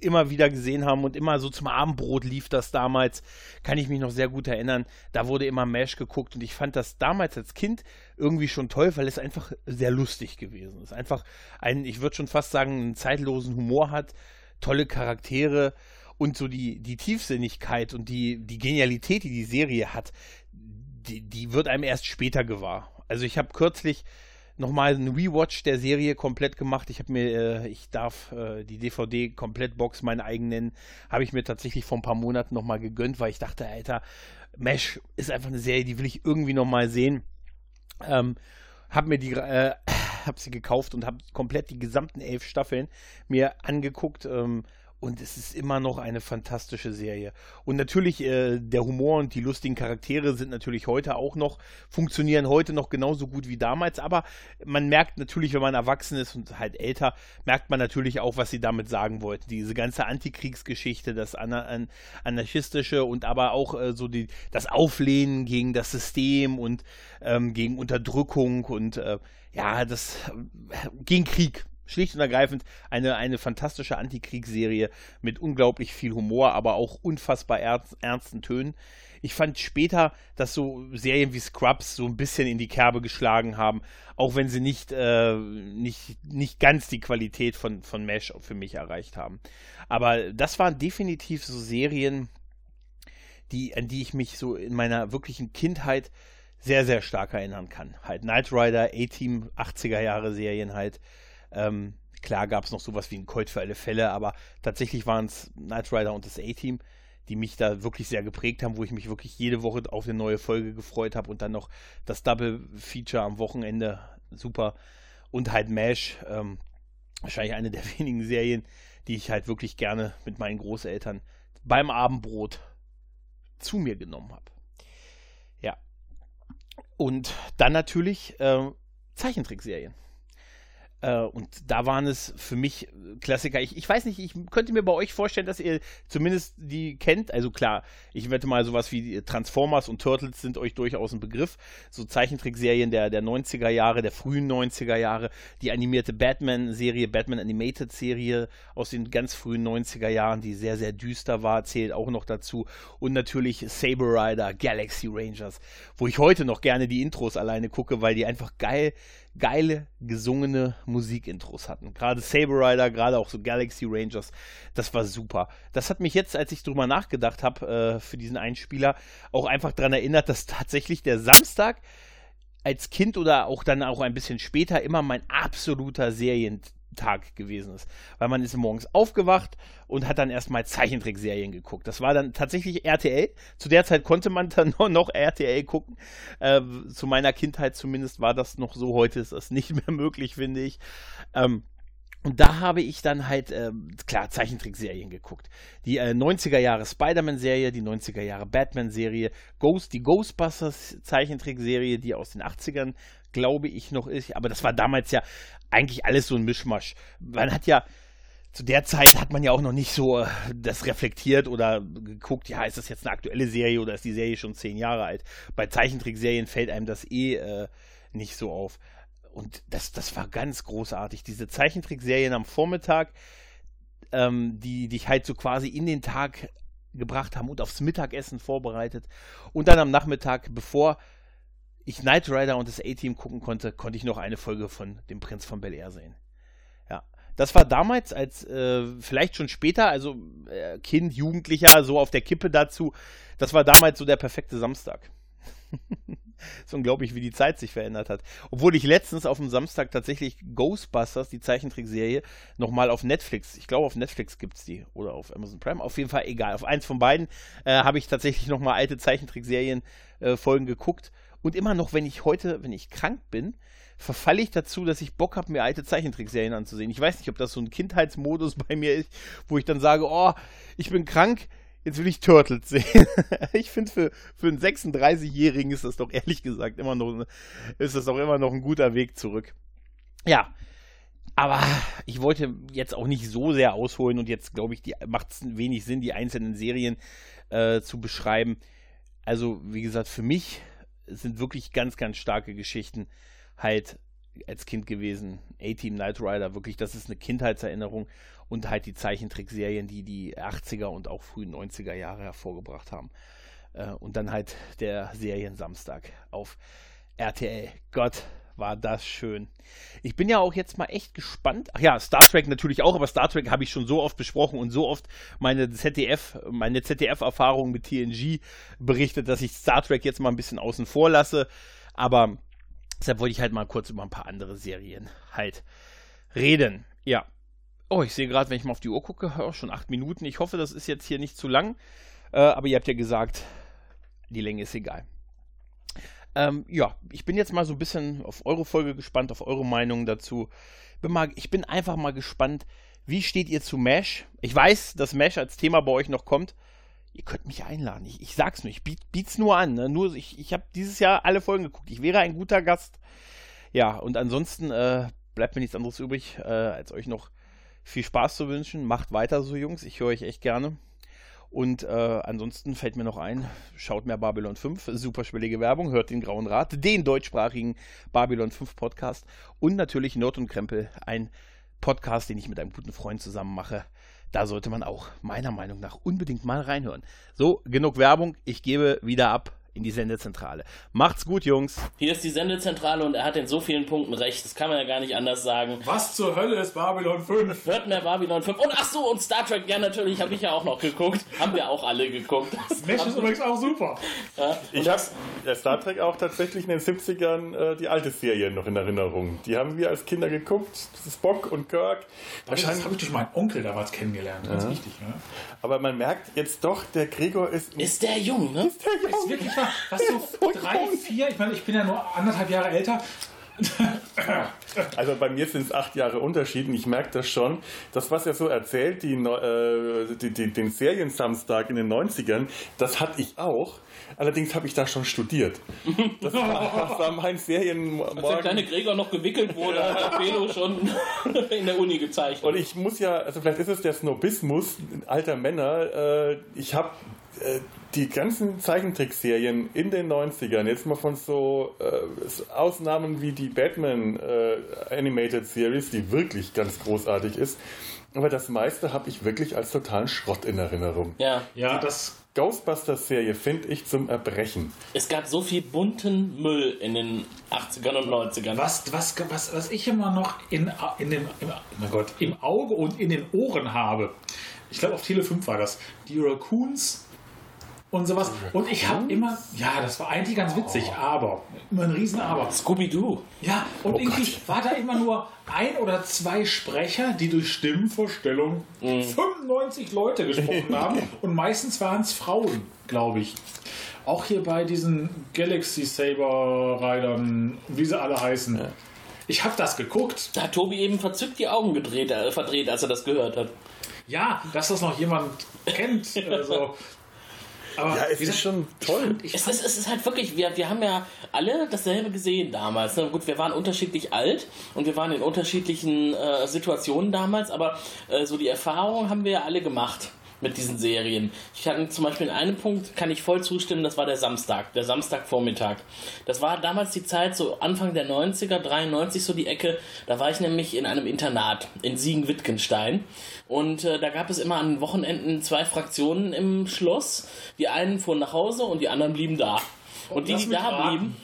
immer wieder gesehen haben und immer so zum Abendbrot lief das damals, kann ich mich noch sehr gut erinnern. Da wurde immer Mash geguckt und ich fand das damals als Kind irgendwie schon toll, weil es einfach sehr lustig gewesen ist. Einfach ein, ich würde schon fast sagen, einen zeitlosen Humor hat, tolle Charaktere und so die, die Tiefsinnigkeit und die, die Genialität, die die Serie hat, die, die wird einem erst später gewahr. Also ich habe kürzlich nochmal einen Rewatch der Serie komplett gemacht. Ich habe mir, äh, ich darf äh, die DVD Komplettbox mein eigen nennen, habe ich mir tatsächlich vor ein paar Monaten nochmal gegönnt, weil ich dachte, Alter, Mesh ist einfach eine Serie, die will ich irgendwie nochmal sehen. Ähm, hab mir die, äh, hab sie gekauft und habe komplett die gesamten elf Staffeln mir angeguckt. Ähm, und es ist immer noch eine fantastische Serie. Und natürlich, äh, der Humor und die lustigen Charaktere sind natürlich heute auch noch, funktionieren heute noch genauso gut wie damals, aber man merkt natürlich, wenn man erwachsen ist und halt älter, merkt man natürlich auch, was sie damit sagen wollten. Diese ganze Antikriegsgeschichte, das Ana anarchistische und aber auch äh, so die, das Auflehnen gegen das System und ähm, gegen Unterdrückung und äh, ja, das äh, gegen Krieg schlicht und ergreifend eine, eine fantastische Antikriegsserie mit unglaublich viel Humor, aber auch unfassbar ernst, ernsten Tönen. Ich fand später, dass so Serien wie Scrubs so ein bisschen in die Kerbe geschlagen haben, auch wenn sie nicht, äh, nicht, nicht ganz die Qualität von, von Mesh für mich erreicht haben. Aber das waren definitiv so Serien, die, an die ich mich so in meiner wirklichen Kindheit sehr, sehr stark erinnern kann. Halt Knight Rider, A-Team, 80er Jahre Serien halt. Ähm, klar gab es noch sowas wie ein Colt für alle Fälle, aber tatsächlich waren es Knight Rider und das A-Team, die mich da wirklich sehr geprägt haben, wo ich mich wirklich jede Woche auf eine neue Folge gefreut habe und dann noch das Double Feature am Wochenende super und halt MASH, ähm, wahrscheinlich eine der wenigen Serien, die ich halt wirklich gerne mit meinen Großeltern beim Abendbrot zu mir genommen habe. Ja. Und dann natürlich äh, Zeichentrickserien. Äh, und da waren es für mich Klassiker. Ich, ich weiß nicht, ich könnte mir bei euch vorstellen, dass ihr zumindest die kennt. Also klar, ich wette mal, sowas wie Transformers und Turtles sind euch durchaus ein Begriff. So Zeichentrickserien der, der 90er Jahre, der frühen 90er Jahre. Die animierte Batman-Serie, Batman Animated-Serie aus den ganz frühen 90er Jahren, die sehr, sehr düster war, zählt auch noch dazu. Und natürlich Saber Rider, Galaxy Rangers, wo ich heute noch gerne die Intros alleine gucke, weil die einfach geil geile, gesungene Musikintros hatten. Gerade Saber Rider, gerade auch so Galaxy Rangers, das war super. Das hat mich jetzt, als ich drüber nachgedacht habe, äh, für diesen Einspieler, auch einfach daran erinnert, dass tatsächlich der Samstag als Kind oder auch dann auch ein bisschen später immer mein absoluter Serien Tag gewesen ist. Weil man ist morgens aufgewacht und hat dann erstmal Zeichentrickserien geguckt. Das war dann tatsächlich RTL. Zu der Zeit konnte man dann noch RTL gucken. Äh, zu meiner Kindheit zumindest war das noch so. Heute ist das nicht mehr möglich, finde ich. Ähm, Und da habe ich dann halt, äh, klar, Zeichentrickserien geguckt. Die äh, 90er Jahre Spider-Man-Serie, die 90er Jahre Batman-Serie, Ghost, die Ghostbusters Zeichentrickserie, die aus den 80ern, glaube ich, noch ist. Aber das war damals ja eigentlich alles so ein Mischmasch. Man hat ja, zu der Zeit hat man ja auch noch nicht so äh, das reflektiert oder geguckt, ja, ist das jetzt eine aktuelle Serie oder ist die Serie schon zehn Jahre alt? Bei Zeichentrickserien fällt einem das eh äh, nicht so auf. Und das, das war ganz großartig. Diese Zeichentrickserien am Vormittag, ähm, die dich halt so quasi in den Tag gebracht haben und aufs Mittagessen vorbereitet. Und dann am Nachmittag, bevor ich Knight Rider und das A-Team gucken konnte, konnte ich noch eine Folge von dem Prinz von Bel Air sehen. Ja, das war damals als äh, vielleicht schon später, also äh, Kind, Jugendlicher, so auf der Kippe dazu. Das war damals so der perfekte Samstag. ist unglaublich, wie die Zeit sich verändert hat. Obwohl ich letztens auf dem Samstag tatsächlich Ghostbusters, die Zeichentrickserie, nochmal auf Netflix, ich glaube auf Netflix gibt es die oder auf Amazon Prime, auf jeden Fall egal. Auf eins von beiden äh, habe ich tatsächlich nochmal alte Zeichentrickserien-Folgen äh, geguckt. Und immer noch, wenn ich heute, wenn ich krank bin, verfalle ich dazu, dass ich Bock habe, mir alte Zeichentrickserien anzusehen. Ich weiß nicht, ob das so ein Kindheitsmodus bei mir ist, wo ich dann sage, oh, ich bin krank, jetzt will ich Turtles sehen. ich finde, für, für einen 36-Jährigen ist das doch ehrlich gesagt immer noch, ist das doch immer noch ein guter Weg zurück. Ja. Aber ich wollte jetzt auch nicht so sehr ausholen und jetzt, glaube ich, macht es wenig Sinn, die einzelnen Serien äh, zu beschreiben. Also, wie gesagt, für mich sind wirklich ganz, ganz starke Geschichten halt als Kind gewesen. A-Team Knight Rider, wirklich, das ist eine Kindheitserinnerung und halt die Zeichentrickserien, die die 80er und auch frühen 90er Jahre hervorgebracht haben. Äh, und dann halt der Serien-Samstag auf RTL. Gott, war das schön. Ich bin ja auch jetzt mal echt gespannt. Ach ja, Star Trek natürlich auch, aber Star Trek habe ich schon so oft besprochen und so oft meine ZDF, meine ZDF-Erfahrung mit TNG berichtet, dass ich Star Trek jetzt mal ein bisschen außen vor lasse. Aber deshalb wollte ich halt mal kurz über ein paar andere Serien halt reden. Ja. Oh, ich sehe gerade, wenn ich mal auf die Uhr gucke, oh, schon acht Minuten. Ich hoffe, das ist jetzt hier nicht zu lang. Äh, aber ihr habt ja gesagt, die Länge ist egal. Ähm, ja, ich bin jetzt mal so ein bisschen auf eure Folge gespannt, auf eure Meinung dazu. Bin mal, ich bin einfach mal gespannt, wie steht ihr zu Mesh? Ich weiß, dass Mesh als Thema bei euch noch kommt. Ihr könnt mich einladen. Ich, ich sag's nur, ich biet, biet's nur an. Ne? Nur, ich, ich habe dieses Jahr alle Folgen geguckt. Ich wäre ein guter Gast. Ja, und ansonsten äh, bleibt mir nichts anderes übrig, äh, als euch noch viel Spaß zu wünschen. Macht weiter so, Jungs. Ich höre euch echt gerne. Und äh, ansonsten fällt mir noch ein, schaut mehr Babylon 5, superschwellige Werbung, hört den Grauen Rat, den deutschsprachigen Babylon 5 Podcast und natürlich Nord und Krempel, ein Podcast, den ich mit einem guten Freund zusammen mache. Da sollte man auch meiner Meinung nach unbedingt mal reinhören. So, genug Werbung, ich gebe wieder ab in die Sendezentrale. Macht's gut, Jungs. Hier ist die Sendezentrale und er hat in so vielen Punkten recht. Das kann man ja gar nicht anders sagen. Was zur Hölle ist Babylon 5? Hört mehr Babylon 5. Und ach so, und Star Trek, ja natürlich, habe ich ja auch noch geguckt. Haben wir auch alle geguckt. Mesh ist übrigens auch super. Ja, Ich habe ja, Star Trek auch tatsächlich in den 70ern äh, die alte Serie noch in Erinnerung. Die haben wir als Kinder geguckt. Spock und Kirk. Das habe ich durch meinen Onkel damals kennengelernt. Ganz Ja. wichtig. Ne? Aber man merkt jetzt doch, der Gregor ist. Ist der jung, ne? Ist der jung. Ist wirklich wahr. Was so drei, vier, ich meine, ich bin ja nur anderthalb Jahre älter. Also bei mir sind es acht Jahre Unterschied und ich merke das schon. Das, was er so erzählt, die, äh, die, die, den Seriensamstag in den 90ern, das hatte ich auch. Allerdings habe ich da schon studiert. Das war, das war mein Als der Serienmorgen. kleine Gregor noch gewickelt wurde, hat der Pedro schon in der Uni gezeichnet. Und ich muss ja, also vielleicht ist es der Snobismus alter Männer. Äh, ich habe äh, die ganzen Zeichentrickserien in den 90ern, jetzt mal von so äh, Ausnahmen wie die Batman äh, Animated Series, die wirklich ganz großartig ist. Aber das meiste habe ich wirklich als totalen Schrott in Erinnerung. Ja, Ja, das. Ghostbusters-Serie finde ich zum Erbrechen. es gab so viel bunten Müll in den 80ern und 90ern. Was, was, was, was ich immer noch in, in dem, im, oh mein Gott, im Auge und in den Ohren habe. Ich glaube, auf Tele 5 war das. Die Raccoons und sowas. Und ich habe immer, ja, das war eigentlich ganz witzig, aber, immer ein Riesen-Aber. Scooby-Doo. Ja, und irgendwie war da immer nur ein oder zwei Sprecher, die durch Stimmenvorstellung 95 Leute gesprochen haben. Und meistens waren es Frauen, glaube ich. Auch hier bei diesen Galaxy Saber Riders, wie sie alle heißen. Ich habe das geguckt. Da hat Tobi eben verzückt die Augen gedreht, äh, verdreht, als er das gehört hat. Ja, dass das noch jemand kennt. Also, aber Ja, es ist gesagt, schon toll. Ich Es ist, es ist halt wirklich, wir, wir haben ja alle dasselbe gesehen damals. Ne? Gut, wir waren unterschiedlich alt und wir waren in unterschiedlichen äh, Situationen damals, aber äh, so die Erfahrung haben wir ja alle gemacht mit diesen Serien. Ich kann zum Beispiel in einem Punkt kann ich voll zustimmen, das war der Samstag, der Samstagvormittag. Das war damals die Zeit, so Anfang der 90er, 93 so die Ecke, da war ich nämlich in einem Internat in Siegen-Wittgenstein und äh, da gab es immer an Wochenenden zwei Fraktionen im Schloss. Die einen fuhren nach Hause und die anderen blieben da. Und die, die da raten. blieben,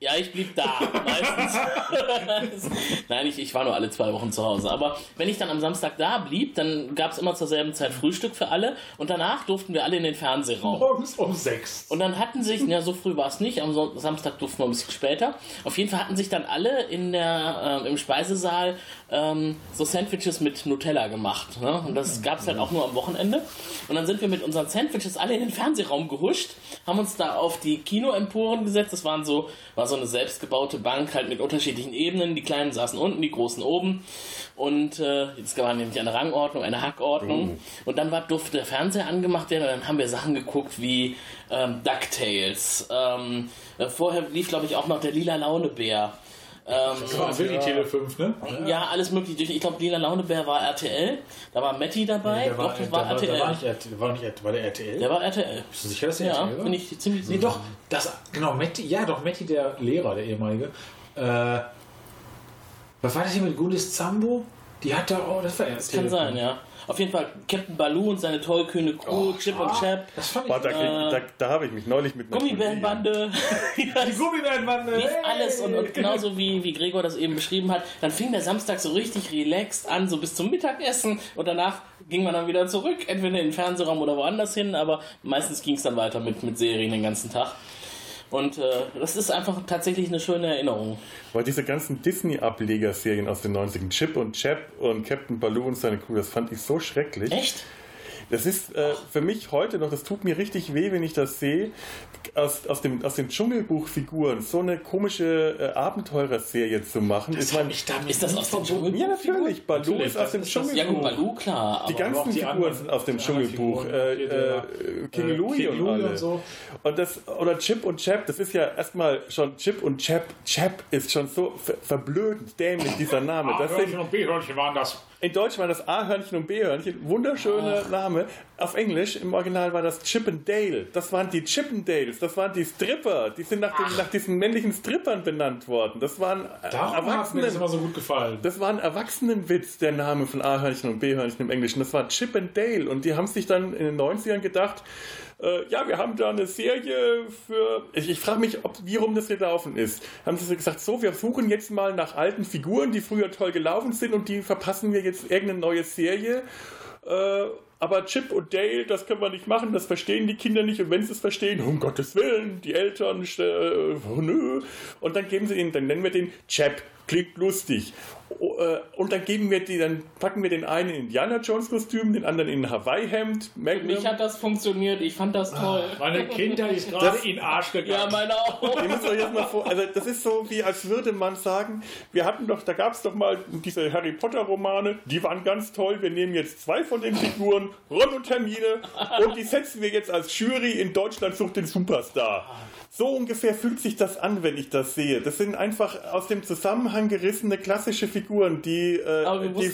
ja, ich blieb da, meistens. Nein, ich, ich war nur alle zwei Wochen zu Hause. Aber wenn ich dann am Samstag da blieb, dann gab es immer zur selben Zeit Frühstück für alle und danach durften wir alle in den Fernsehraum. morgens um sechs. Und dann hatten sich, ja, so früh war es nicht, am Samstag durften wir ein bisschen später. Auf jeden Fall hatten sich dann alle in der, äh, im Speisesaal ähm, so Sandwiches mit Nutella gemacht. Ne? Und das gab es halt auch nur am Wochenende. Und dann sind wir mit unseren Sandwiches alle in den Fernsehraum gehuscht, haben uns da auf die Kinoemporen gesetzt. Das waren so, war so eine selbstgebaute Bank halt mit unterschiedlichen Ebenen. Die kleinen saßen unten, die großen oben. Und äh, jetzt war nämlich eine Rangordnung, eine Hackordnung. Und dann war, durfte der Fernseher angemacht werden und dann haben wir Sachen geguckt wie ähm, DuckTales. Ähm, äh, vorher lief, glaube ich, auch noch der lila Launebär. Ähm, Das war wirklich Tele 5, ne? ja, alles mögliche. Ich glaube, lila Launebär war RTL. Da war Matti dabei. Der war, Doch, das der war war, RTL. war nicht RTL. War, nicht RTL, war der RTL? Der war RTL. Bist du sicher, dass der Ja, RTL war? bin ich ziemlich Nee, sicher. doch. Das, genau, Matti, ja, doch, Matti, der Lehrer, der ehemalige. Äh, was war das hier mit Gundis Zambo? Die hat da, oh, das war Das kann sein, ja. Auf jeden Fall Captain Baloo und seine tollkühne Crew, Chip und Chap, Das fand ich Boah, da, Äh, da, da habe ich mich neulich mit Gummibärenbande. Die Gummibärenbande. lief hey! alles und, und genauso wie, wie Gregor das eben beschrieben hat, dann fing der Samstag so richtig relaxed an, so bis zum Mittagessen und danach ging man dann wieder zurück, entweder in den Fernsehraum oder woanders hin, aber meistens ging es dann weiter mit, mit Serien den ganzen Tag. Und äh, das ist einfach tatsächlich eine schöne Erinnerung. Weil diese ganzen Disney-Ablegerserien aus den 90ern, Chip und Chap und Captain Baloo und seine Crew, das fand ich so schrecklich. Echt? Das ist äh, für mich heute noch, das tut mir richtig weh, wenn ich das sehe, aus, aus, dem, aus den Dschungelbuchfiguren so eine komische äh, Abenteurerserie zu machen. Das ich mein, ich damit Ist das aus dem Dschungel? ja, natürlich, Baloo Natürlich, ist aus dem ist das- Ja gut, Dschungelbuch. Baloo, klar. Die ganzen die Figuren anderen- sind aus dem Dschungelbuch. Figuren, Äh, äh, King äh, Louie King und Louie alle. und so. Und das, oder Chip und Chap, das ist ja erstmal schon Chip und Chap. Chap ist schon so ver verblödend dämlich, dieser Name. Das sind, und B-Hörnchen waren das. In Deutsch war das A-Hörnchen und B-Hörnchen. Wunderschöner Name. Auf Englisch, im Original war das Chip and Dale. Das waren die Chippendales. Das waren die Stripper. Die sind nach, den, nach diesen männlichen Strippern benannt worden. Das waren Darum hat mir das Erwachsenen. so gut gefallen. Das war ein Erwachsenenwitz, der Name von A-Hörnchen und B-Hörnchen im Englischen. Das war Chip and Dale. Und die haben sich dann in den 90ern gedacht, äh, ja, wir haben da eine Serie für. Ich, ich frage mich, ob, wie rum das gelaufen ist. Haben sie gesagt, so, wir suchen jetzt mal nach alten Figuren, die früher toll gelaufen sind und die verpassen wir jetzt irgendeine neue Serie. Äh, aber Chip und Dale, das können wir nicht machen, das verstehen die Kinder nicht. Und wenn sie es verstehen, um Gottes Willen, die Eltern, äh, nö. Und dann geben sie den, dann nennen wir den Chap. Klingt lustig. Äh, Und dann geben wir die, dann packen wir den einen in Indiana Jones Kostüm, den anderen in ein Hawaii-Hemd. Für Magnum. mich hat das funktioniert, ich fand das toll. Meine Kindheit ist gerade Das- in den Arsch Ja, gegangen. meine auch. Ihr müsst euch jetzt mal vor, also das ist so, wie als würde man sagen, wir hatten doch, da gab es doch mal diese Harry Potter Romane, die waren ganz toll, wir nehmen jetzt zwei von den Figuren, Ron und Hermine, und die setzen wir jetzt als Jury in Deutschland sucht den Superstar. So ungefähr fühlt sich das an, wenn ich das sehe. Das sind einfach aus dem Zusammenhang gerissene klassische Figuren, die, äh, wir die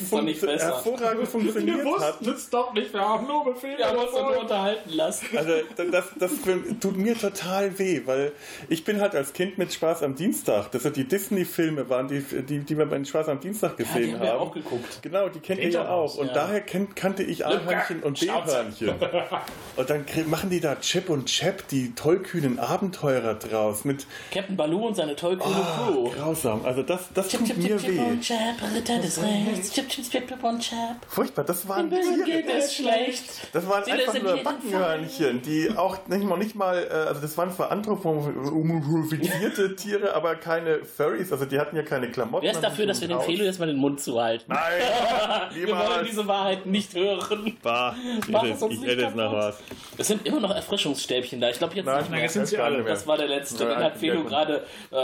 besser. hervorragend Wir funktioniert wussten hatten. es doch nicht, wir haben nur Befehle. Wir haben uns nur unterhalten lassen. Also das, das tut mir total weh, weil ich bin halt als Kind mit Spaß am Dienstag, das sind die Disney-Filme waren, die, die, die wir bei Spaß am Dienstag die gesehen haben wir haben. auch geguckt. Genau, die kennt ihr ja auch. Und ja. daher kennt, kannte ich A-Hörnchen und B-Hörnchen. Und dann machen die da Chip und Chap, die tollkühnen Abenteurer draus mit Captain Baloo und seine tollkühne Ah, Crew. grausam. Also das, das Chip, tut chip, mir chip, weh. und Chap, Ritter des Rechts. Chip, chip, chip, chip und Chap. Furchtbar, das waren Tiere. geht es schlecht. Das waren Sie einfach nur Backenhörnchen, die auch nicht mal, nicht mal äh, also das waren zwar anthropomorphisierte Tiere, aber keine Furries, also die hatten ja keine Klamotten. Wer ist dafür, dass wir dem Felo jetzt mal den Mund zuhalten? Nein, Wir wollen diese Wahrheit nicht hören. Bah. Ah, ich Mach es uns ich nicht hätte jetzt noch kaputt. was. Es sind immer noch Erfrischungsstäbchen da. Ich glaube jetzt Nein, nicht mehr. jetzt sind sie alle. Das war der letzte. Ja, hat Felo gerade äh,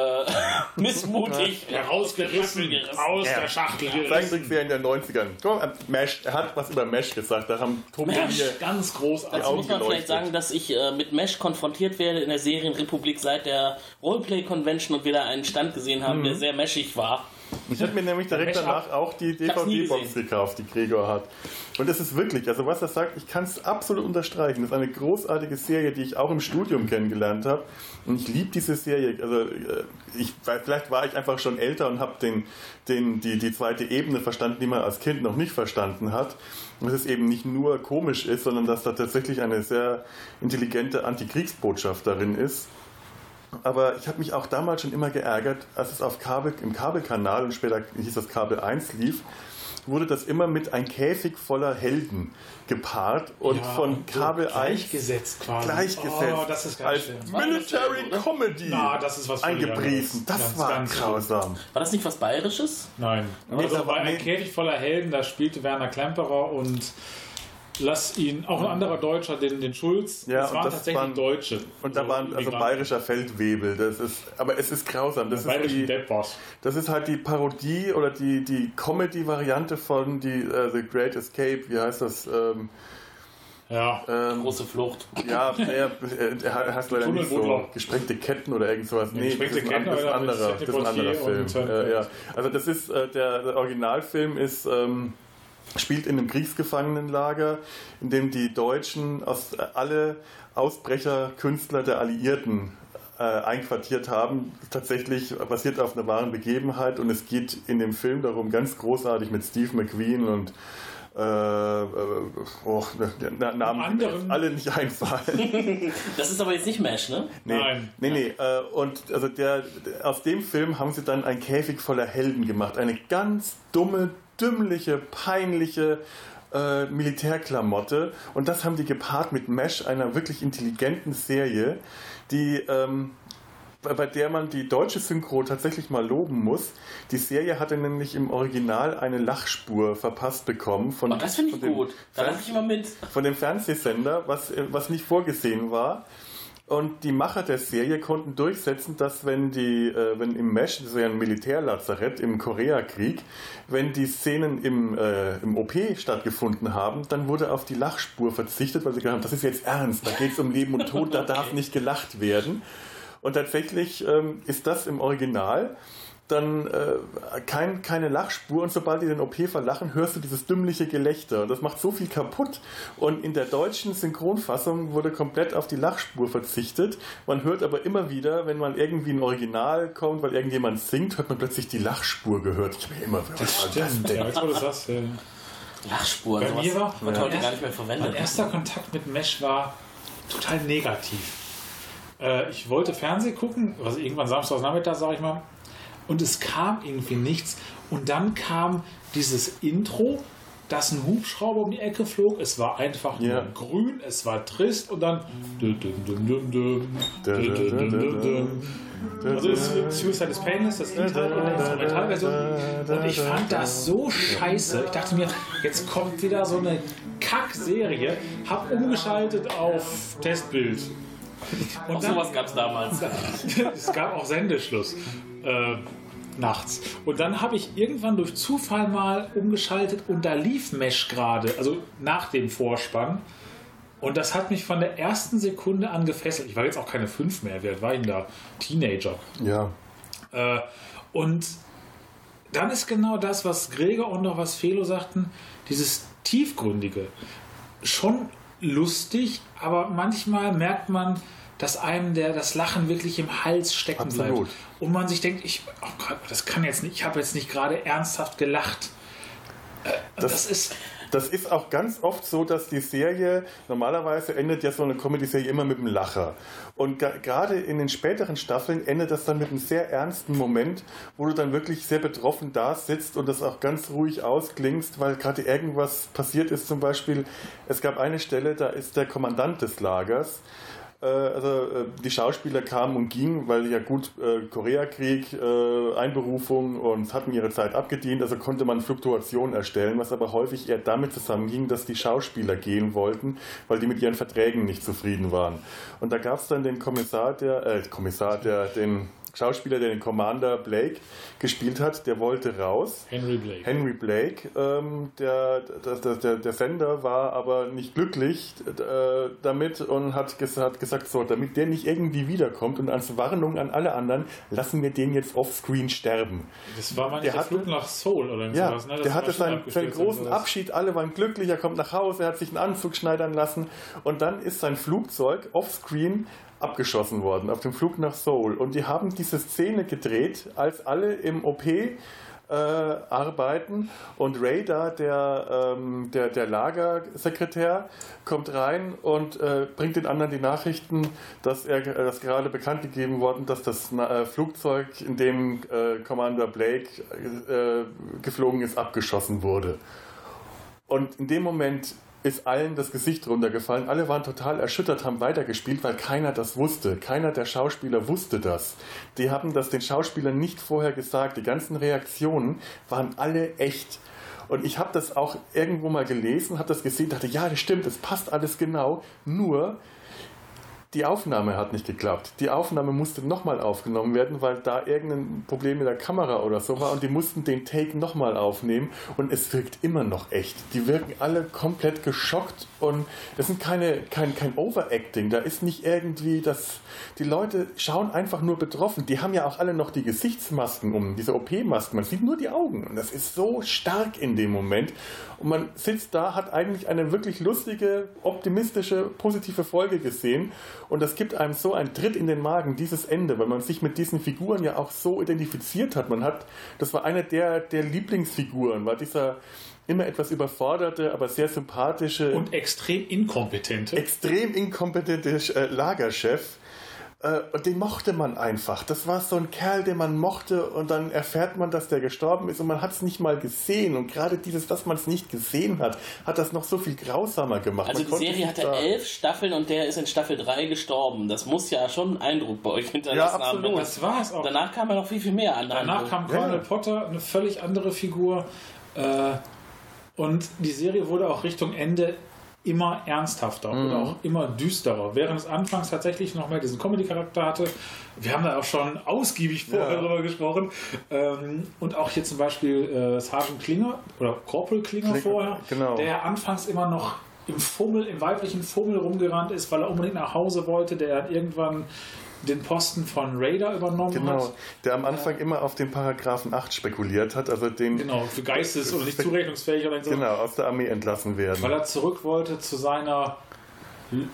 missmutig Herausgerissen, aus der Schachtel gerissen. Zeichentrickserie in den 90ern. Komm, äh, Mesh, er hat was über Mesh gesagt. Da haben Tobi Mesh, hier Ganz großartig. Dazu muss man Augen vielleicht sagen, dass ich äh, mit Mesh konfrontiert werde in der Serienrepublik seit der Roleplay Convention und wir da einen Stand gesehen haben, Mhm. der sehr meshig war. Ich habe mir nämlich direkt danach auch die DVD-Box gekauft, die Gregor hat. Und es ist wirklich, also was er sagt, ich kann es absolut unterstreichen. Das ist eine großartige Serie, die ich auch im Studium kennengelernt habe. Und ich liebe diese Serie. Also äh, ich, vielleicht war ich einfach schon älter und habe den, den, die, die zweite Ebene verstanden, die man als Kind noch nicht verstanden hat. Und dass es eben nicht nur komisch ist, sondern dass da tatsächlich eine sehr intelligente Antikriegsbotschaft darin ist. Aber ich habe mich auch damals schon immer geärgert, als es auf Kabel, im Kabelkanal und später hieß das Kabel 1 lief, wurde das immer mit ein Käfig voller Helden gepaart und Ja, von und so Kabel 1 gleichgesetzt quasi. gleichgesetzt Oh, das ist ganz als schlimm. Military Comedy Na, das ist was eingepriesen. Das Ganz, war ganz grausam. War das nicht was Bayerisches? Nein. Nee, Also war- nee. Käfig voller Helden, da spielte Werner Klemperer und lass ihn, auch ein anderer Deutscher, den, den Schulz. Ja, das waren das tatsächlich waren- Deutsche. Und da So waren also bayerischer Feldwebel. Das ist, aber es ist grausam. Das ist, die, Deppers. das ist halt die Parodie oder die, die Comedy-Variante von die, äh, The Great Escape. Wie heißt das? Ähm, Ja. ähm, Große Flucht. Ja, er, er hat leider nicht so gesprengte Ketten oder irgend sowas. Nee, das ist ein, das ist ein anderer, das ist ein anderer Film. Äh, ja. Also das ist, äh, der, der Originalfilm ist, ähm, spielt in einem Kriegsgefangenenlager, in dem die Deutschen aus, äh, alle Ausbrecherkünstler der Alliierten äh, einquartiert haben. Tatsächlich basiert auf einer wahren Begebenheit und es geht in dem Film darum, ganz großartig mit Steve McQueen und äh, äh, oh, na, Namen, die mir anderen- alle nicht einfallen. Das ist aber jetzt nicht Mesh, ne? Nee, Nein. nee, nee. Äh, und also der, aus dem Film haben sie dann ein Käfig voller Helden gemacht. Eine ganz dumme, dümmliche, peinliche äh, Militärklamotte. Und das haben die gepaart mit Mesh, einer wirklich intelligenten Serie, die ähm, bei der man die deutsche Synchro tatsächlich mal loben muss. Die Serie hatte nämlich im Original eine Lachspur verpasst bekommen von, Oh, das von dem gut. Da Fern- lache ich immer mit. von dem Fernsehsender, was, äh, was nicht vorgesehen war. Und die Macher der Serie konnten durchsetzen, dass wenn die, äh, wenn im Mesh, das ist ja ein Militärlazarett im Koreakrieg, wenn die Szenen im, äh, im OP stattgefunden haben, dann wurde auf die Lachspur verzichtet, weil sie gesagt haben, das ist jetzt ernst, da geht es um Leben und Tod, da darf nicht gelacht werden. Und tatsächlich ähm, ist das im Original dann äh, kein, keine Lachspur und sobald die den OP verlachen, hörst du dieses dümmliche Gelächter. Und das macht so viel kaputt. Und in der deutschen Synchronfassung wurde komplett auf die Lachspur verzichtet. Man hört aber immer wieder, wenn man irgendwie ein Original kommt, weil irgendjemand singt, hört man plötzlich die Lachspur gehört. Ich habe immer was war das Stimmt, denn? ja, jetzt wo du sagst. Ja. Lachspuren. Bei mir war wird mein heute gar nicht mehr Mein verwendet. erster Kontakt mit Mesh war total negativ. Äh, ich wollte Fernsehen gucken, also irgendwann samstags Nachmittag, sag ich mal, und es kam irgendwie nichts. Und dann kam dieses Intro, dass ein Hubschrauber um die Ecke flog. Es war einfach nur grün, es war trist und dann. Also Suicide is Painless, das Intro und die Instrumentalversion. Und ich fand das so scheiße. Ich dachte mir, jetzt kommt wieder so eine Kackserie. Hab umgeschaltet auf Testbild. Und auch sowas gab es damals. es gab auch Sendeschluss. Äh, nachts. Und dann habe ich irgendwann durch Zufall mal umgeschaltet und da lief Mesh gerade, also nach dem Vorspann. Und das hat mich von der ersten Sekunde an gefesselt. Ich war jetzt auch keine fünf mehr, wie alt war ich denn da? Teenager. Ja. Äh, und dann ist genau das, was Gregor und noch was Felo sagten, dieses Tiefgründige. Schon lustig, aber manchmal merkt man, dass einem der, das Lachen wirklich im Hals stecken Absolut. bleibt. Und man sich denkt, ich, oh Gott, das kann jetzt nicht, ich habe jetzt nicht gerade ernsthaft gelacht. Äh, das, Das- ist. Das ist auch ganz oft so, dass die Serie, normalerweise endet ja so eine Comedy-Serie immer mit einem Lacher. Und gerade in den späteren Staffeln endet das dann mit einem sehr ernsten Moment, wo du dann wirklich sehr betroffen da sitzt und das auch ganz ruhig ausklingst, weil gerade irgendwas passiert ist. Zum Beispiel, es gab eine Stelle, da ist der Kommandant des Lagers also äh, die Schauspieler kamen und gingen, weil ja gut äh, Koreakrieg, äh, Einberufung und hatten ihre Zeit abgedient, also konnte man Fluktuationen erstellen, was aber häufig eher damit zusammenging, dass die Schauspieler gehen wollten, weil die mit ihren Verträgen nicht zufrieden waren. Und da gab es dann den Kommissar, der äh, Kommissar, der den Schauspieler, der den Commander Blake gespielt hat, der wollte raus. Henry Blake. Henry Blake. Ähm, der, der, der, der Sender war aber nicht glücklich äh, damit und hat, ges hat gesagt, so, damit der nicht irgendwie wiederkommt und als Warnung an alle anderen, lassen wir den jetzt offscreen sterben. Das war mal Der der hatte- Flug nach Seoul oder Ja, sowas, ne? Das der hatte seinen, seinen großen. Abschied, alle waren glücklich, er kommt nach Hause, er hat sich einen Anzug schneidern lassen und dann ist sein Flugzeug offscreen abgeschossen worden auf dem Flug nach Seoul. Und die haben diese Szene gedreht, als alle im OP äh, arbeiten und Radar, der, ähm, der, der Lagersekretär, kommt rein und äh, bringt den anderen die Nachrichten, dass er äh, dass gerade bekannt gegeben worden, dass das äh, Flugzeug, in dem äh, Commander Blake äh, geflogen ist, abgeschossen wurde. Und in dem Moment ist allen das Gesicht runtergefallen. Alle waren total erschüttert, haben weitergespielt, weil keiner das wusste. Keiner der Schauspieler wusste das. Die haben das den Schauspielern nicht vorher gesagt. Die ganzen Reaktionen waren alle echt. Und ich habe das auch irgendwo mal gelesen, habe das gesehen, dachte, ja, das stimmt, es passt alles genau. Nur die Aufnahme hat nicht geklappt. Die Aufnahme musste nochmal aufgenommen werden, weil da irgendein Problem mit der Kamera oder so war und die mussten den Take nochmal aufnehmen und es wirkt immer noch echt. Die wirken alle komplett geschockt und das sind keine, kein, kein Overacting. Da ist nicht irgendwie das. Die Leute schauen einfach nur betroffen. Die haben ja auch alle noch die Gesichtsmasken um, diese OP-Masken. Man sieht nur die Augen und das ist so stark in dem Moment. Und man sitzt da, hat eigentlich eine wirklich lustige, optimistische, positive Folge gesehen. Und das gibt einem so einen Tritt in den Magen, dieses Ende, weil man sich mit diesen Figuren ja auch so identifiziert hat. Man hat, das war eine der, der Lieblingsfiguren, war dieser immer etwas überforderte, aber sehr sympathische Und extrem inkompetente. extrem inkompetente äh, Lagerchef. Äh, und den mochte man einfach. Das war so ein Kerl, den man mochte und dann erfährt man, dass der gestorben ist und man hat es nicht mal gesehen. Und gerade dieses, dass man es nicht gesehen hat, hat das noch so viel grausamer gemacht. Also Man die konnte Serie sich hatte da- elf Staffeln und der ist in Staffel 3 gestorben. Das muss ja schon einen Eindruck bei euch hinterlassen Ja, haben. absolut. Das war es auch. Danach kam ja noch viel, viel mehr an. Danach kam Colonel Potter, eine völlig andere Figur. Äh, und die Serie wurde auch Richtung Ende immer ernsthafter Mhm. oder auch immer düsterer. Während es anfangs tatsächlich noch mehr diesen Comedy-Charakter hatte. Wir haben da auch schon ausgiebig vorher Ja. drüber gesprochen. Ähm, und auch hier zum Beispiel äh, Sergeant Klinger oder Corporal Klinger Klinger, vorher, genau. der anfangs immer noch im Fummel, im weiblichen Fummel rumgerannt ist, weil er unbedingt nach Hause wollte, der dann irgendwann den Posten von Raider übernommen Genau, hat. der am Anfang immer auf den Paragraphen 8 spekuliert hat, also den Genau, für Geistes- oder nicht zurechnungsfähig oder so. genau, aus der Armee entlassen werden. Weil er zurück wollte zu seiner L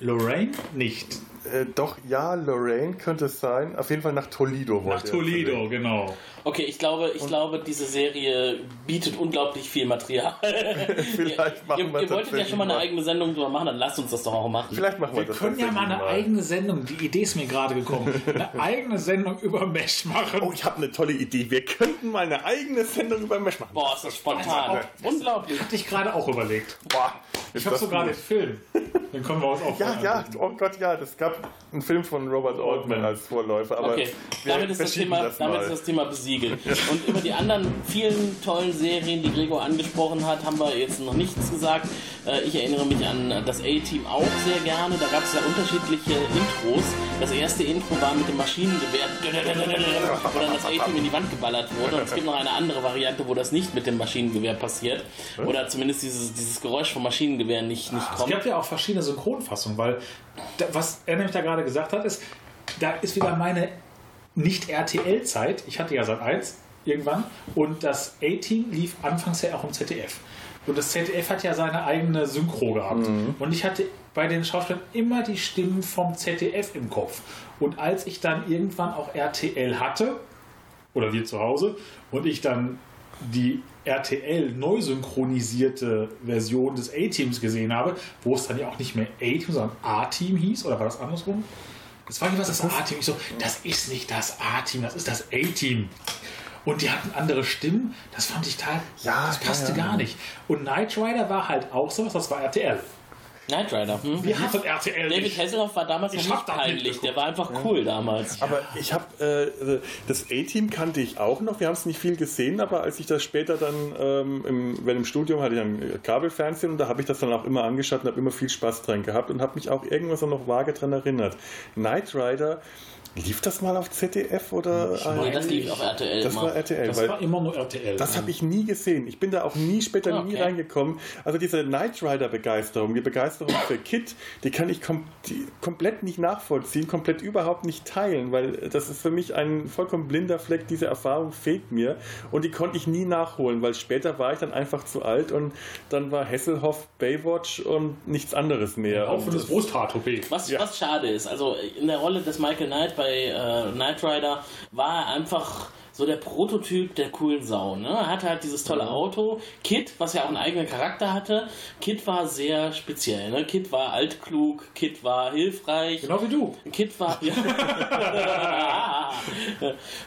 Lorraine? Nicht. Äh, doch, ja, Lorraine könnte es sein. Auf jeden Fall nach Toledo wollte Nach Toledo, genau. Okay, ich glaube, ich glaube, diese Serie bietet unglaublich viel Material. Vielleicht machen ihr, wir ihr wolltet ja schon mal eine mal. eigene Sendung drüber machen, dann lasst uns das doch auch machen. Vielleicht machen wir, Wir das können ja mal eine eigene Sendung, die Idee ist mir gerade gekommen, eine eigene Sendung über Mesh machen. Oh, ich habe eine tolle Idee. Wir könnten mal eine eigene Sendung über Mesh machen. Boah, ist das spontan. Unglaublich. Hatte ich gerade auch überlegt. Boah, Ich ist habe das sogar den Film. Den können wir uns auch Ja, ja, oh Gott, ja, das gab einen Film von Robert Altman als Vorläufer, aber Okay, damit ist, das Thema, das damit ist das Thema besiegelt. Und über die anderen vielen tollen Serien, die Gregor angesprochen hat, haben wir jetzt noch nichts gesagt. Äh, Ich erinnere mich an das A-Team auch sehr gerne. Da gab es ja unterschiedliche Intros. Das erste Intro war mit dem Maschinengewehr, wo dann das A-Team in die Wand geballert wurde. Und es gibt noch eine andere Variante, wo das nicht mit dem Maschinengewehr passiert. Oder zumindest dieses, dieses Geräusch vom Maschinengewehr nicht, nicht Es kommt. gibt ja auch verschiedene Synchronfassungen, weil da, was er nämlich da gerade gesagt hat, ist, da ist wieder meine Nicht-RTL-Zeit. Ich hatte ja seit 1 irgendwann und das A-Team lief anfangs ja auch im ZDF. Und das ZDF hat ja seine eigene Synchro gehabt. Und ich hatte bei den Schauspielern immer die Stimmen vom ZDF im Kopf. Und als ich dann irgendwann auch RTL hatte, oder wir zu Hause, und ich dann die RTL neu synchronisierte Version des A-Teams gesehen habe, wo es dann ja auch nicht mehr A-Team, sondern A-Team hieß, oder war das andersrum? Das war nicht was das A-Team. Ich so, das ist nicht das A-Team, das ist das A-Team. Und die hatten andere Stimmen, das fand ich total, Ja, das passte ja, ja. gar nicht. Und Knight Rider war halt auch sowas, das war RTL. Knight Rider. Hm? Wie hat das RTL David nicht? Hasselhoff war damals Ich nicht das peinlich. Der war einfach cool damals. Aber ich habe äh, das A-Team kannte ich auch noch. Wir haben es nicht viel gesehen, aber als ich das später dann ähm, im, weil im Studium hatte ich ein Kabelfernsehen und da habe ich das dann auch immer angeschaut und habe immer viel Spaß dran gehabt und habe mich auch irgendwas noch vage dran erinnert. Knight Rider. Lief das mal auf ZDF oder? Nee, das lief auf RTL Das immer. war RTL. Das weil war immer nur RTL. das habe ich nie gesehen. Ich bin da auch nie später Ah, nie okay. reingekommen. Also diese Knight Rider Begeisterung, die Begeisterung für Kit, die kann ich kom die komplett nicht nachvollziehen, komplett überhaupt nicht teilen, weil das ist für mich ein vollkommen blinder Fleck. Diese Erfahrung fehlt mir und die konnte ich nie nachholen, weil später war ich dann einfach zu alt und dann war Hasselhoff Baywatch und nichts anderes mehr. Auch für Und das Brusthaar-OP. Was, was schade ist, also in der Rolle des Michael Knight bei äh, Knight Rider war er einfach so der Prototyp der coolen Sau. Ne? Er hatte halt dieses tolle Auto. Kid, was ja auch einen eigenen Charakter hatte. Kid war sehr speziell. Ne? Kid war altklug, Kid war hilfreich. Genau wie du. Kid war. Ja.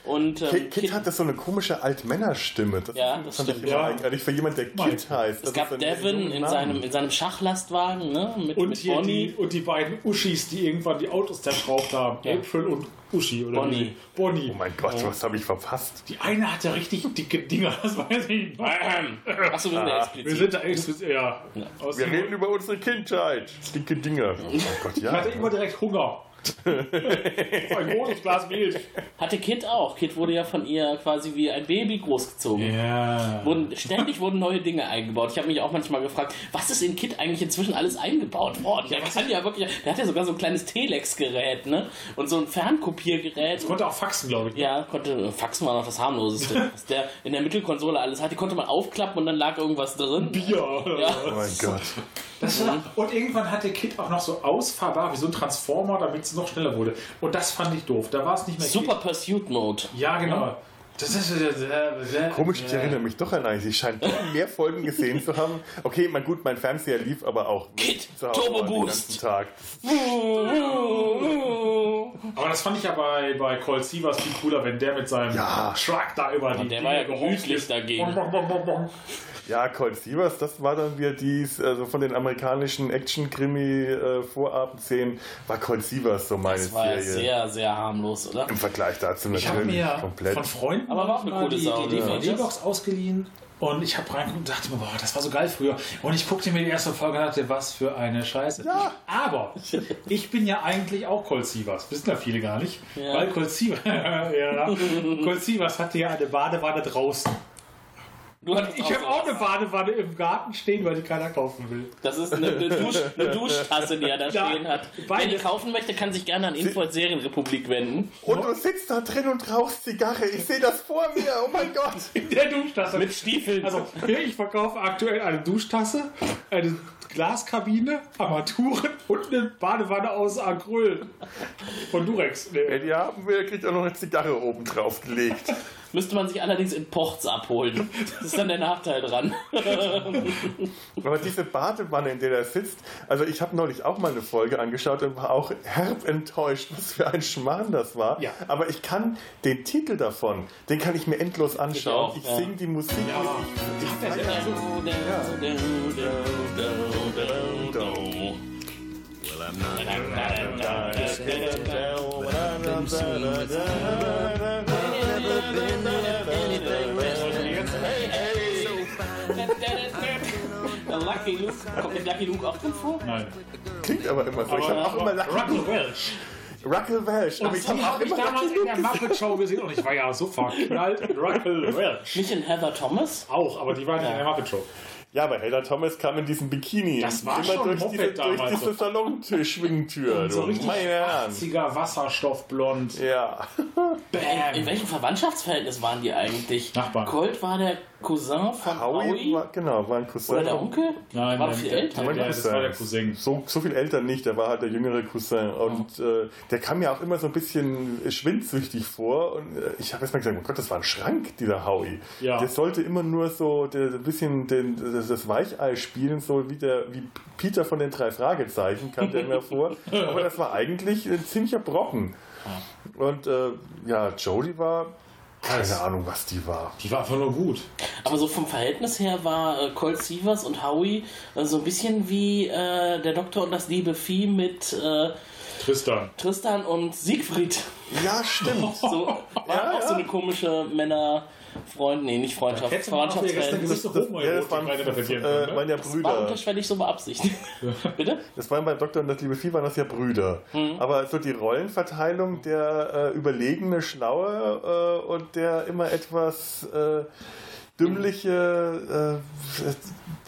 Und ähm, Kit, Kit hatte so eine komische Altmännerstimme. Das Ja, das fand ich stimmt. immer Ja. eigenartig für jemand, der Kit heißt. es gab Devin in seinem, in seinem Schachlastwagen ne? mit, Und mit hier Bonnie. die, und die beiden Uschis, die irgendwann die Autos zerschraubt haben. Ja. April und Uschi. Oder Bonnie. Bonnie. Oh mein Gott, was habe ich verpasst? Die eine hatte richtig dicke Dinger, das weiß ich. Achso, wir sind ja explizit. Wir sind da explizit, ja. Aus Wir reden über unsere Kindheit. Dicke Dinger. Oh Gott, Ich ja. hatte immer direkt Hunger. Ein großes Glas Milch. Hatte Kid auch. Kid wurde ja von ihr quasi wie ein Baby großgezogen. Ja. Wurden, ständig wurden neue Dinge eingebaut. Ich habe mich auch manchmal gefragt, was ist in Kid eigentlich inzwischen alles eingebaut worden? Der kann ja wirklich, der hat ja sogar so ein kleines Telex-Gerät, ne? Und so ein Fernkopiergerät. Konnte auch faxen, glaube ich. Ja, konnte, Faxen war noch das harmloseste. Was der in der Mittelkonsole alles hat, die konnte man aufklappen und dann lag irgendwas drin. Bier. Ja. Oh mein Gott. Das war, und irgendwann hat der Kit auch noch so ausfahrbar wie so ein Transformer, damit es noch schneller wurde. Und das fand ich doof. Da war es nicht mehr Super Pursuit Mode. Ja, genau. Äh, Komisch, ich erinnere mich doch an eins. Ich scheine doch mehr Folgen gesehen zu haben. Okay, mein gut, mein Fernseher lief aber auch Kid, zu Hause Turbo den Boost. ganzen Tag. Aber das fand ich ja bei, bei Colt Sievers viel cooler, wenn der mit seinem Ja. Truck da über die der war ja Dinge gemütlich ist. dagegen. Ja, Colt Sievers, das war dann wieder dies, also von den amerikanischen Action-Krimi-Vorabendszenen, war Colt Sievers so meine Das war ja Serie. sehr, sehr harmlos, oder? Im Vergleich dazu Ich natürlich mir komplett. von Freunden Aber war auch eine mal coole die, Sau, die ne? DVD-Box ausgeliehen und ich habe reingeguckt und dachte mir, boah, das war so geil früher. Und ich guckte mir die erste Folge und dachte, was für eine Scheiße. Ja. Aber ich bin ja eigentlich auch Colt Sievers. Wissen ja viele gar nicht. Ja. Weil Colt Sievers, ja, Colt Sievers hatte ja eine Badewanne draußen. Ich habe auch eine Badewanne im Garten stehen, weil die keiner kaufen will. Das ist eine, eine, Dusch, eine Duschtasse, die er da Ja, stehen hat. Wer beide. die kaufen möchte, kann sich gerne an Info als Serienrepublik wenden. Und du sitzt da drin und rauchst Zigarre. Ich sehe das vor mir. Oh mein Gott. In der Duschtasse. Mit Stiefeln. Also, ich verkaufe aktuell eine Duschtasse, eine Glaskabine, Armaturen und eine Badewanne aus Acryl. Von Durex. Wer Nee. die haben will, kriegt auch noch eine Zigarre oben drauf gelegt. Müsste man sich allerdings in Ports abholen. Das ist dann der Nachteil dran. Aber diese Badewanne, in der er sitzt, also ich habe neulich auch mal eine Folge angeschaut und war auch herb enttäuscht, was für ein Schmarrn das war. Ja. Aber ich kann den Titel davon, den kann ich mir endlos anschauen. auch, Ich, ja. singe die Musik. Ich, ich feiere Lucky Luke. Kommt mit Lucky Luke auch drin vor? Nein. Klingt aber immer so. Ich habe auch immer Lucky Ruckle Welch. Ruckle Welch. Aber Und ich habe die auch immer damals Lucky in der Luke. Muppet Show gesehen und ich war ja so verknallt in Ruckle Welch. Nicht in Heather Thomas? Auch, aber die waren in der Muppet Show. Ja, aber Heather Thomas kam in diesem Bikini. Das war immer schon durch diese, Moped durch damals diese so. Salontür-Schwingtür. Und so richtig Meine Herren. 80er Wasserstoffblond. Ja. In, in welchem Verwandtschaftsverhältnis waren die eigentlich? Nachbarn. Colt war der Cousin von Howie, Howie? war, genau, war ein Cousin. Oder der Onkel? Nein, war nein, viel der- älter. der- Ja, das war der Cousin. So, so viel älter nicht, der war halt der jüngere Cousin. Und äh, der kam mir auch immer so ein bisschen schwindsüchtig vor. Und äh, ich habe erst mal gesagt, oh Gott, das war ein Schrank, dieser Howie. Ja. Der sollte immer nur so der, ein bisschen den, das, das Weichei spielen, so wie, der, wie Peter von den drei Fragezeichen kam der mir vor. Aber das war eigentlich ein ziemlicher Brocken. Und äh, ja, Jodie war Keine Ahnung, was die war. Die war einfach nur gut. Aber so vom Verhältnis her war äh, Colt Sievers und Howie äh, so ein bisschen wie äh, der Doktor und das liebe Vieh mit äh, Tristan. Tristan und Siegfried. Ja, stimmt. So, war auch so eine komische Männer-Freund, nee, nicht Freundschaft, wieder gestern Freundschaftsverhältnis. gewusst, Das, ja, das waren, das, äh, ne? ja War Brüder. unterschwellig so beabsichtigt. Bitte? Das waren bei Doktor und das liebe Vieh waren das ja Brüder. Aber so die Rollenverteilung, der äh, überlegene, schlaue äh, und der immer etwas äh, dümmliche, äh,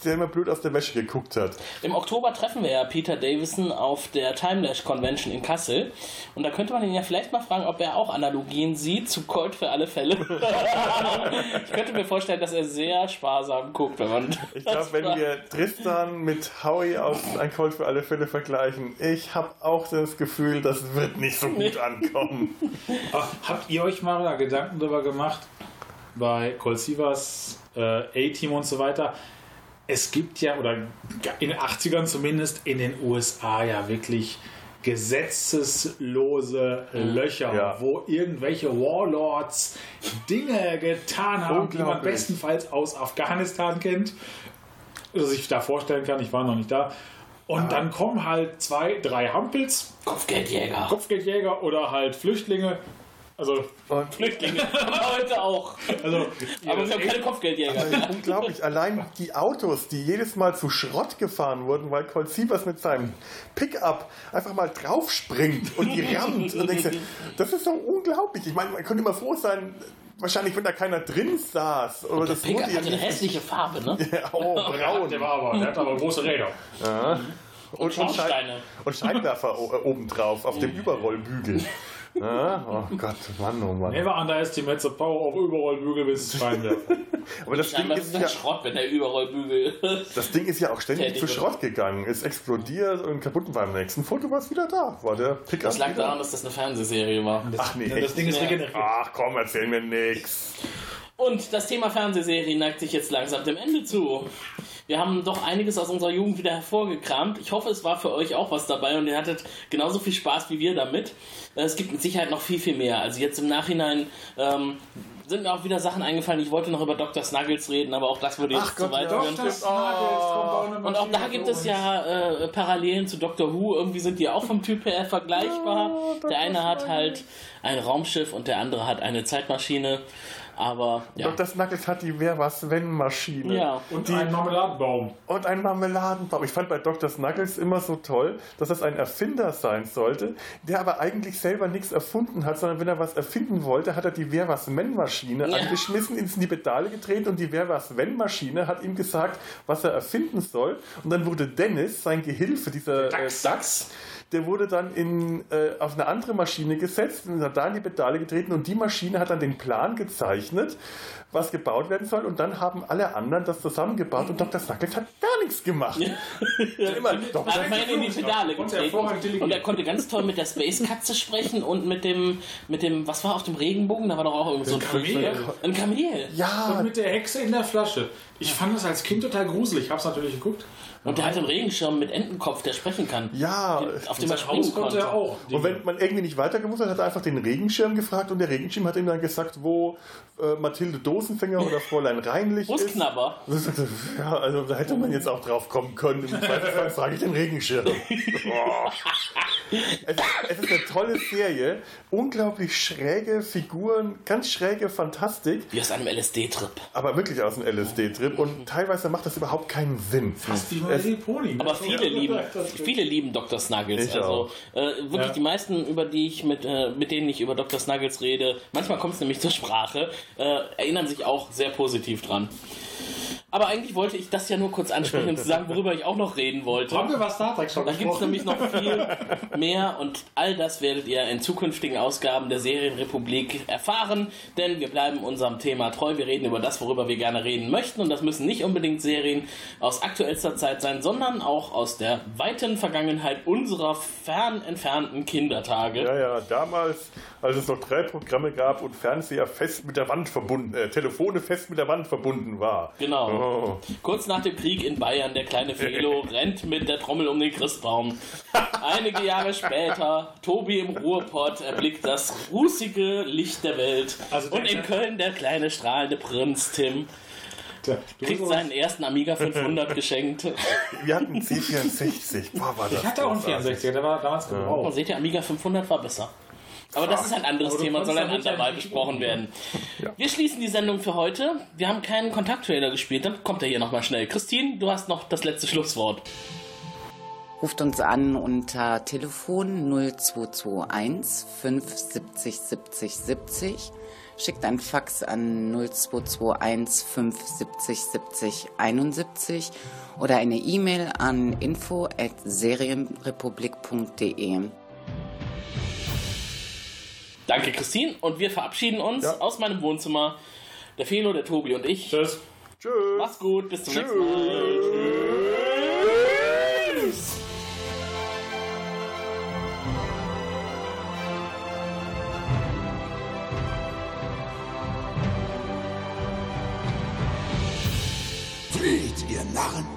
der immer blöd aus der Wäsche geguckt hat. Im Oktober treffen wir ja Peter Davison auf der Timelash Convention in Kassel. Und da könnte man ihn ja vielleicht mal fragen, ob er auch Analogien sieht zu Colt für alle Fälle. ich könnte mir vorstellen, dass er sehr sparsam guckt, wenn man. Ich glaube, wenn wir Tristan mit Howie aus Ein Colt für alle Fälle vergleichen, ich habe auch das Gefühl, das wird nicht so gut ankommen. Ach, Habt ihr euch mal da Gedanken darüber gemacht, bei Colt Sievers, äh, A-Team und so weiter? Es gibt ja, oder in den 80ern zumindest, in den USA ja wirklich gesetzeslose Löcher, Ja. wo irgendwelche Warlords Dinge getan haben, die man bestenfalls aus Afghanistan kennt. Also sich da vorstellen kann, ich war noch nicht da. Und dann kommen halt zwei, drei Hampels, Kopfgeldjäger. Kopfgeldjäger oder halt Flüchtlinge. Also, Und Flüchtlinge. Heute auch. also Aber wir haben keine Kopfgeldjäger. Also unglaublich, allein die Autos, die jedes Mal zu Schrott gefahren wurden, weil Colt Sievers mit seinem Pickup einfach mal draufspringt und die rammt. Und denkst, du, das ist so unglaublich. Ich meine, man könnte immer froh sein, wahrscheinlich, wenn da keiner drin saß. Oder Der das Pickup wurde ja hatte eine nicht. hässliche Farbe, ne? Ja, oh, braun. der war aber, der hat aber große Räder. Und, und, und Scheinwerfer äh, obendrauf auf dem Überrollbügel. Ja, oh Gott, Mann, oh Mann. Never underestimate the power of Überrollbügel bis Scheinwerfer. Aber das Ding, ist ja, Schrott, wenn der überall bügelt. das Ding ist ja auch ständig zu. Schrott gegangen. Ist explodiert und kaputt und beim nächsten Foto war es wieder da. War der Pickup Das lag daran, dass das eine Fernsehserie war. Ach nee, das? Ding ist regeneriert. Ach komm, erzähl mir nix. Und das Thema Fernsehserie neigt sich jetzt langsam dem Ende zu. Wir haben doch einiges aus unserer Jugend wieder hervorgekramt. Ich hoffe, es war für euch auch was dabei und ihr hattet genauso viel Spaß wie wir damit. Äh, Es gibt mit Sicherheit noch viel, viel mehr. Also jetzt im Nachhinein ähm, sind mir auch wieder Sachen eingefallen. Ich wollte noch über Dr. Snuggles reden, aber auch das würde jetzt Ach zu Gott, weit ja. führen. Dr. Eine Und auch da gibt es ja äh, Parallelen zu Doctor Who. Irgendwie sind die auch vom Typ her vergleichbar. der eine hat halt ein Raumschiff und der andere hat eine Zeitmaschine. Aber ja. Dr. Snuggles hat die Wer was wenn Maschine. Ja. Und die, ein Marmeladenbaum. und ein Marmeladenbaum. Ich fand bei Dr. Snuggles immer so toll, dass das ein Erfinder sein sollte, der aber eigentlich selber nichts erfunden hat, sondern wenn er was erfinden wollte, hat er die Wer was wenn Maschine Ja. angeschmissen, ins in die Pedale getreten und die Wer was wenn Maschine hat ihm gesagt, was er erfinden soll. Und dann wurde Dennis, sein Gehilfe, dieser äh, Dachs, der wurde dann in, äh, auf eine andere Maschine gesetzt und hat da in die Pedale getreten und die Maschine hat dann den Plan gezeichnet, was gebaut werden soll und dann haben alle anderen das zusammengebaut und Dr. Snuggles hat gar nichts gemacht. Ja. Immer, doch, Er hat in die Pedale Und getreten. Und er konnte ganz toll mit der Space-Katze sprechen und mit dem, mit dem, was war auf dem Regenbogen? Da war doch auch irgend so ein Kamel. Ein Kamel. ja, Und mit der Hexe in der Flasche. Ich fand das als Kind total gruselig. Hab's natürlich geguckt. Und der hat einen Regenschirm mit Entenkopf, der sprechen kann. ja. Auf dem er springen konnte konnte. er auch. Und wenn man irgendwie nicht weiter gewusst hat, hat er einfach den Regenschirm gefragt und der Regenschirm hat ihm dann gesagt, wo äh, Mathilde Dosenfänger oder Fräulein Reinlich ist. Brustknabber. Ja, also da hätte man jetzt auch drauf kommen können. Im Zweifelsfall frage ich den Regenschirm. Boah. es, es ist eine tolle Serie. Unglaublich schräge Figuren, ganz schräge Fantastik, Wie aus einem LSD-Trip. aber wirklich aus dem LSD-Trip. Und teilweise macht das überhaupt keinen Sinn. Fast wie My Ne? Aber viele lieben, viele lieben Dr. Snuggles. Ich also äh, wirklich Ja. die meisten, über die ich mit, äh, mit denen ich über Dr. Snuggles rede, manchmal kommt es nämlich zur Sprache, äh, erinnern sich auch sehr positiv dran. Aber eigentlich wollte ich das ja nur kurz ansprechen und zu sagen, worüber ich auch noch reden wollte. Haben wir was Star Trek schon Da gibt es nämlich noch viel mehr und all das werdet ihr in zukünftigen Ausgaben der Serienrepublik erfahren, denn wir bleiben unserem Thema treu. Wir reden über das, worüber wir gerne reden möchten und das müssen nicht unbedingt Serien aus aktuellster Zeit sein, sondern auch aus der weiten Vergangenheit unserer fern entfernten Kindertage. Ja, ja, damals, als es noch drei Programme gab und Fernseher fest mit der Wand verbunden, äh, Telefone fest mit der Wand verbunden war. Genau. Oh. Kurz nach dem Krieg in Bayern, der kleine Felo rennt mit der Trommel um den Christbaum. Einige Jahre später, Tobi im Ruhrpott erblickt das rußige Licht der Welt. Also der Und in Köln der kleine strahlende Prinz Tim du kriegt seinen ersten Amiga 500 geschenkt. Wir hatten C64. Boah, war das ich hatte auch einen großartig. 64er, der war damals gebraucht. seht ihr, Amiga 500 war besser. Aber das ist ein anderes Thema, soll ein andermal ja besprochen werden. Wir schließen die Sendung für heute. Wir haben keinen Kontakttrailer gespielt, dann kommt er hier nochmal schnell. Christine, du hast noch das letzte Schlusswort. Ruft uns an unter Telefon 0221 570 70 70. Schickt ein Fax an 0221 570 70 71 oder eine E-Mail an info at serienrepublik.de. Danke, Christine. Und wir verabschieden uns ja. aus meinem Wohnzimmer. Der Felo, der Tobi und ich. Tschüss. Tschüss. Mach's gut. Bis zum Tschüss. nächsten Mal. Tschüss. Fried, ihr Narren!